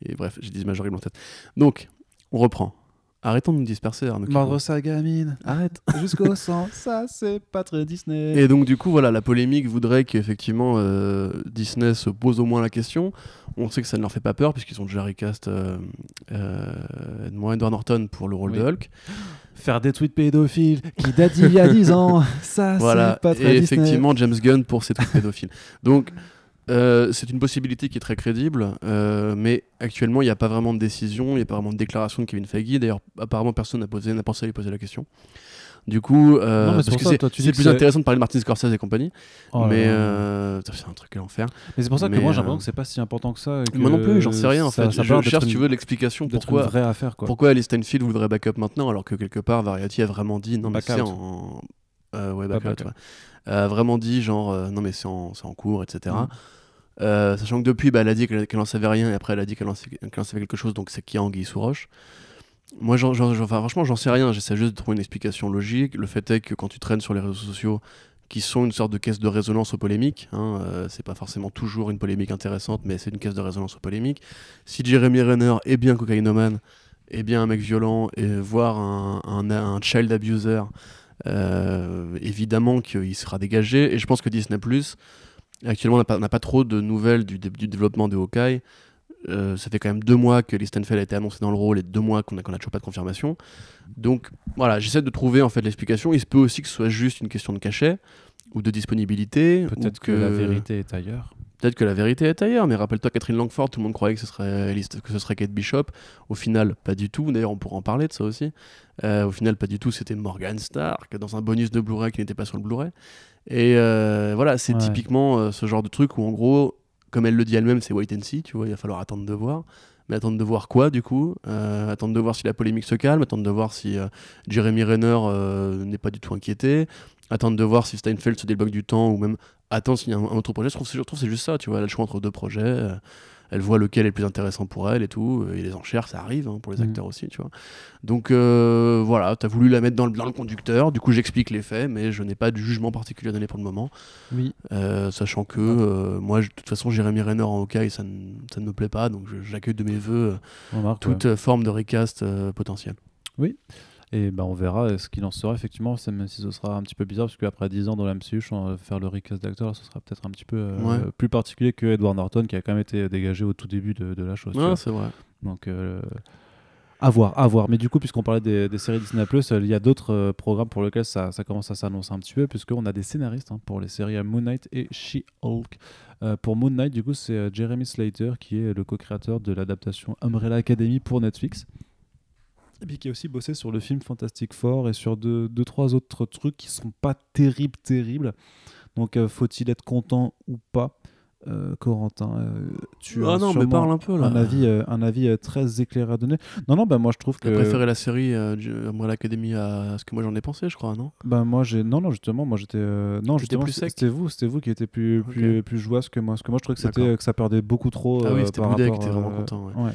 Et bref, j'ai des images horribles en tête. Donc, on reprend. Arrêtons de nous disperser, Arnaud. Mordre sa gamine Arrête. jusqu'au sang, ça c'est pas très Disney. Et donc, du coup, voilà, la polémique voudrait qu'effectivement euh, Disney se pose au moins la question. On sait que ça ne leur fait pas peur puisqu'ils ont déjà recast euh, euh, Edmond Edward Norton pour le rôle Oui. de Hulk. Faire des tweets pédophiles qui datent d'il y a 10 ans, ça Voilà, c'est pas très et Disney. effectivement James Gunn pour ses trucs pédophiles. Donc euh, c'est une possibilité qui est très crédible, euh, mais actuellement il n'y a pas vraiment de décision, il n'y a pas vraiment de déclaration de Kevin Feige. D'ailleurs, apparemment personne n'a posé, n'a pensé à lui poser la question. Du coup, euh, Non, c'est parce que que plus intéressant de parler de Martin Scorsese et compagnie, Oh mais c'est un truc à l'enfer. Mais c'est pour ça que mais, moi j'ai l'impression que c'est pas si important que ça. et que Moi non plus, j'en sais rien en ça- fait. ça je cherche, si une- tu veux, l'explication pourquoi. une vraie affaire quoi. Pourquoi Alice Steinfeld voudrait backup maintenant alors que quelque part Variety a vraiment dit non mais c'est en ouais backup. ouais. a vraiment dit genre non mais c'est en, cours etc. Mm. Euh, sachant que depuis bah, elle a dit qu'elle qu'elle en savait rien et après elle a dit qu'elle en, savait quelque chose donc c'est qui anguille sous roche. Moi enfin, franchement j'en sais rien j'essaie juste de trouver une explication logique. Le fait est que quand tu traînes sur les réseaux sociaux qui sont une sorte de caisse de résonance aux polémiques. Hein, euh, c'est pas forcément toujours une polémique intéressante, mais c'est une caisse de résonance aux polémiques. Si Jeremy Renner est bien cocaïnomane, est bien un mec violent, et voire un child abuser, euh, évidemment qu'il sera dégagé. Et je pense que Disney actuellement n'a pas, n'a pas trop de nouvelles du, dé- du développement de Hawkeye. Euh, ça fait quand même deux mois que Listenfeld a été annoncé dans le rôle et deux mois qu'on a, qu'on a toujours pas de confirmation. Donc voilà, j'essaie de trouver en fait l'explication. Il se peut aussi que ce soit juste une question de cachet ou de disponibilité. Peut-être que... la vérité est ailleurs. Peut-être que la vérité est ailleurs, mais rappelle-toi Catherine Langford, tout le monde croyait que ce serait, que ce serait Kate Bishop. Au final, pas du tout. D'ailleurs, on pourra en parler de ça aussi. Euh, au final, pas du tout. C'était Morgan Stark dans un bonus de Blu-ray qui n'était pas sur le Blu-ray. Et euh, voilà, c'est Ouais. typiquement euh, ce genre de truc où, en gros, comme elle le dit elle-même, c'est wait and see. Tu vois, il va falloir attendre de voir. Mais attendre de voir quoi, du coup? Attendre de voir si la polémique se calme. Attendre de voir si Jeremy Renner n'est pas du tout inquiété. Attendre de voir si Steinfeld se débloque du temps ou même attendre s'il y a un, un autre projet. Je trouve, je trouve que c'est juste ça, tu vois. Elle a le choix entre deux projets. euh, elle voit lequel est le plus intéressant pour elle et tout. euh, Et les enchères, ça arrive hein, pour les Mhm. acteurs aussi, tu vois. Donc euh, voilà, t'as voulu la mettre dans le, dans le conducteur. Du coup, j'explique les faits, mais je n'ai pas de jugement particulier à donner pour le moment. Oui. Euh, sachant que euh, moi, de toute façon, Jérémy Renner en Hawkeye, ça, ne- ça ne me plaît pas. Donc j'accueille de mes voeux toute forme de recast potentiel. Et ben on verra euh, ce qu'il en sera effectivement, même si ce sera un petit peu bizarre, parce qu'après 10 ans dans la MCU, euh, faire le recast d'acteur, ce sera peut-être un petit peu euh, Ouais. plus particulier que Edward Norton, qui a quand même été dégagé au tout début de, de la chose. Ouais, c'est vrai. Donc, euh, à voir, à voir. Mais du coup, puisqu'on parlait des, des séries Disney+, euh, il y a d'autres euh, programmes pour lesquels ça, ça commence à s'annoncer un petit peu, puisqu'on a des scénaristes hein, pour les séries Moon Knight et She-Hulk. Euh, pour Moon Knight, du coup, c'est euh, Jeremy Slater qui est le co-créateur de l'adaptation Umbrella Academy pour Netflix. Et puis qui a aussi bossé sur le film Fantastic Four et sur deux, deux trois autres trucs qui sont pas terribles, terribles. Donc, euh, faut-il être content ou pas Euh, Corentin, euh, tu ah as non, mais parle un peu là. un avis, un avis très éclairé à donner. Non, non, bah, moi je trouve que. Préféré la série Umbrella Academy à ce que moi j'en ai pensé, je crois, non? Bah, moi j'ai. Non, non, justement, moi j'étais. Non, justement, plus c'est- sec c'était vous, c'était vous qui étiez plus, Ok. plus, plus que moi. Parce que moi je trouvais que, c'était, D'accord. que ça perdait beaucoup trop. Ah oui, c'était Boudet qui était vraiment content, ouais. ouais.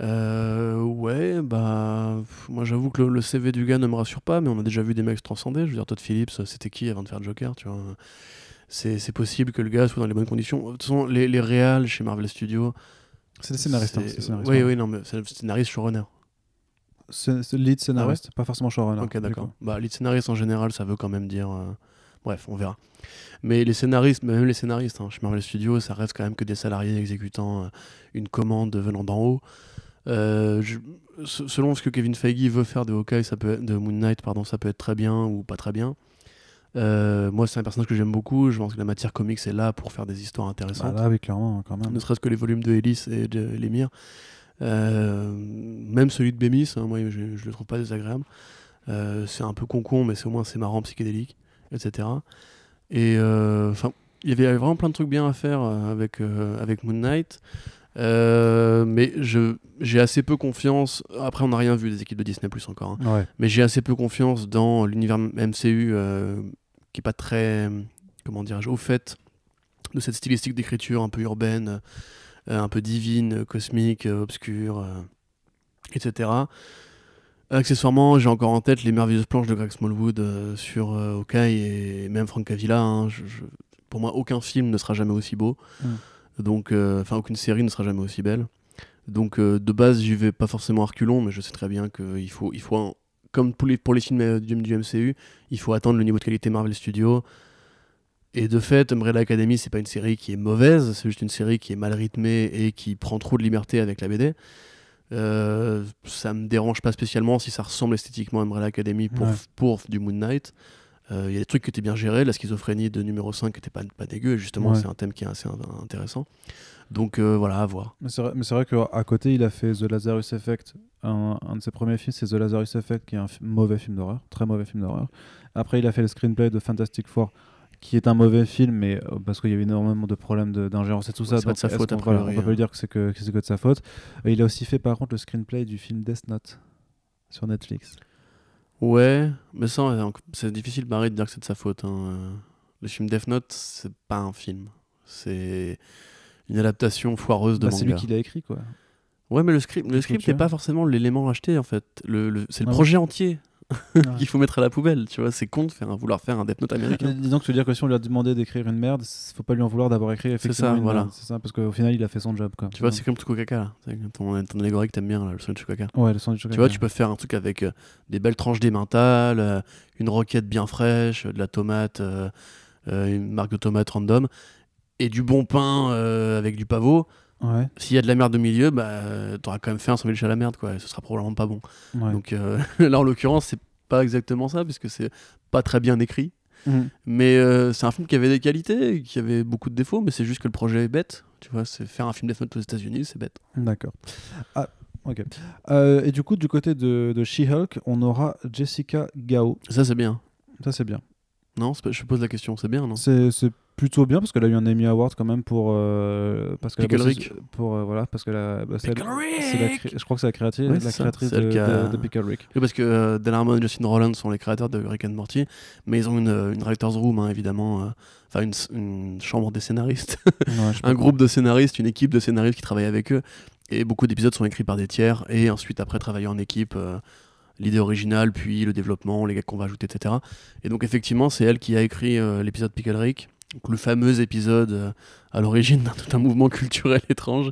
Euh, ouais, bah, pff, moi j'avoue que le, le CV du gars ne me rassure pas, mais on a déjà vu des mecs se transcender. Je veux dire, Todd Phillips, c'était qui avant de faire Joker, tu vois? C'est, possible que le gars soit dans les bonnes conditions. De toute façon, les, les réals chez Marvel Studios. C'est des scénaristes. hein, Oui, oui, non, mais c'est le scénariste showrunner. Lead scénariste, pas forcément showrunner. Ok, d'accord. Bah, lead scénariste en général, ça veut quand même dire. euh, Bref, on verra. Mais les scénaristes, même les scénaristes, hein, chez Marvel Studios, ça reste quand même que des salariés exécutant euh, une commande venant d'en haut. Euh, je- Selon ce que Kevin Feige veut faire de Hawkeye, ça peut être- de Moon Knight, pardon, ça peut être très bien ou pas très bien. Euh, moi, c'est un personnage que j'aime beaucoup. Je pense que la matière comics est là pour faire des histoires Bah intéressantes là, oui, clairement, quand même. ne serait-ce que les volumes de Ellis et de Lemire. Euh, même celui de Bémis, hein, moi je, je le trouve pas désagréable. C'est un peu concon, mais c'est au moins c'est marrant, psychédélique, etc. Et enfin, il y avait vraiment plein de trucs bien à faire avec, avec Moon Knight. Euh, mais je j'ai assez peu confiance. Après, on n'a rien vu des équipes de Disney Plus encore. hein. Ouais. Mais j'ai assez peu confiance dans l'univers MCU euh, qui est pas très, comment dirais-je, au fait de cette stylistique d'écriture un peu urbaine, euh, un peu divine, cosmique, obscure, etc. Accessoirement, j'ai encore en tête les merveilleuses planches de Greg Smallwood sur Hawkeye et même Frank Avila. hein. Je- je- pour moi, aucun film ne sera jamais aussi beau. Donc, euh, enfin, aucune série ne sera jamais aussi belle. Donc, euh, de base, j'y vais pas forcément à reculons, mais je sais très bien qu'il faut, il faut un- comme pour les, pour les films du, du MCU, il faut attendre le niveau de qualité Marvel Studios. Et de fait, Umbrella Academy, c'est pas une série qui est mauvaise, c'est juste une série qui est mal rythmée et qui prend trop de liberté avec la BD. Euh, ça me dérange pas spécialement si ça ressemble esthétiquement à Umbrella Academy pour, Ouais. pour du Moon Knight. Euh, Il y a des trucs qui étaient bien gérés, la schizophrénie de numéro 5 était pas, pas dégueu, et justement, Ouais. c'est un thème qui est assez in- intéressant. Donc euh, voilà, à voir. Mais c'est vrai, vrai qu'à côté, il a fait The Lazarus Effect. Un, un de ses premiers films, c'est The Lazarus Effect, qui est un mauvais film d'horreur, très mauvais film d'horreur. Après, il a fait le screenplay de Fantastic Four, qui est un mauvais film, mais euh, parce qu'il y avait énormément de problèmes de- d'ingérence et tout ça. C'est pas de sa faute, voilà, priori, on peut pas hein. lui dire que c'est que, que que de sa faute. Et il a aussi fait, par contre, le screenplay du film Death Note sur Netflix. Ouais, mais ça, c'est difficile pareil de dire que c'est de sa faute. hein. Euh, Le film Death Note, c'est pas un film. C'est une adaptation foireuse de Bah, c'est lui qui l'a écrit, quoi. Ouais, mais le script, le script n'est as pas forcément l'élément acheté en fait. Le, le- c'est le Ah projet entier Ouais. qu'il faut mettre à la poubelle. Tu vois, c'est con de faire un- vouloir faire un Death Note américain. Disons que tu veux dire que si on lui a demandé d'écrire une merde, faut pas lui en vouloir d'avoir écrit effectivement ça, une voilà. merde. C'est ça, parce qu'au final, il a fait son job, quoi. tu vois, c'est comme Tsukokaka là. C'est ton, ton allégorie que t'aimes bien là, le son de Tsukokaka. Ouais, le son du Tu vois, tu peux faire un truc avec euh, des belles tranches d'émental, euh, une roquette bien fraîche, euh, de la tomate, une marque de tomate random, et du bon pain avec du pavot. Ouais, S'il y a de la merde au milieu, bah, t'auras quand même fait un sandwich à la merde, quoi. Et ce sera probablement pas bon. ouais. Donc euh, là, en l'occurrence, c'est pas exactement ça, puisque c'est pas très bien écrit. Mhm. Mais euh, c'est un film qui avait des qualités, qui avait beaucoup de défauts, mais c'est juste que le projet est bête. Tu vois, c'est faire un film Death Note aux États-Unis, c'est bête. D'accord. Ah, ok. Euh, et du coup, du côté de, de She-Hulk, on aura Jessica Gao. Ça, c'est bien. Ça, c'est bien. Non, je pose la question, c'est bien, non? C'est plutôt bien parce qu'elle a eu un Emmy Award quand même pour. euh, parce bossé Rick. Pour, euh, voilà, parce que la, bah, elle- la Rick je crois que c'est la, créatrice, la créatrice de, de- de Pickle Rick. Oui, parce que euh, Dan Harmon et Justin Rollins sont les créateurs de Rick and Morty, mais ils ont une, euh, une writer's room, hein, évidemment, euh, enfin une, chambre des scénaristes, Ouais, un groupe de scénaristes, une équipe de scénaristes qui travaille avec eux, et beaucoup d'épisodes sont écrits par des tiers, et ensuite après travailler en équipe, l'idée originale, puis le développement, les gars qu'on va ajouter, etc. Et donc effectivement, c'est elle qui a écrit l'épisode Pickle Rick, donc le fameux épisode euh, à l'origine d'un tout un mouvement culturel étrange.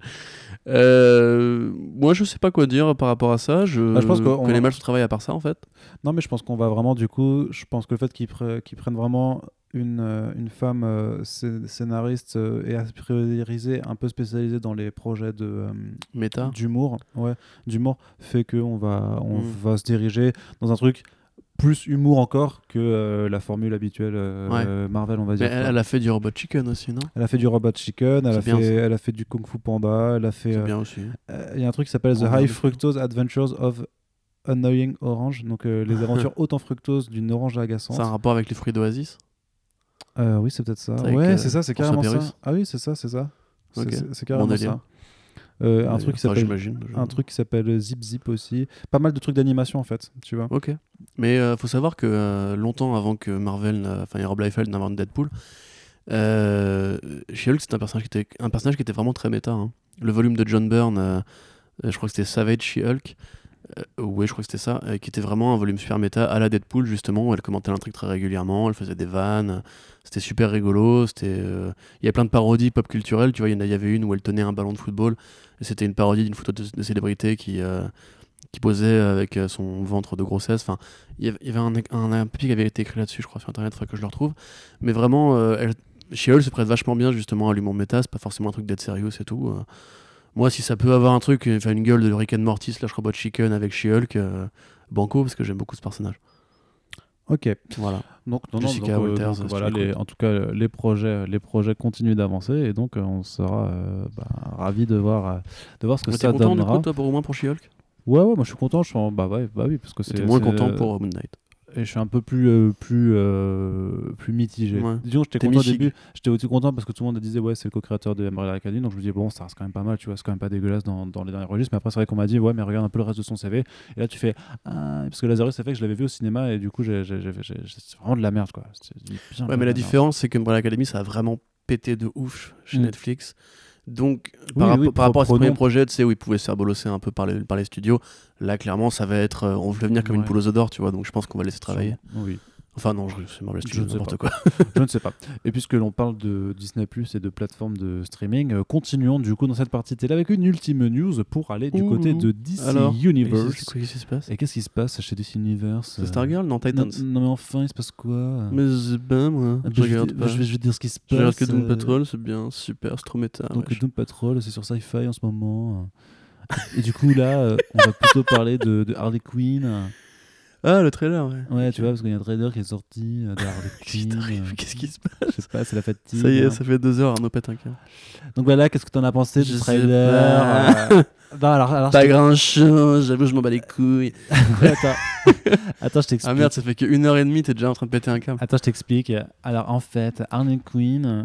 Euh, moi, je sais pas quoi dire par rapport à ça. Je, Bah, je pense qu'on- connais mal son travail à part ça, en fait. Non, mais je pense qu'on va vraiment, du coup, je pense que le fait qu'ils pre- prennent vraiment une, euh, une femme euh, scé- scénariste euh, et a priorisé un peu spécialisée dans les projets de Méta. d'humour, ouais, d'humour, fait que on va, on Mm. va se diriger dans un truc plus humour encore que euh, la formule habituelle euh, Ouais. Marvel, on va dire. elle, a fait du Robot Chicken aussi, non? Elle a fait du Robot Chicken, elle a, fait, elle a fait du Kung Fu Panda, elle a fait. C'est euh, bien aussi. Il y a un truc qui s'appelle The Grand High. Fructose Adventures of Annoying Orange, donc les aventures haute en fructose d'une orange agaçante. C'est un rapport avec les fruits d'Oasis? Oui, c'est peut-être ça. Ouais, c'est ça, c'est carrément ça. Ah oui, c'est ça, c'est ça. C'est carrément ça. Euh, un truc enfin, un truc qui s'appelle Zip Zip aussi. Pas mal de trucs d'animation en fait, tu vois. Ok. Mais euh, faut savoir que euh, longtemps avant que Marvel, enfin Rob Liefeld n'invente Deadpool, euh, She-Hulk c'est un personnage qui était un personnage qui était vraiment très méta. hein. Le volume de John Byrne, euh, euh, je crois que c'était Savage She-Hulk. Euh, ouais, je crois que c'était ça, euh, qui était vraiment un volume super méta à la Deadpool justement, où elle commentait l'intrigue très régulièrement, elle faisait des vannes, c'était super rigolo, c'était, euh, il y a plein de parodies pop culturelles, tu vois, il y en avait une où elle tenait un ballon de football, et c'était une parodie d'une photo de, célébrité qui, qui posait avec son ventre de grossesse. Enfin, il y avait- un, un, qui avait été écrit là-dessus, je crois, sur internet, il faudrait que je le retrouve. Mais vraiment, euh, elle, se prête vachement bien justement à l'humour méta, c'est pas forcément un truc d'être sérieux, c'est tout. Moi, si ça peut avoir un truc, enfin une gueule de Rick and Morty slash Robot Chicken avec She-Hulk, euh, banco, parce que j'aime beaucoup ce personnage. Ok. Voilà. Donc, non, non, Jessica donc, euh, Walters, donc, voilà, les- en tout cas, euh, les projets, les projets continuent d'avancer et donc euh, on sera euh, bah, ravis de voir, euh, de voir ce que Mais ça T'es content du donnera. coup, toi, pour, au moins pour She-Hulk? Ouais, ouais, moi je suis content. Je suis en- bah, ouais, bah oui, parce que c'est. Moins content pour euh, Moon Knight. Et je suis un peu plus, euh, plus, euh, plus mitigé. Ouais. Disons, j'étais content au début. J'étais aussi content parce que tout le monde disait, ouais, c'est le co-créateur de Umbrella Academy. Donc je me disais, bon, ça reste quand même pas mal, tu vois, c'est quand même pas dégueulasse dans, dans les derniers registres. Mais après, c'est vrai qu'on m'a dit, ouais, mais regarde un peu le reste de son CV. Et là, tu fais, ah, parce que Lazarus, c'est fait que je l'avais vu au cinéma et du coup, j'ai- vraiment de la merde, quoi. Ouais, mais la différence, c'est que Umbrella Academy, ça a vraiment pété de ouf chez Mm. Netflix. Donc, Oui, par, oui, rapport- par rapport à ce premier projet, tu sais, où ils pouvaient se faire bolosser un peu par les, par les studios, là, clairement, ça va être. euh, on veut venir comme une poule aux d'or, tu vois, donc je pense qu'on va laisser travailler. Oui. Enfin, non, je- c'est Marvel Je Studios, ne sais n'importe pas. quoi. Je ne sais pas. Et puisque l'on parle de Disney Plus et de plateformes de streaming, euh, continuons du coup dans cette partie télé avec une ultime news pour aller du Ouh. côté de DC Alors, Universe. Quoi qui se passe Et qu'est-ce qui se passe chez DC Universe C'est euh, Stargirl Non, non, Titans. non, mais enfin, il se passe quoi Mais bien, moi. Ah, bah, Je je, vais, regarde pas. je, vais, je vais te dire ce qui se Je passe. regarde que Doom euh, Patrol, c'est bien, super, c'est trop méta. Donc wesh. Doom Patrol, c'est sur Sci-Fi en ce moment. Et du coup, là, euh, on va plutôt parler de, de Harley Quinn. Ah, le trailer, ouais. Ouais, tu vois, parce qu'il y a un trailer qui est sorti euh, Qu'est-ce qui euh, Qu'est-ce qui se passe Je sais pas, c'est la fatigue. Ça y est, ça fait deux heures, Arnaud pète un câble. Donc voilà, qu'est-ce que t'en as pensé du trailer pas. euh, Non, alors, alors, Pas je grand chose, j'avoue, je m'en bats les couilles. Attends, Attends, je t'explique. Ah merde, ça fait qu'une heure et demie, t'es déjà en train de péter un câble. Attends, je t'explique. Alors, en fait, Harley Quinn, euh,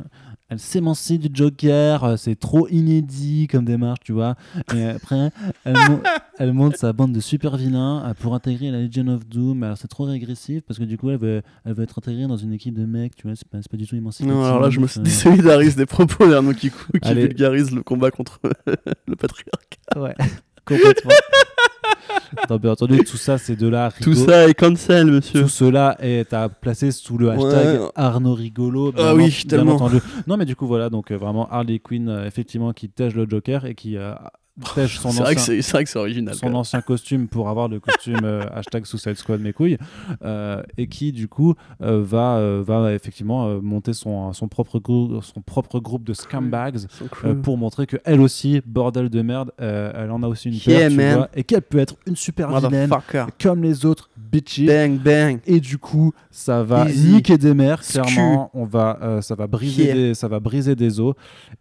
elle s'émancipe du Joker. euh, C'est trop inédit comme démarche, tu vois. Et après, elle, mon- elle monte sa bande de super vilains euh, pour intégrer la Legion of Doom. Alors, c'est trop régressif parce que du coup, elle veut, elle veut être intégrée dans une équipe de mecs, tu vois. C'est pas, c'est pas du tout émancipatif. Non, alors là, je me euh, désolidarise des propos d'Arnaud Kikou qui Allez. vulgarise le combat contre le patriarcat. Ouais, complètement. Non, bien entendu, tout ça, c'est de la Tout ça est cancel, monsieur. Tout cela est à placer sous le hashtag Ouais. Arnaud Rigolo. Ah oui, en- bien tellement. entendu. Non, mais du coup, voilà, donc euh, vraiment Harley Quinn, euh, effectivement, qui tège le Joker et qui euh, tège son C'est vrai que ancien. vrai que c'est original. Son ancien costume pour avoir le costume euh, hashtag Suicide Squad mes couilles euh, et qui du coup euh, va, euh, va effectivement monter son, son, propre son propre groupe de scumbags pour montrer que elle aussi bordel de merde elle en a aussi une Yeah, paire tu man. vois, et qu'elle peut être une super vilaine comme les autres bitches Bang, bang. et du coup ça va Easy. niquer des Scu. clairement on va ça va briser Yeah. des, ça va briser des os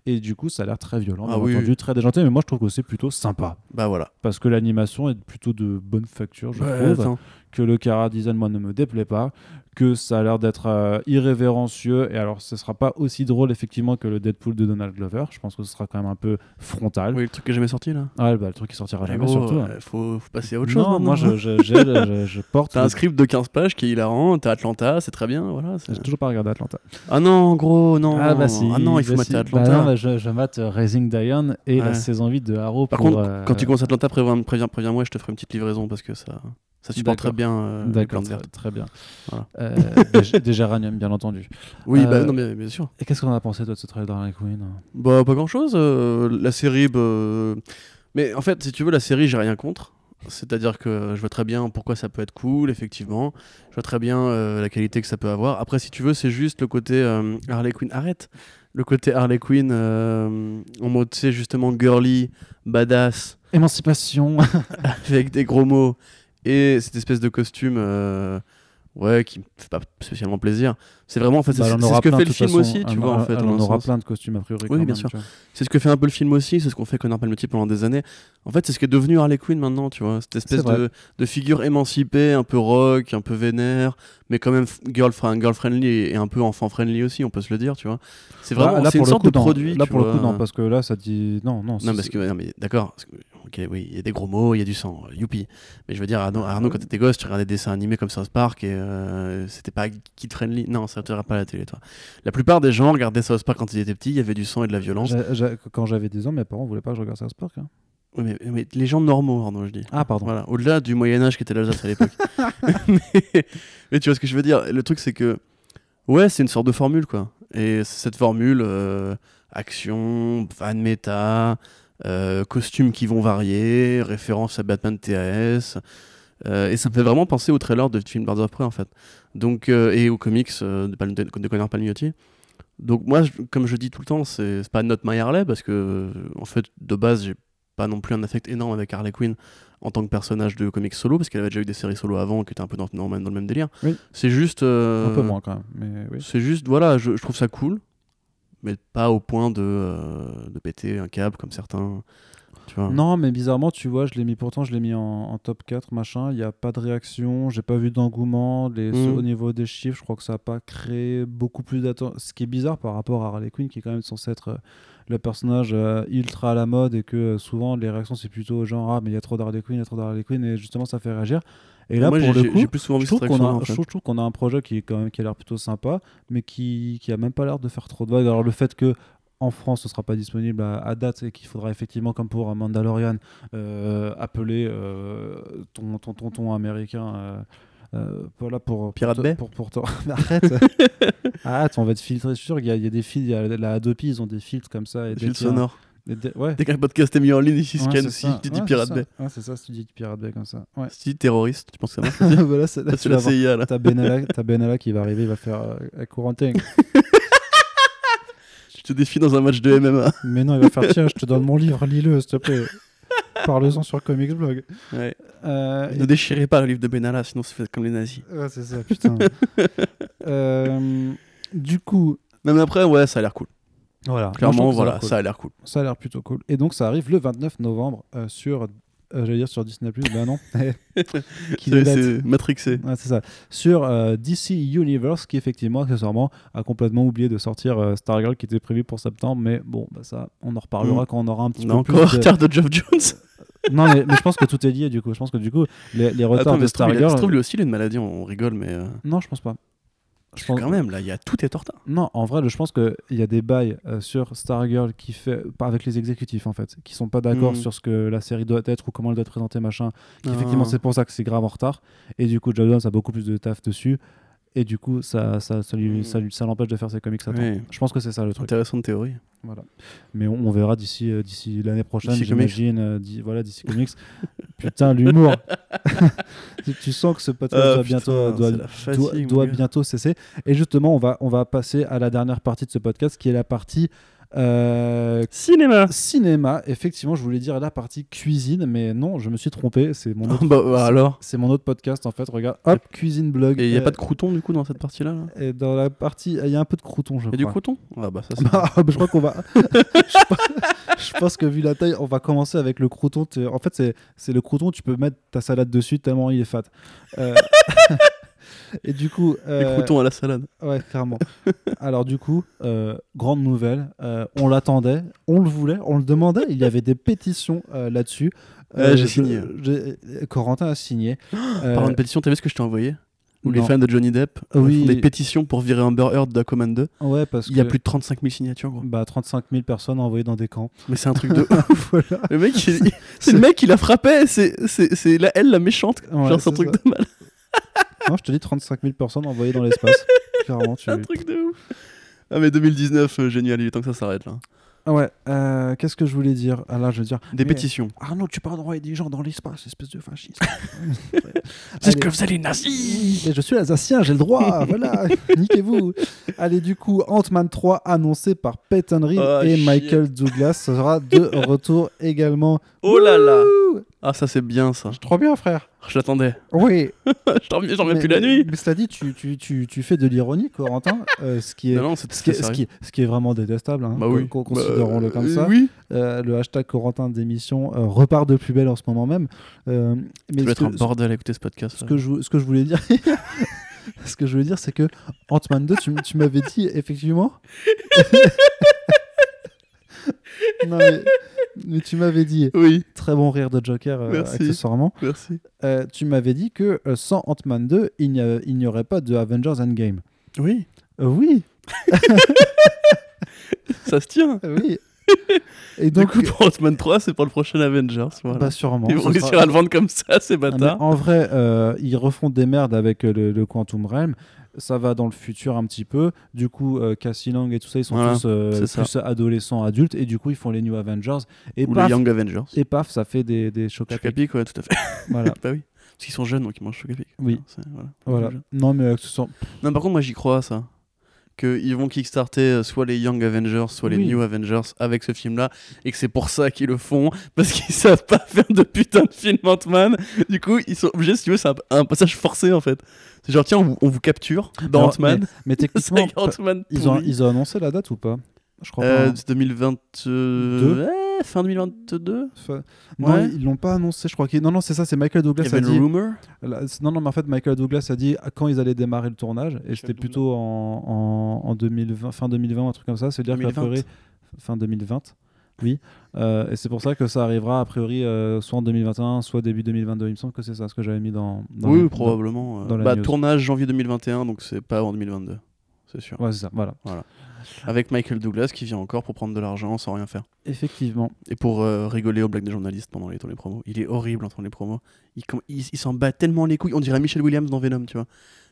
et du coup ça a l'air très violent Ah oui, entendu très déjanté mais moi je trouve que c'est plutôt sympa Bah voilà. parce que l'animation est plutôt de bonne facture je Ouais, trouve attends. que le Cara design moi ne me déplaît pas que ça a l'air d'être euh, irrévérencieux et alors ce sera pas aussi drôle effectivement que le Deadpool de Donald Glover je pense que ce sera quand même un peu frontal Oui, le truc que j'ai jamais sorti là. ouais, bah, le truc qui sortira Mais jamais gros, surtout euh, faut, faut passer à autre chose. non moi je, je, je- je porte T'as un script de 15 pages qui est hilarant, t'as Atlanta, c'est très bien, voilà. j'ai toujours pas regardé Atlanta Ah non, gros, non. Ah bah si. Ah non, il faut bah mater si. Atlanta. Bah non, bah je, mate euh, Raising Diane et la Ouais. saison 8 de Arrow. Par pour, contre, euh, quand tu commences Atlanta, préviens- préviens- préviens-moi, je te ferai une petite livraison parce que ça, ça supporte très bien euh, les plantes très, vertes. très bien. Voilà. Euh, bien entendu. Oui, Euh, bah non, mais bien sûr. Et qu'est-ce qu'on a pensé, toi, de ce trailer d'Harley Quinn Bah, pas grand chose. la série, bah... mais en fait, si tu veux, la série, j'ai rien contre. C'est-à-dire que je vois très bien pourquoi ça peut être cool, effectivement. Je vois très bien euh, la qualité que ça peut avoir. Après, si tu veux, c'est juste le côté euh, Harley Quinn. Arrête Le côté Harley Quinn euh, en mode, tu sais, justement, girly, badass, Émancipation. avec des gros mots. Et cette espèce de costume, euh, ouais, qui me fait pas spécialement plaisir. C'est vraiment, en fait, c'est Bah, c'est ce que fait le film façon. aussi, tu vois, en- fait. Un aura plein de costumes, a priori. Oui, bien sûr. C'est ce que fait un peu le film aussi, c'est ce qu'on fait Connor Palmetier pendant des années. En fait, c'est ce qui est devenu Harley Quinn maintenant, tu vois. Cette espèce de, de figure émancipée, un peu rock, un peu vénère, mais quand même girl, girl friendly et, et un peu enfant friendly aussi, on peut se le dire, tu vois. C'est vraiment Là, une sorte coup, de non. produit. Là, pour le coup, non, parce que là, ça dit. Non, non. Non, parce que, non, mais d'accord. Ok, oui, il y a des gros mots, il y a du sang, euh, youpi. Mais je veux dire, Arnaud, Arnaud quand t'étais gosse, tu regardais des dessins animés comme South Park et euh, c'était pas kid friendly. Non, ça te pas à la télé, toi. La plupart des gens regardaient South Park quand ils étaient petits, il y avait du sang et de la violence. J'a- j'a- Quand j'avais 10 ans, mes parents voulaient pas que je regarde South Park. hein. Oui, mais, mais les gens normaux, Arnaud, je dis. Ah, pardon. Voilà, au-delà du Moyen-Âge qui était l'Alsace à l'époque. mais, mais tu vois ce que je veux dire Le truc, c'est que, ouais, c'est une sorte de formule, quoi. Et cette formule, euh, action, fan méta, euh, costumes qui vont varier, références à Batman TAS. Euh, et ça me fait vraiment penser au trailer de film Birds of Prey en fait. Donc, euh, et aux comics euh, de, Pal- de, de Connor Palmiotti. Donc moi, je- comme je dis tout le temps, c'est pas Not My Harley parce que en fait de base j'ai pas non plus un affect énorme avec Harley Quinn en tant que personnage de comics solo parce qu'elle avait déjà eu des séries solo avant qui étaient un peu dans, dans, dans le même délire. Oui. C'est juste Un peu moins quand même. Mais oui. c'est juste, voilà, je, je trouve ça cool, mais pas au point de, de péter un câble comme certains. Tu vois. Non, mais bizarrement, tu vois, je l'ai mis pourtant, je l'ai mis en, en top 4, machin. Il n'y a pas de réaction, j'ai pas vu d'engouement. Les, Mm. Au niveau des chiffres, je crois que ça n'a pas créé beaucoup plus d'attention. Ce qui est bizarre par rapport à Harley Quinn, qui est quand même censé être euh, le personnage euh, ultra à la mode et que euh, souvent les réactions c'est plutôt genre ah mais il y a trop d'Harley Quinn, il y a trop d'Harley Quinn et justement ça fait réagir. Et là Moi, pour le coup, j'ai plus souvent je trouve qu'on a, en fait. un projet qui est quand même qui a l'air plutôt sympa, mais qui qui a même pas l'air de faire trop de vagues. Alors le fait que en France, ce sera pas disponible à, à date et qu'il faudra effectivement, comme pour Mandalorian, euh, appeler euh, ton, ton tonton américain. Euh, euh, voilà pour Pirate pour, Bay pour, pour, arrête arrête on va te filtrer je suis sûr il y, a- il y a des filtres il y a la Adobe ils ont des filtres comme ça et Des qu'il un- sonores. dès- ouais Dès qu'un podcast est mis en ligne, ici Ouais, ça. tu dis Ouais, Pirate Bay. Ouais, c'est ça, si tu dis Pirate Bay comme ça. Si tu dis terroriste, tu penses que ça marche voilà, là, tu la. CIA. T'as Benalla, Benalla qui va arriver, il va faire euh, quarantaine. Te défie dans un match de MMA. Mais non, il va faire tiens, je te donne mon livre, lis-le, s'il te plaît. Parle-en sur Comics Blog. Ouais. Euh, Ne déchirez pas le livre de Benalla, sinon c'est fait comme les nazis. Ouais, c'est ça, putain. Euh, du coup, Même après, ouais, ça a l'air cool. voilà. Clairement, ça voilà, l'air cool. ça a l'air cool. Ça a l'air plutôt cool. Et donc, ça arrive le 29 novembre euh, sur. Euh, J'allais dire sur Disney Plus, bah non. Qui C'est- Matrixé. Ouais, c'est ça. Sur euh, DC Universe, qui effectivement, accessoirement, a complètement oublié de sortir euh, Stargirl qui était prévu pour septembre. Mais bon, bah ça, on en reparlera Mm. quand on aura un petit On peu encore plus. de- retard de Geoff Jones. Non, mais, mais je pense que tout est lié du coup. Je pense que du coup, les, les retards Attends, de mais Stargirl. se trouve, lui aussi, il a une maladie, on rigole, mais. euh, Non, je pense pas. Je pense- Quand même, là, il y a tout est en retard. Non, en vrai, je pense qu'il y a des bails euh, sur Stargirl qui fait pas avec les exécutifs en fait, qui sont pas d'accord Mm. sur ce que la série doit être ou comment elle doit être présentée machin. Qui, Ah. Effectivement, c'est pour ça que c'est grave en retard. Et du coup, Joe Jones a beaucoup plus de taf dessus. Et du coup, ça, ça, ça lui, Mm. ça, lui- ça l'empêche de faire ses comics à temps. Ouais. Je pense que c'est ça le truc. Intéressante théorie. Voilà. Mais on, on verra d'ici euh, d'ici l'année prochaine, j'imagine. euh, voilà, d'ici comics. Putain, l'humour. tu, tu sens que ce podcast Ah, doit putain, bientôt doit, doit, bientôt cesser. Et justement, on va on va passer à la dernière partie de ce podcast, qui est la partie euh, Cinéma cinéma. Effectivement, je voulais dire la partie cuisine, mais non, je me suis trompé. C'est mon autre, Bah, bah, alors c'est mon autre podcast en fait. Regarde, hop, cuisine blog. Et il n'y a Euh, pas de crouton du coup dans cette partie-là là Et dans la partie, il y a un peu de crouton, je Il y a crois. du crouton Ah bah ça c'est. Bah, je crois qu'on va. je, pense- que vu la taille, on va commencer avec le crouton. En fait, c'est- c'est le crouton, tu peux mettre ta salade dessus tellement il est fat. Euh, Et du coup. Les euh, croutons à la salade. Ouais, clairement. Alors, du coup, euh, grande nouvelle. euh, on l'attendait, on le voulait, on le demandait. Il y avait des pétitions euh, là-dessus. J'ai signé. Corentin a signé. Euh, Par une pétition, t'as vu ce que je t'ai envoyé? Où les non. fans de Johnny Depp Oui. font des pétitions pour virer Amber Heard d'Aquaman 2. Ouais, parce Il y a que- plus de 35 000 signatures gros. Bah, 35 000 personnes envoyées dans des camps. Mais c'est un truc de. voilà. le mec, c'est le mec qui la frappait, c'est la, elle la méchante. Ouais, Genre c'est un truc ça. de mal. Non, je te dis 35 000 personnes envoyées dans l'espace. Clairement, tu. Un truc de ouf. Ah mais 2019, euh, génial, il est temps que ça s'arrête là. Ah ouais, euh, qu'est-ce que je voulais dire? Ah là, je veux dire. Des mais- pétitions. Arnaud, tu parles d'envoyer des gens dans l'espace, espèce de fasciste. C'est ce que faisaient les nazis Mais je suis alsacien, j'ai le droit, voilà, niquez-vous. Allez, du coup, Ant-Man 3 annoncé par Peyton Reed Oh, et. Michael Douglas sera de retour également. Oh là là Wouh Ah ça c'est bien ça. Trop bien, frère. Je l'attendais. Oui. J'en Mais- plus la nuit. Mais cela dit, tu, tu, tu, tu fais de l'ironie, Corentin, euh, ce qui est. Non, non, c'est Ce qui, est, c'est ce, sérieux. qui est- ce qui est vraiment détestable, hein, Bah oui. Bah, considérons-le comme euh, ça. Oui. Euh, le hashtag Corentin d'émission euh, repart de plus belle en ce moment même. Mais Ça être un bordel à écouter ce podcast. ce là. que je, ce que je voulais dire, ce que je voulais dire, c'est que Ant-Man 2, tu, m- tu m'avais dit effectivement. non mais, mais tu m'avais dit Oui, très bon rire de Joker euh, Merci. accessoirement. merci. Euh, tu m'avais dit que euh, sans Ant-Man 2, il n'y a- il n'y aurait pas de Avengers Endgame. Oui, Euh, oui, ça se tient. oui. Et Du donc, coup, pour Ant-Man 3, c'est pour le prochain Avengers. Voilà. bah sûrement. Ils vont réussir sera- à le vendre comme ça, ces Ah, bâtards. en vrai, ils refont des merdes avec le, le Quantum Realm. Ça va dans le futur un petit peu. Du coup, euh, Cassie Lang et tout ça, ils sont Voilà, tous euh, plus adolescents, adultes, et du coup, ils font les New Avengers. Et Ou paf, les Young Avengers. et paf, ça fait des, des chocs à pic. Ouais, tout à fait. Voilà. bah oui. Parce qu'ils sont jeunes, donc ils mangent Chocapic. Oui. C'est- Voilà. voilà. Non, mais euh, que ce soit- Non, par contre, moi j'y crois à ça. Qu'ils vont kickstarter euh, soit les Young Avengers, soit les Oui. New Avengers avec ce film-là, et que c'est pour ça qu'ils le font, parce qu'ils savent pas faire de putain de film Ant-Man. Du coup, ils sont obligés, si tu veux, c'est un, un passage forcé en fait. C'est genre, tiens, on vous, on vous capture dans Ant-Man. Mais, techniquement, ils ont, pourri. ils ont annoncé la date ou pas? Je crois Euh, pas. hein. c'est 2022 Deux? ouais, Fin 2022 Enfin, Non, ouais. ils l'ont pas annoncé. Je crois non, non, c'est ça. C'est Michael Il y Douglas a avait dit. une rumor Non, non, mais en fait, Michael Douglas a dit à quand ils allaient démarrer le tournage, et c'était Douglas. plutôt en, en, en 2020, fin 2020, un truc comme ça. C'est-à-dire qu'à 2020. priori, fin 2020, oui. Euh, et c'est pour ça que ça arrivera a priori euh, soit en 2021, soit début 2022. Il me semble que c'est ça ce que j'avais mis dans. dans Oui, le- probablement. euh, dans la bah, news. tournage janvier 2021, donc c'est pas en 2022. C'est sûr. Ouais, c'est ça. Voilà. Avec Michael Douglas qui vient encore pour prendre de l'argent sans rien faire. Effectivement. Et pour euh, rigoler aux blagues des journalistes pendant les tournées promo. Il est horrible en tournée promo. Il, com- il, il s'en bat tellement les couilles. On dirait Michel Williams dans Venom, tu vois.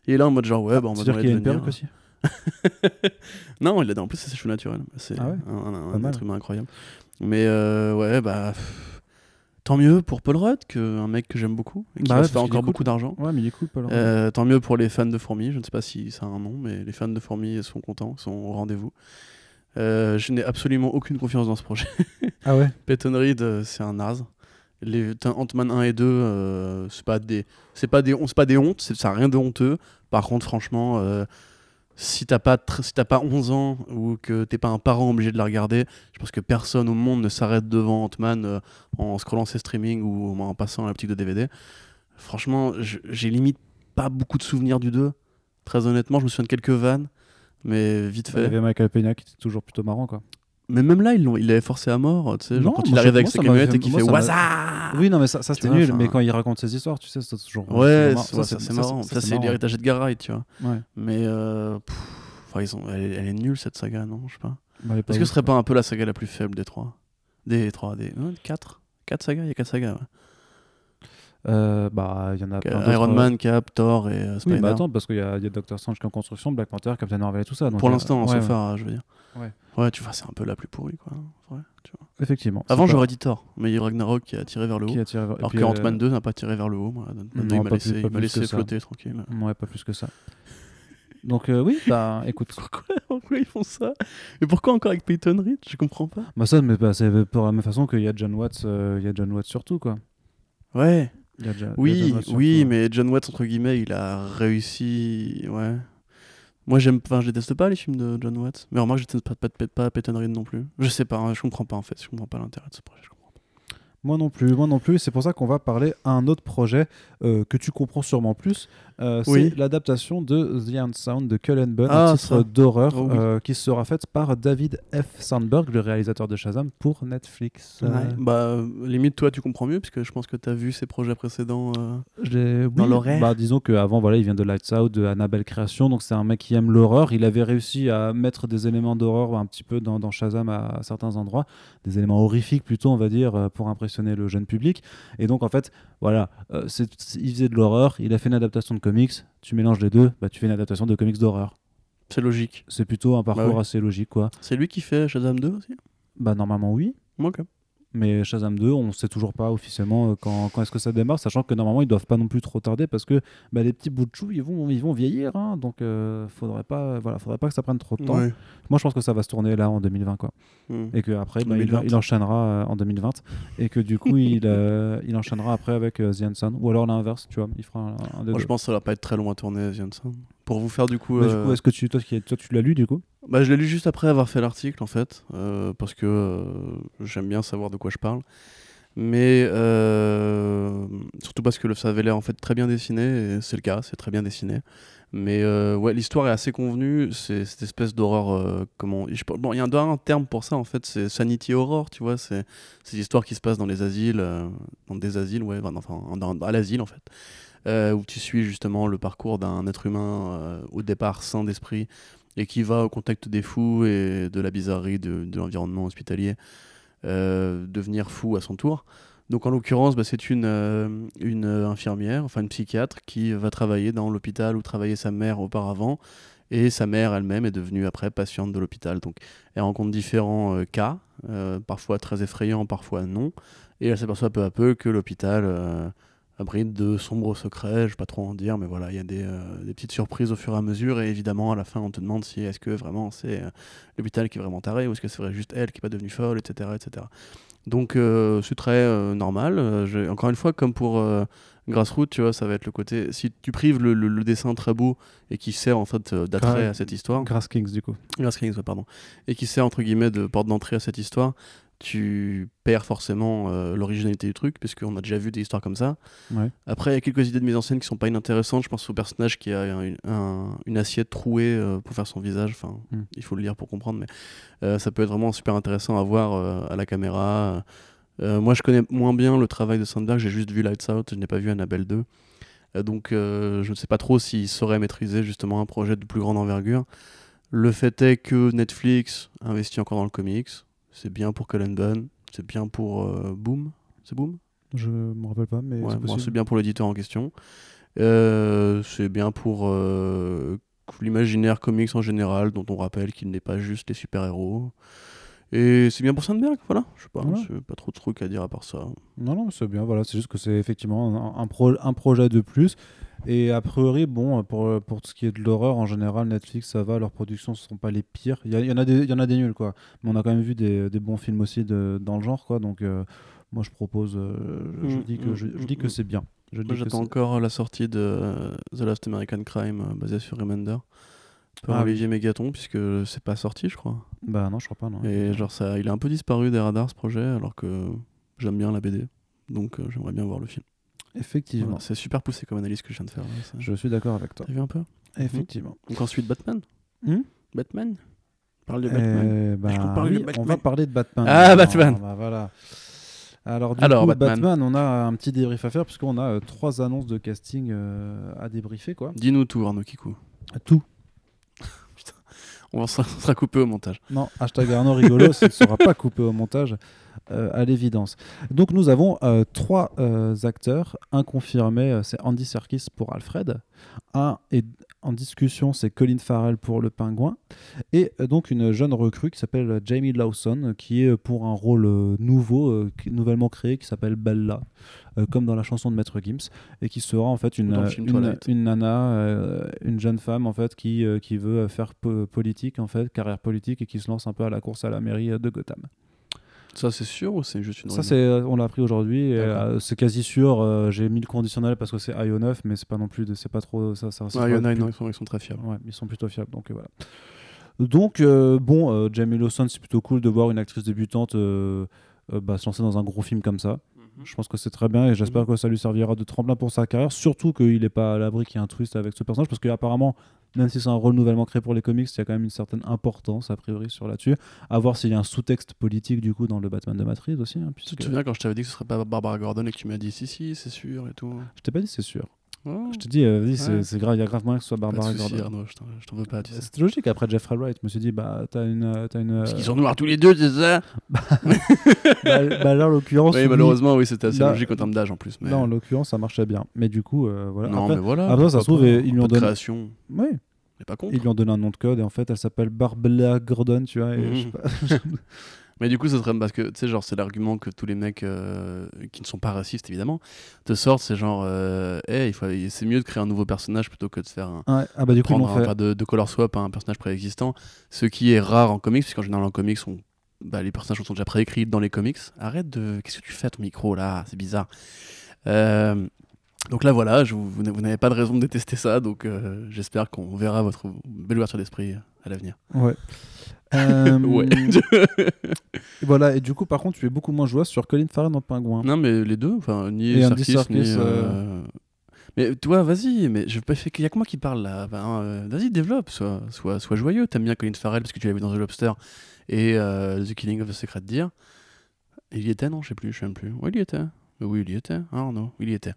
Il est là en mode genre, ouais, bah on va C'est-à-dire qu'il a une perruque aussi. non, il a en plus c'est ses cheveux naturels. C'est Ah ouais un, être humain incroyable. Mais euh, ouais, bah. pff, Tant mieux pour Paul Rudd, que un mec que j'aime beaucoup et qui Bah va ouais, se faire parce qu'il est encore beaucoup d'argent. Ouais, mais il est cool, Paul Rudd. Euh, tant mieux pour les fans de Fourmis. Je ne sais pas si ça a un nom, mais les fans de Fourmis sont contents, sont au rendez-vous. Euh, je n'ai absolument aucune confiance dans ce projet. Ah ouais? Peyton Reed, euh, c'est un naze. Les Ant-Man 1 et 2, euh, c'est pas des, c'est pas des, c'est pas des hontes, ça a rien de honteux. Par contre, franchement, si t'as pas, si t'as pas 11 ans ou que t'es pas un parent obligé de la regarder, je pense que personne au monde ne s'arrête devant Ant-Man euh, en scrollant ses streamings ou en passant à la boutique de DVD. Franchement, je- j'ai limite pas beaucoup de souvenirs du 2. Très honnêtement, je me souviens de quelques vannes, mais vite Bah, Il y fait. avait Michael Peña qui était toujours plutôt marrant, quoi. Mais même là, ils l'ont- il l'avait forcé à mort, tu sais, genre Non, quand il arrive avec sa camionnette et qu'il fait Waza Oui, non, mais ça, ça c'était nul. enfin- Mais quand il raconte ses histoires, tu sais, c'est toujours. Ouais, c'est marrant. ça, c'est marrant. Ça, c'est marrant. l'héritage d'Edgar Wright, tu vois. Ouais. Mais euh, pff, ils ont, elle, est- elle est nulle cette saga, non Je sais pas. Bah, Est-ce que ce serait pas un peu la saga la plus faible des trois? Des trois, des non, quatre? Quatre sagas Il y a quatre sagas. Ouais. Euh, Bah, il y en a plein Iron euh, Man, Cap, Thor et euh, Spider. Oui, bah attends, parce qu'il y y a Doctor Strange qui est en construction, Black Panther, Captain Marvel et tout ça. donc, Pour euh, l'instant, en ouais, sofa, je veux dire. Ouais. Ouais, tu vois, c'est un peu la plus pourrie, quoi. Ouais, tu vois. ouais, Effectivement. Avant, j'aurais dit Thor, mais il y a Ragnarok qui a tiré vers le haut. qui a tiré vers- Alors que Ant-Man 2 n'a pas tiré vers le haut. Moi. Ant-Man 2, Non, il m'a laissé, il laissé flotter tranquille. Ouais, pas plus que ça. Donc, euh, oui, bah écoute. Pourquoi, pourquoi ils font ça? Et pourquoi encore avec Peyton Reed? Je comprends pas. Bah, ça, mais, bah, c'est pour la même façon qu'il y a John Watts, il y a John Watts surtout, quoi. Ouais. Il y a il y a Oui, Watts oui, mais John Watts, entre guillemets, il a réussi. Ouais. Moi, j'aime. Enfin, je déteste pas les films de John Watts. Mais remarque, je déteste pas, pas, pas, pas Peyton Reed non plus. Je sais pas, hein, je comprends pas en fait. Je comprends pas l'intérêt de ce projet. je comprends pas. Moi non plus, moi non plus. C'est pour ça qu'on va parler à un autre projet euh, que tu comprends sûrement plus. Euh, Oui. C'est l'adaptation de The Unsound de Cullen Bunn, Ah, un titre d'horreur Oh oui. euh, qui sera faite par David F. Sandberg, le réalisateur de Shazam, pour Netflix. Bah, limite, toi, tu comprends mieux, puisque je pense que tu as vu ses projets précédents. euh, Dans l'horaire bah, Disons qu'avant, voilà, il vient de Lights Out, de Annabelle Création, donc c'est un mec qui aime l'horreur. Il avait réussi à mettre des éléments d'horreur un petit peu dans, dans Shazam à, à certains endroits, des éléments horrifiques plutôt, on va dire, pour impressionner le jeune public. Et donc, en fait, voilà, euh, il faisait de l'horreur, il a fait une adaptation de comics, tu mélanges les deux, bah, tu fais une adaptation de comics d'horreur. C'est logique. C'est plutôt un parcours oui. assez logique, quoi. C'est lui qui fait Shazam 2 aussi? Bah, normalement, oui. Ok. Mais Shazam 2, on ne sait toujours pas officiellement euh, quand, quand est-ce que ça démarre, sachant que normalement ils doivent pas non plus trop tarder parce que bah, les petits bouts de chou ils vont, ils vont vieillir, hein, donc euh, faudrait pas, voilà, faudrait pas que ça prenne trop de temps. Ouais. Moi je pense que ça va se tourner là en 2020 quoi, Hmm. et que après bah, il, 2020. il enchaînera euh, en 2020 et que du coup il, euh, il enchaînera après avec euh, The ou alors l'inverse, tu vois, il fera un, un des Moi, deux. je pense que ça va pas être très long à tourner, Janssen. Pour vous faire du coup. Euh, coup, est-ce que tu, toi, tu l'as lu du coup? Bah, je l'ai lu juste après avoir fait l'article, en fait, euh, parce que euh, j'aime bien savoir de quoi je parle. Mais surtout parce que ça avait l'air en fait très bien dessiné, et c'est le cas, c'est très bien dessiné. Mais ouais, l'histoire est assez convenue, c'est cette espèce d'horreur. comment je- Bon, il y a un, un terme pour ça en fait, c'est sanity horror, tu vois. C'est c'est l'histoire qui se passe dans les asiles, dans des asiles, ouais, enfin, dans- à l'asile en fait, où tu suis justement le parcours d'un être humain euh, au départ sain d'esprit et qui va au contact des fous et de la bizarrerie de, l'environnement hospitalier euh, devenir fou à son tour. Donc en l'occurrence, bah, c'est une, euh, euh, infirmière, enfin une psychiatre, qui va travailler dans l'hôpital où travaillait sa mère auparavant. Et sa mère elle-même est devenue après patiente de l'hôpital. Donc elle rencontre différents euh, cas, euh, parfois très effrayants, parfois non. Et elle s'aperçoit peu à peu que l'hôpital euh, abrite de sombres secrets, je vais pas trop en dire, mais voilà, il y a des, euh, des petites surprises au fur et à mesure. Et évidemment, à la fin, on te demande si est-ce que vraiment c'est euh, l'hôpital qui est vraiment taré ou est-ce que c'est juste elle qui est pas devenue folle, etc. etc. Donc euh, c'est très normal. Encore une fois, comme pour euh, Grassroot, tu vois, ça va être le côté. Si tu prives le, le- le dessin très beau et qui sert en fait d'attrait Ouais. à cette histoire, Grass Kings, du coup. Grass Kings, ouais, pardon, et qui sert entre guillemets de porte d'entrée à cette histoire, tu perds forcément euh, l'originalité du truc, puisqu'on a déjà vu des histoires comme ça. Ouais. Après, il y a quelques idées de mise en scène qui sont pas inintéressantes. Je pense au personnage qui a un- un- une assiette trouée euh, pour faire son visage. Enfin, Mm. il faut le lire pour comprendre, mais euh, ça peut être vraiment super intéressant à voir à la caméra. Moi, je connais moins bien le travail de Sandberg. J'ai juste vu Lights Out. Je n'ai pas vu Annabelle 2. Euh, donc, je ne sais pas trop s'il saurait maîtriser justement un projet de plus grande envergure. Le fait est que Netflix investit encore dans le comics. C'est bien pour Cullen. C'est bien pour euh, Boom. C'est Boom? Je me rappelle pas, mais Ouais, c'est bon, possible. c'est bien pour l'éditeur en question. Euh, c'est bien pour euh, l'imaginaire comics en général, dont on rappelle qu'il n'est pas juste les super-héros. Et c'est bien pour Sandberg, voilà. Je sais pas, Voilà. pas trop de trucs à dire à part ça. Non, non, c'est bien, voilà. C'est juste que c'est effectivement un, un pro- un projet de plus. Et a priori, bon, pour, pour ce qui est de l'horreur, en général, Netflix, ça va, leurs productions ne sont pas les pires. Il y, en a des, il y en a des nuls, quoi. Mais on a quand même vu des, des bons films aussi de, dans le genre, quoi. Donc, euh, moi, je propose, euh, je, Mm, dis que, mm, je, je dis mm, que mm. c'est bien. Dis que j'attends encore la sortie de euh, The Last American Crime, basée sur Remender, par Ah oui. Olivier Mégaton, puisque c'est pas sorti, je crois. Bah non, je crois pas, non. Et genre, ça, il a un peu disparu des radars, ce projet, alors que j'aime bien la BD. Donc, euh, j'aimerais bien voir le film. Effectivement. Voilà, c'est super poussé comme analyse que je viens de faire. là, ça. Je suis d'accord avec toi. T'as vu un peu? Effectivement. Donc ensuite Batman Hmm? Batman? Parle de Batman. Eh qu'on parle de on Batman va parler de Batman. Ah. Batman. Bah, voilà. Alors, du Alors, coup, Batman. Batman. on a un petit débrief à faire puisqu'on a euh, trois annonces de casting euh, à débriefer. quoi. Dis-nous tout Arnaud Kikou. Tout. On sera, sera coupé au montage. Non, hashtag Arnaud rigolo, ça ne sera pas coupé au montage, euh, à l'évidence. Donc nous avons euh, trois euh, acteurs. Un confirmé, c'est Andy Serkis pour Alfred. Un est en discussion, c'est Colin Farrell pour le pingouin. Et euh, donc une jeune recrue qui s'appelle Jamie Lawson, euh, qui est euh, pour un rôle nouveau, nouvellement créé, qui s'appelle Bella, comme dans la chanson de Maître Gims, et qui sera en fait une, nana, une jeune femme en fait qui, qui veut faire po- politique en fait, carrière politique et qui se lance un peu à la course à la mairie de Gotham. Ça c'est sûr ou c'est juste une Ça rumeur c'est, on l'a appris aujourd'hui, et, euh, c'est quasi sûr. euh, J'ai mis le conditionnel parce que c'est IO9, mais c'est pas non plus, de- c'est pas trop ça. ça, ça Ah, il y en sera a, plus- non, ils sont, ils sont très fiables. Ouais, ils sont plutôt fiables, donc euh, voilà. Donc, euh, bon, euh, Jamie Lawson, c'est plutôt cool de voir une actrice débutante euh, euh, bah, se lancer dans un gros film comme ça. Je pense que c'est très bien et j'espère Mhm. que ça lui servira de tremplin pour sa carrière. Surtout qu'il n'est pas à l'abri qu'il y ait un twist avec ce personnage, parce qu'apparemment, même si c'est un rôle nouvellement créé pour les comics, il y a quand même une certaine importance a priori sur là-dessus. À voir s'il y a un sous-texte politique du coup dans le Batman de Matrix aussi. hein, Tu puisque... te souviens quand je t'avais dit que ce serait pas Barbara Gordon et que tu m'as dit si si c'est sûr et tout Je t'ai pas dit c'est sûr. Je te dis, euh, vas-y, c'est- Ouais. c'est grave, il y a grave moyen que ce soit Barbara Gordon. Arnaud, je t'en- veux pas, tu sais. C'est logique. Après Jeffrey Wright, je me suis dit, bah, t'as une. euh, une Parce euh, qu'ils sont noirs tous les deux, c'est ça bah, bah là, en l'occurrence. Oui, oui. malheureusement, oui, c'était assez Là- logique en termes d'âge en plus. Mais... Là, en l'occurrence, ça marchait bien. Mais du coup, euh, voilà. non, après, mais voilà. après, ça se trouve, ils lui ont donné- création, on n'est pas contre. ils lui ont donné un nom de code et en fait, elle s'appelle Barbara Gordon, tu vois. et Mhm. je sais pas- Mais du coup, ça serait parce que, tu sais, genre, c'est l'argument que tous les mecs euh, qui ne sont pas racistes, évidemment, te sortent. C'est genre, euh, Hey, il faut, c'est mieux de créer un nouveau personnage plutôt que de faire un. Ouais, ah bah du coup, prendre l'ont un, fait. de, de color swap à un personnage préexistant. Ce qui est rare en comics, puisqu'en général, en comics, on- bah, les personnages sont déjà préécrits dans les comics. Arrête de. Qu'est-ce que tu fais à ton micro là? C'est bizarre. Euh, donc là, voilà, je, vous, vous n'avez- pas de raison de détester ça. Donc euh, j'espère qu'on verra votre belle ouverture d'esprit à l'avenir. Ouais. Euh, Ouais. voilà, et du coup, par contre, tu es beaucoup moins joueur sur Colin Farrell dans Pingouin. Non, mais les deux, enfin, ni Et Andy Serkis, ni. Euh, Mais toi, vas-y, mais je pas fait qu'il y a que moi qui parle là. Ben, euh, vas-y, développe, sois, sois, sois joyeux. T'aimes bien Colin Farrell parce que tu l'as vu dans The Lobster et euh, The Killing of the Sacred Deer. Il y était, non? Je sais plus, je sais même plus. Oui, il y était. Oui, il y était. Ah non, il y était.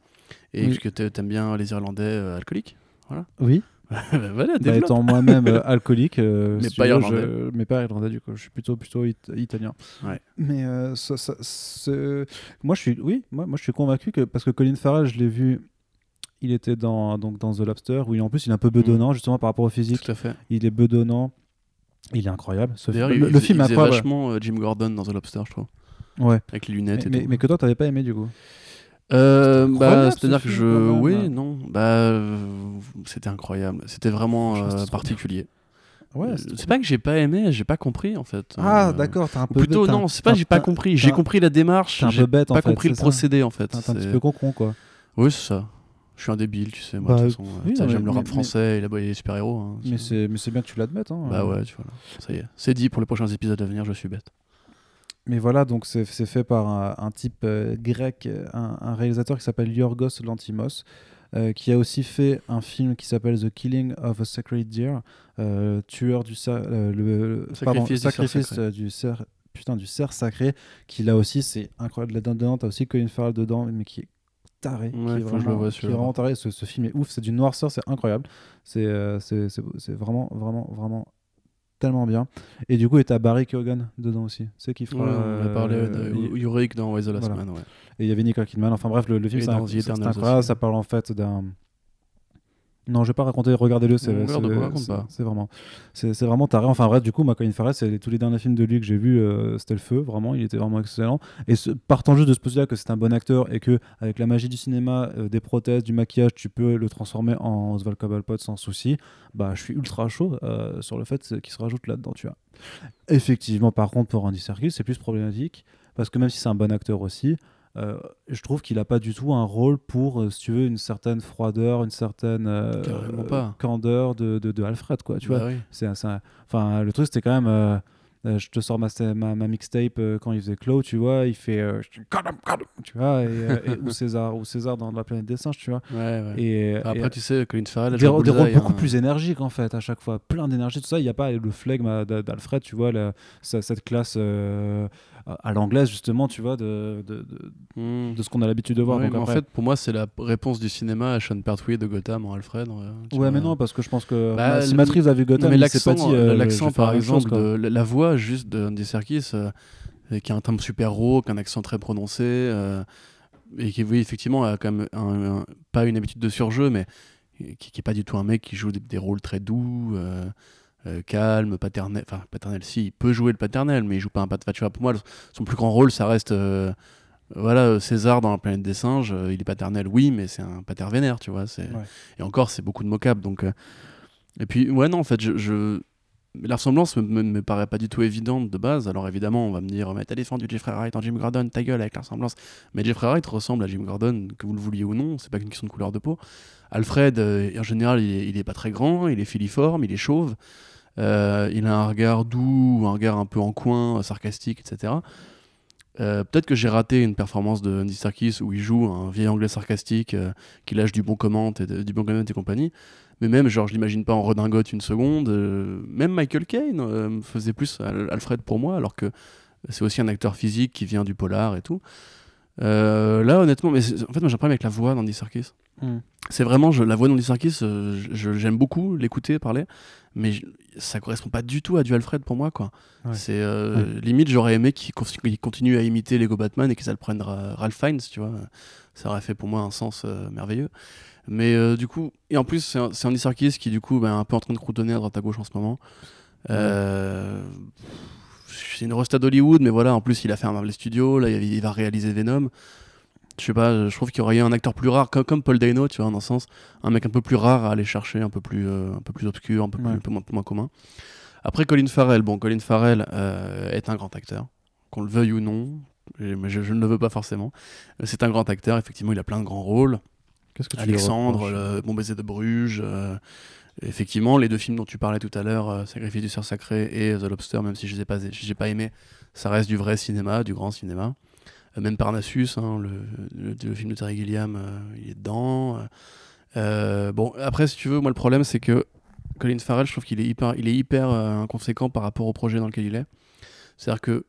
Et Oui. parce que t'a- t'aimes bien les Irlandais euh, alcooliques Oui. voilà, Bah, étant moi-même euh, alcoolique, euh, Mais si tu pas veux, je- mais pas irlandais du coup, je suis plutôt plutôt it- italien. Ouais. Mais euh, ça- ça- c'est- moi je suis, oui, moi, moi je suis convaincu que parce que Colin Farrell, je l'ai vu, il était dans donc dans The Lobster où il, en plus il est un peu bedonnant justement par rapport au physique, Tout à fait. il est bedonnant, il est incroyable. Ce film- il, le, il- film il incroyable. vachement euh, Jim Gordon dans The Lobster, je trouve. Ouais. Avec les lunettes Mais, et mais, tout. mais que toi t'avais pas aimé du coup. Euh, bah, ce c'est-à-dire que je. Oui, non. Bah, euh, c'était incroyable. C'était vraiment euh, particulier. Ouais. Euh, c'est pas que j'ai pas aimé, j'ai pas compris en fait. Ah Euh, d'accord, t'as un peu. Plutôt, un- non, c'est pas t'as- j'ai pas compris. J'ai compris la démarche, T'es un j'ai peu bête en pas fait. compris le ça procédé en fait. T'es un petit peu con con quoi. Oui, c'est ça. Je suis un débile, tu sais, moi, Bah, de toute façon. oui, J'aime le rap mais- français et les super-héros. hein, Mais c'est- c'est mais c'est bien que tu l'admettes. Hein. Bah ouais, tu vois. là. Ça y est. C'est dit pour les prochains épisodes à venir, je suis bête. Mais voilà, donc c'est fait par un, un type euh, grec, euh, un, un réalisateur qui s'appelle Yorgos Lantimos, euh, qui a aussi fait un film qui s'appelle The Killing of a Sacred Deer, euh, tueur du euh, le Sacrifice pardon, du cerf sacrifice du cerf putain du cerf sacré qui là aussi c'est incroyable. Là dedans t'as aussi Colin Farrell dedans mais qui est taré qui Ouais, est je le vraiment, voie, qui est vraiment taré. Ce, ce film est ouf c'est du noirceur c'est incroyable. C'est vraiment vraiment vraiment tellement bien et du coup et t'as Barry Keoghan dedans aussi c'est qui fera Ouais, on a parlé euh, Yorick dans Why the Last voilà. Man, ouais. et il y avait Nicole Kidman. Enfin bref, le, le film, c'est incroyable. Ça parle en fait d'un. Non, je vais pas raconter. Regardez-le. C'est vraiment, c'est vraiment taré. Enfin bref, du coup, Colin Farrell, c'est tous les derniers films de lui que j'ai vus, euh, c'était le feu. Vraiment, il était vraiment excellent. Et ce- partant juste de ce postulat que c'est un bon acteur et que avec la magie du cinéma, euh, des prothèses, du maquillage, tu peux le transformer en Oswald Cobblepot sans souci. Bah, je suis ultra chaud euh, sur le fait qu'il se rajoute là-dedans. Tu vois. Effectivement, par contre, pour Andy Serkis, c'est plus problématique parce que même si c'est un bon acteur aussi, euh, je trouve qu'il n'a pas du tout un rôle pour, euh, si tu veux, une certaine froideur, une certaine euh, pas. candeur de, de, de Alfred, quoi. Tu Bah vois, oui. c'est, enfin, le truc, c'était quand même. je te sors ma, ma, ma mixtape quand il faisait Claw, tu vois, il fait tu vois, et, et- ou César, ou César dans la planète des singes, tu vois. Ouais, ouais. Et, Après, et- tu sais, Colin Farrell, des, des rôles beaucoup hein. plus énergiques en fait à chaque fois plein d'énergie tout ça il n'y a pas le flegme d'A- d'Alfred tu vois la- cette classe à l'anglaise justement tu vois de, de, de, Hmm. de ce qu'on a l'habitude de voir Ouais, donc mais après- En fait, pour moi, c'est la réponse du cinéma à Sean Pertwee de Gotham en Alfred. ouais, tu ouais mais non parce que je pense que Bah, si le- Matrix a vu Gotham mais l'accent, pas dit euh, l'accent par chose, exemple, de, la, voix juste de Andy Serkis, euh, qui a un timbre super rauque, un accent très prononcé, euh, et qui, oui, effectivement, a quand même un- un- pas une habitude de surjeu, mais qui, qui est pas du tout un mec qui joue des, des rôles très doux, euh, euh, calme, paternel. Enfin, paternel, si, il peut jouer le paternel, mais il joue pas un paternel. Tu vois, pour moi, son plus grand rôle, ça reste. euh, voilà, euh, César dans la planète des singes, euh, il est paternel, oui, mais c'est un pater vénère, tu vois. Ouais. Et encore, c'est beaucoup de mocap. Donc, Et puis, ouais, non, en fait, je, je- la ressemblance me, me, paraît pas du tout évidente de base. Alors évidemment, on va me dire, mais t'as défendu Jeffrey Wright en Jim Gordon, ta gueule avec la ressemblance. Mais Jeffrey Wright ressemble à Jim Gordon, que vous le vouliez ou non, c'est pas qu'une question de couleur de peau. Alfred, euh, en général, il est, pas très grand, il est filiforme, il est chauve. Euh, il a un regard doux, un regard un peu en coin, sarcastique, etc. Euh, Peut-être que j'ai raté une performance de Andy Serkis où il joue un vieil anglais sarcastique qui lâche du bon comment et du bon comment et compagnie. Mais même, genre, je l'imagine pas en redingote une seconde. euh, même Michael Caine euh, faisait plus Al- Alfred pour moi, alors que c'est aussi un acteur physique qui vient du polar et tout. Euh, là, honnêtement, mais en fait, moi j'ai un problème avec la voix d'Andy Serkis. Mm. C'est vraiment je, la voix d'Andy Serkis, j'aime beaucoup l'écouter parler, mais je- ça correspond pas du tout à du Alfred pour moi, quoi. Ouais. C'est limite, j'aurais aimé qu'il qu'il continue à imiter Lego Batman et qu'ils le prenne Ra- Ralph Fiennes, tu vois. Ça aurait fait pour moi un sens merveilleux. Mais euh, du coup, et en plus, c'est Andy Serkis qui, du coup, ben, est un peu en train de croutonner à droite à gauche en ce moment. Euh, c'est une resta d'Hollywood, mais voilà, en plus, il a fait un Marvel Studios, là, il va réaliser Venom. Je sais pas, je trouve qu'il y aurait eu un acteur plus rare, comme, comme Paul Dano, tu vois, dans un sens, un mec un peu plus rare à aller chercher, un peu plus, euh, un peu plus obscur, un peu, plus- Ouais. un peu moins, commun. Après, Colin Farrell, bon, Colin Farrell est un grand acteur, qu'on le veuille ou non, mais je, je ne le veux pas forcément. C'est un grand acteur, effectivement, il a plein de grands rôles. Qu'est-ce que tu lui Alexandre, le Bon baiser de Bruges. euh, effectivement, les deux films dont tu parlais tout à l'heure, euh, Sacrifice du cerf sacré et The Lobster, même si je les ai pas, j'ai pas aimé, ça reste du vrai cinéma, du grand cinéma. Euh, même Parnassus, hein, le, le- le film de Terry Gilliam, euh, il est dedans. Euh, bon, après, si tu veux, moi le problème c'est que Colin Farrell, je trouve qu'il est hyper, il est hyper euh, inconséquent par rapport au projet dans lequel il est. C'est-à-dire que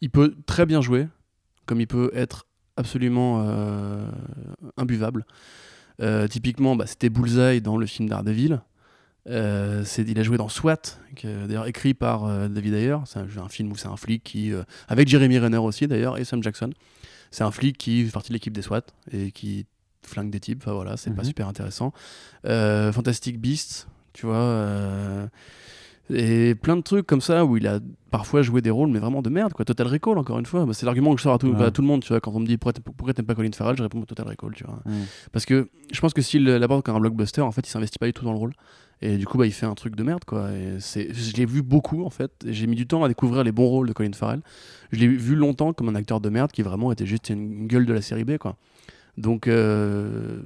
il peut très bien jouer, comme il peut être absolument euh, imbuvable. Euh, typiquement, bah, c'était Bullseye dans le film Daredevil. Euh, il a joué dans SWAT, d'ailleurs écrit par euh, David Ayer. C'est un, un film où c'est un flic qui, euh, avec Jeremy Renner aussi d'ailleurs et Sam Jackson. C'est un flic qui fait partie de l'équipe des SWAT et qui flingue des types. Enfin voilà, c'est pas Mhm. super intéressant. Fantastic Beasts, tu vois. Et plein de trucs comme ça où il a parfois joué des rôles mais vraiment de merde quoi. Total Recall encore une fois Bah, c'est l'argument que je sors à tout, Ouais. à tout le monde tu vois. Quand on me dit pourquoi t'aimes- pas Colin Farrell je réponds Total Recall tu vois. Parce que je pense que s'il l'aborde comme un blockbuster en fait il s'investit pas du tout dans le rôle. Et du coup bah il fait un truc de merde quoi. Et c'est je l'ai vu beaucoup en fait. J'ai mis du temps à découvrir les bons rôles de Colin Farrell. Je l'ai vu longtemps comme un acteur de merde qui vraiment était juste une gueule de la série B quoi. Donc euh,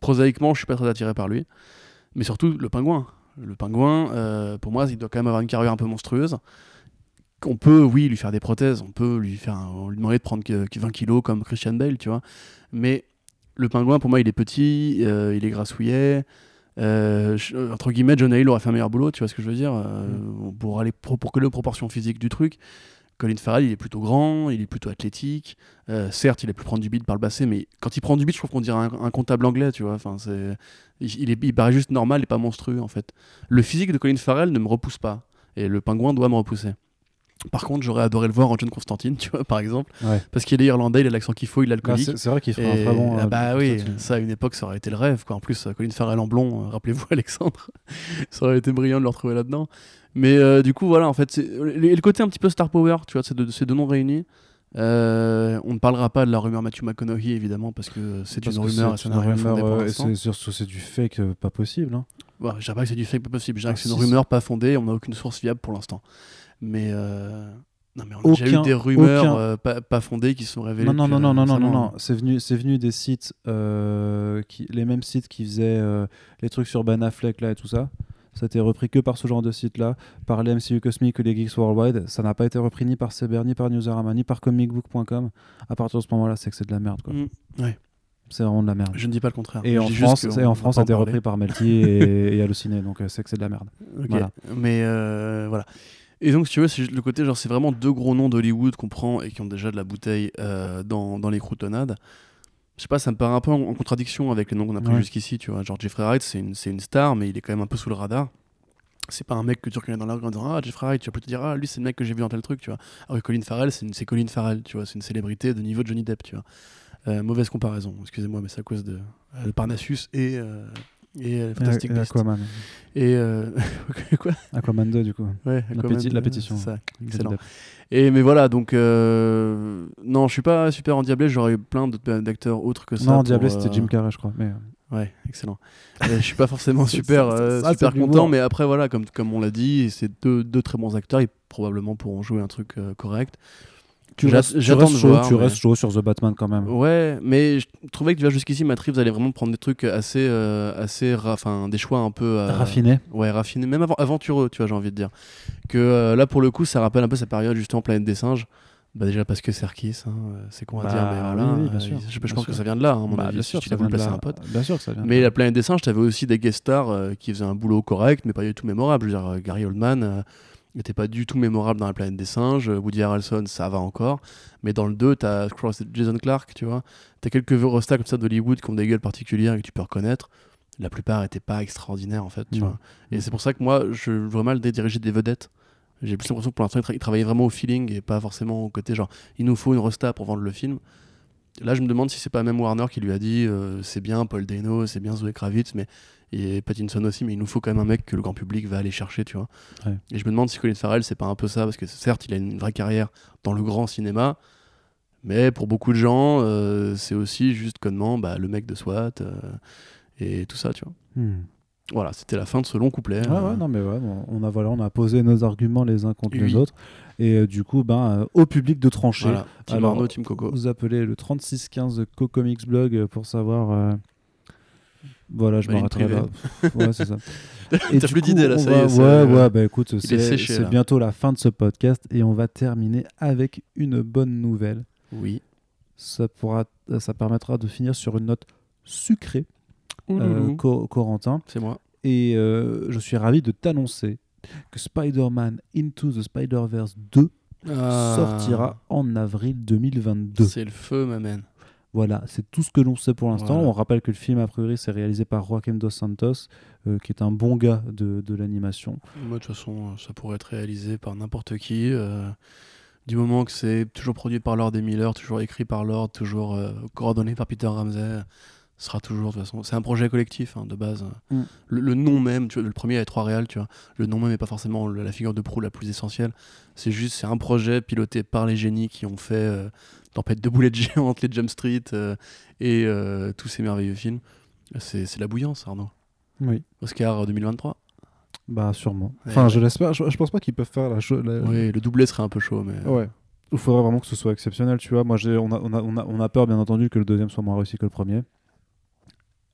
prosaïquement je suis pas très attiré par lui. Mais surtout le pingouin le pingouin euh, pour moi il doit quand même avoir une carrière un peu monstrueuse. On peut oui lui faire des prothèses on peut lui faire un- lui demander de prendre que- que 20 kilos comme Christian Bale tu vois. Mais le pingouin pour moi il est petit euh, il est grassouillet euh, je- entre guillemets John Hale aurait fait un meilleur boulot tu vois ce que je veux dire euh, pour aller pro- pour coller aux proportions physiques du truc Colin Farrell il est plutôt grand il est plutôt athlétique euh, certes il a pu prendre du beat par le passé mais quand il prend du beat je trouve qu'on dirait un, un comptable anglais tu vois enfin c'est il, est, il paraît juste normal et pas monstrueux en fait le physique de Colin Farrell ne me repousse pas et le pingouin doit me repousser par contre j'aurais adoré le voir en John Constantine tu vois par exemple Ouais. parce qu'il est irlandais il a l'accent qu'il faut il est Bah, alcoolique c'est vrai qu'il ferait un très bon. ah euh, bah oui, Constantine. ça à une époque ça aurait été le rêve quoi. En plus, euh, Colin Farrell en blond, euh, rappelez-vous Alexandre, ça aurait été brillant de le retrouver là-dedans. Mais euh, du coup voilà, en fait, c'est- le côté un petit peu star power, tu vois, ces deux, ces deux noms réunis. euh, on ne parlera pas de la rumeur Matthew McConaughey évidemment parce que c'est une rumeur c'est une rumeur, euh, c'est c'est du fake euh, pas possible. hein. Bon, je dirais pas que c'est du fake pas possible, je dirais Ah, que c'est une si, rumeur pas fondée, on n'a aucune source fiable pour l'instant. Mais euh, non mais on a déjà Aucun- eu des rumeurs euh, pas, pas fondées qui se sont révélées. Non, non, non, non, euh, non, non, non. C'est venu, venu des sites, euh, qui, les mêmes sites qui faisaient euh, les trucs sur Ben Affleck là et tout ça. Ça a été repris que par ce genre de site-là, par les MCU Cosmic ou les Geeks Worldwide. Ça n'a pas été repris ni par CBR, ni par Newsarama, ni par comicbook.com. À partir de ce moment-là, c'est que c'est de la merde. quoi. Mm, ouais. C'est vraiment de la merde. Je ne dis pas le contraire. Et en France, et en France, ça a été parler. repris par Melty et, et Halluciné. Donc euh, c'est que c'est de la merde. Voilà. Mais euh, voilà. Et donc, si tu veux, c'est le côté, genre, c'est vraiment deux gros noms d'Hollywood qu'on prend et qui ont déjà de la bouteille euh, dans, dans les croutonnades. Je sais pas, ça me paraît un peu en, en contradiction avec les noms qu'on a pris Ouais. jusqu'ici, tu vois. Genre, Jeffrey Wright, c'est une, une star, mais il est quand même un peu sous le radar. C'est pas un mec que tu reconnais dans la rue en disant Ah, Jeffrey Wright, tu vas plutôt dire Ah, lui, c'est le mec que j'ai vu dans tel truc, tu vois. Alors que Colin Farrell, c'est Colin Farrell, tu vois. C'est une célébrité de niveau Johnny Depp, tu vois. Euh, mauvaise comparaison, excusez-moi, mais c'est à cause de euh, Parnassus et, euh, et euh, Fantastic Beasts. Aquaman. Et euh, quoi? Aquaman 2, du coup. Ouais, La, Aquaman, la pétition. ça, excellent. Et mais voilà, donc euh, non, je suis pas super endiablé. J'aurais eu plein d'acteurs autres que ça. Non, pour, Diablé, euh, c'était Jim Carrey, je crois. Mais, Ouais, excellent. Je suis pas forcément super, ça- ça, super content, mais après voilà, comme comme on l'a dit, c'est deux, deux très bons acteurs. Ils probablement pourront jouer un truc correct. Tu restes, tu restes chaud, voir, tu mais- restes chaud sur The Batman quand même. Ouais, mais je trouvais que tu vois jusqu'ici, Matt Reeves allait vraiment prendre des trucs assez, euh, assez, enfin des choix un peu euh, Raffiné. Ouais, raffiné, même avant- aventureux, tu vois, j'ai envie de dire. Que euh, là, pour le coup, ça rappelle un peu sa période justement Planète des singes. Bah déjà parce que Serkis, hein, c'est con à Bah, dire, mais voilà. oui, oui, bien sûr, je, pense sûr. que ça vient de là, hein, mon Bah, avis. bien si sûr, tu l'as voulu placer un pote. Bien sûr que ça vient. Mais la Planète des singes, t'avais aussi des guest stars euh, qui faisaient un boulot correct, mais pas du tout mémorable. Je veux dire, Gary Oldman n'était pas du tout mémorable dans la Planète des singes. Woody Harrelson, ça va encore. Mais dans le 2, t'as c'est Jason Clark, tu vois. T'as quelques rostas comme ça d'Hollywood qui ont des gueules particulières et que tu peux reconnaître. La plupart n'étaient pas extraordinaires, en fait, tu vois. Et c'est pour ça que moi, je vois mal de diriger des vedettes. J'ai plus l'impression que pour l'instant, ils, tra- ils travaillaient vraiment au feeling et pas forcément au côté genre, il nous faut une rosta pour vendre le film. Là, je me demande si c'est pas même Warner qui lui a dit euh, c'est bien Paul Dano, c'est bien Zoé Kravitz, mais et Pattinson aussi, mais il nous faut quand même un mec que le grand public va aller chercher, tu vois. Ouais. Et je me demande si Colin Farrell, c'est pas un peu ça, parce que certes, il a une vraie carrière dans le grand cinéma, mais pour beaucoup de gens, euh, c'est aussi juste connement bah, le mec de SWAT euh, et tout ça, tu vois. Hmm. Voilà, c'était la fin de ce long couplet. Ouais, euh, non, mais ouais, on a voilà, on a posé nos arguments les uns contre Oui. les autres, et euh, du coup, ben, euh, au public de trancher. voilà. Team Alors, Arnaud, Team Coco. Vous appelez le 3615 Co-Comics Blog pour savoir. Euh, Voilà, je Bah, m'arrêterai là. ouais, c'est ça. T'as plus d'idées, là, ça va- y est, Ouais, ouais, bah écoute, est c'est bientôt la fin de ce podcast et on va terminer avec une bonne nouvelle. Oui. Ça, pourra, ça permettra de finir sur une note sucrée, euh, Corentin. C'est moi. Et euh, je suis ravi de t'annoncer que Spider-Man Into the Spider-Verse 2 Ah. sortira en avril 2022. C'est le feu, ma man. Voilà, c'est tout ce que l'on sait pour l'instant. Voilà. On rappelle que le film, a priori, c'est réalisé par Joaquim Dos Santos, euh, qui est un bon gars de, de l'animation. Moi, de toute façon, euh, ça pourrait être réalisé par n'importe qui. euh, du moment que c'est toujours produit par Lord et Miller, toujours écrit par Lord, toujours euh, coordonné par Peter Ramsey, ce sera toujours, de toute façon. C'est un projet collectif, hein, de base. Mm. Le, le nom même, tu vois, le premier avait trois réals, tu vois. Le nom même n'est pas forcément la figure de proue la plus essentielle. C'est juste, c'est un projet piloté par les génies qui ont fait Tempête de boulettes géantes, les Jump Street euh, et euh, tous ces merveilleux films. C'est la bouillance, Arnaud. Oui. Oscar 2023. Bah, sûrement. Ouais. Enfin, je l'espère. Je, je pense pas qu'ils peuvent faire la chose. Oui, le doublé serait un peu chaud, mais. Ouais. Il faudrait vraiment que ce soit exceptionnel, tu vois. Moi, on, a, on, a, on, a, on a peur, bien entendu, que le deuxième soit moins réussi que le premier.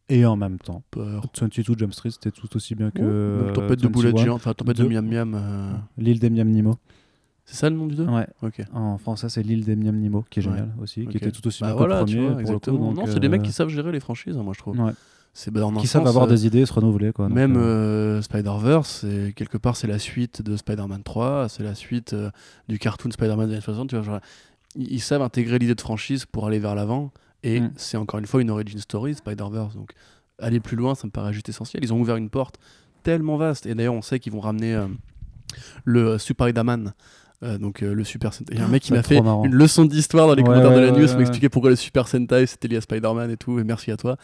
Et en même temps, Peur. 22 Jump Street, c'était tout aussi bien que. Euh, tempête de boulettes 21. géantes, enfin tempête de Deux. miam miam. euh, L'île des Miam Nimo. C'est ça le nom du deux Ouais. Ok. En français, c'est l'île des Miam Nimo, qui est Ouais. génial aussi, Ok. qui était tout aussi Bah bien voilà, que le premier. vois, pour le coup, non, c'est des mecs euh, qui savent gérer les franchises, hein, moi je trouve. ouais, C'est bah, qui savent avoir euh, des idées et se renouveler. Quoi, Même euh, Spider-Verse, quelque part, c'est la suite de Spider-Man 3, c'est la suite du cartoon Spider-Man des années 60. Tu vois, genre, ils, ils savent intégrer l'idée de franchise pour aller vers l'avant. Et Mm. c'est encore une fois une origin story, Spider-Verse. Donc, aller plus loin, ça me paraît juste essentiel. Ils ont ouvert une porte tellement vaste. Et d'ailleurs, on sait qu'ils vont ramener le Super Spider-Man. Euh, donc euh, le Super Sentai. Il y a un mec qui m'a fait marrant. une leçon d'histoire dans les Ouais, commentaires de la news, ouais, m'expliquer pourquoi le Super Sentai c'était lié à Spider-Man et tout, et merci à toi.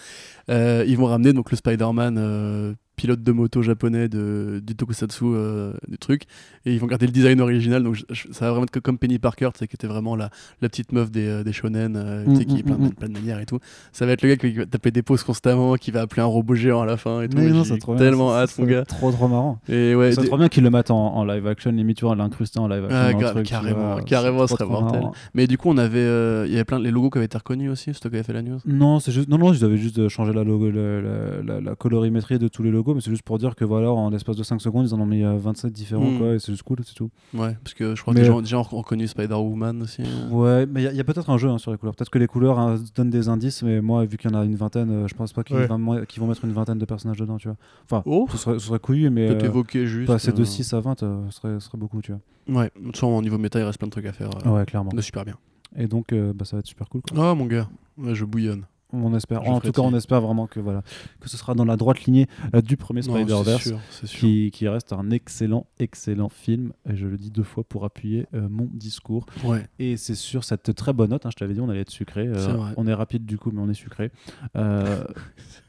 Euh, ils vont ramener donc le Spider-Man pilote de moto japonais de, du tokusatsu euh, du truc, et ils vont garder le design original, donc je- je- ça va vraiment être comme Penny Parker, qui était vraiment la, la petite meuf des, euh, des shonen, euh, tu sais, Mm, qui est mm, plein, de- mm. plein de manières et tout. Ça va être le gars qui va taper des pauses constamment, qui va appeler un robot géant à la fin et tout. mais non, c'est trop tellement ça- hâte, ça mon gars. Trop, trop marrant. Et ouais, C'est trop bien qu'ils le mettent en, en live action, limite, tu vois, l'incruster en live action. Ah, truc, tu carrément, vois, carrément, c'est ce serait mortel. Mais du coup, on avait, euh, il y avait plein, les logos qui avaient été reconnus aussi, c'est toi qui avais fait la news? Non, c'est juste non non, ils avaient juste changé la, logo, la, la- la- la colorimétrie de tous les logos, mais c'est juste pour dire que voilà, en l'espace de 5 secondes, ils en ont mis euh, 27 différents Mm. quoi, et c'est juste cool, c'est tout. Ouais, parce que je crois Mais- que les gens, déjà ont reconnu Spider-Woman aussi. hein. Ouais, mais il y a- peut-être un jeu hein, sur les couleurs. Peut-être que les couleurs hein, donnent des indices, mais moi, vu qu'il y en a une vingtaine, euh, je pense pas qu'ils Ouais. vont, mettre une vingtaine de personnages dedans, tu vois. Enfin, Oh, ce serait, ce serait couillu, mais peut-être euh, évoquer juste. passer de euh, 6 à 20, euh, ce serait, ce serait beaucoup, tu vois. Ouais, de toute façon, au niveau méta, il reste plein de trucs à faire. euh, ouais, clairement. de super bien. Et donc, euh, bah, ça va être super cool. Quoi. Oh mon gars, ouais, je bouillonne. On espère. En tout cas, on espère vraiment que voilà, que ce sera dans la droite lignée euh, du premier Spider-Verse. Qui, qui reste un excellent, excellent film. Et je le dis deux fois pour appuyer euh, mon discours. Ouais. Et c'est sur cette très bonne note, hein, je t'avais dit, on allait être sucré. euh, on est rapide du coup, mais on est sucré. Euh,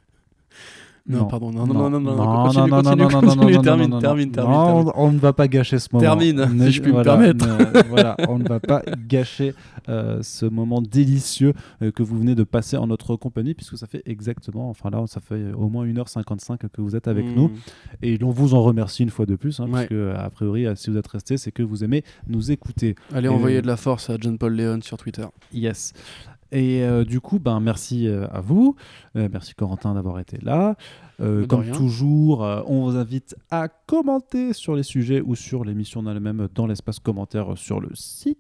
Non, pardon, non, non, non, non, non, non, continue, non, non, continue, non, non, continue, non, non, termine, non, non, termine, non, termine, non, termine. On, ne va pas gâcher ce moment. Termine, Ne- si je puis me permettre. ne- voilà, on ne va pas gâcher euh, ce moment délicieux euh, que vous venez de passer en notre compagnie, puisque ça fait exactement, enfin là, ça fait au moins 1h55 que vous êtes avec Mm. nous. Et l'on vous en remercie une fois de plus, hein, Ouais. parce que a priori, euh, si vous êtes resté, c'est que vous aimez nous écouter. Allez, envoyez de la force à John Paul Leon sur Twitter. Yes. Et euh, du coup, ben, merci euh, à vous. Euh, merci Corentin d'avoir été là. De comme rien. toujours, on vous invite à commenter sur les sujets ou sur l'émission en elle-même dans l'espace commentaire sur le site.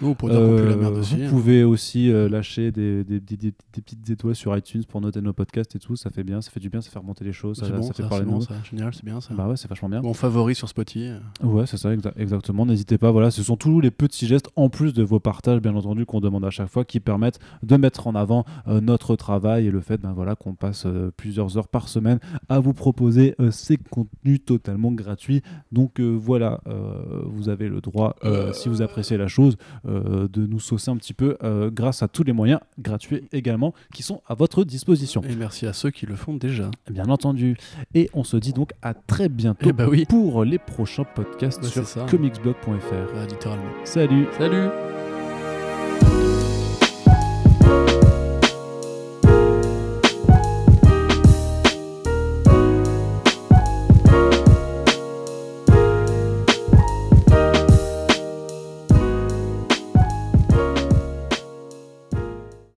Nous, pour dire qu'on pue la Euh, merde aussi. vous hein. pouvez aussi euh, lâcher des, des- des- des- des petites étoiles sur iTunes pour noter nos podcasts et tout. Ça fait bien, ça fait du bien, ça fait remonter les choses, ça, C'est bon, ça fait ça, parler de nous. Génial, c'est bien ça. Bah ouais, c'est vachement bien. Bon, favori sur Spotify. Ouais, c'est ça, exa- exactement. N'hésitez pas. Voilà, ce sont tous les petits gestes, en plus de vos partages, bien entendu, qu'on demande à chaque fois, qui permettent de mettre en avant euh, notre travail et le fait ben, voilà, qu'on passe euh, plusieurs heures par semaine à vous proposer euh, ces contenus totalement gratuits. Donc voilà, vous avez le droit, si vous appréciez la chose, de nous saucer un petit peu euh, grâce à tous les moyens gratuits également qui sont à votre disposition. Et merci à ceux qui le font déjà. Bien entendu. Et on se dit donc à très bientôt Eh bah oui. pour les prochains podcasts Bah, sur ça. comicsblog.fr. Bah, littéralement. Salut Salut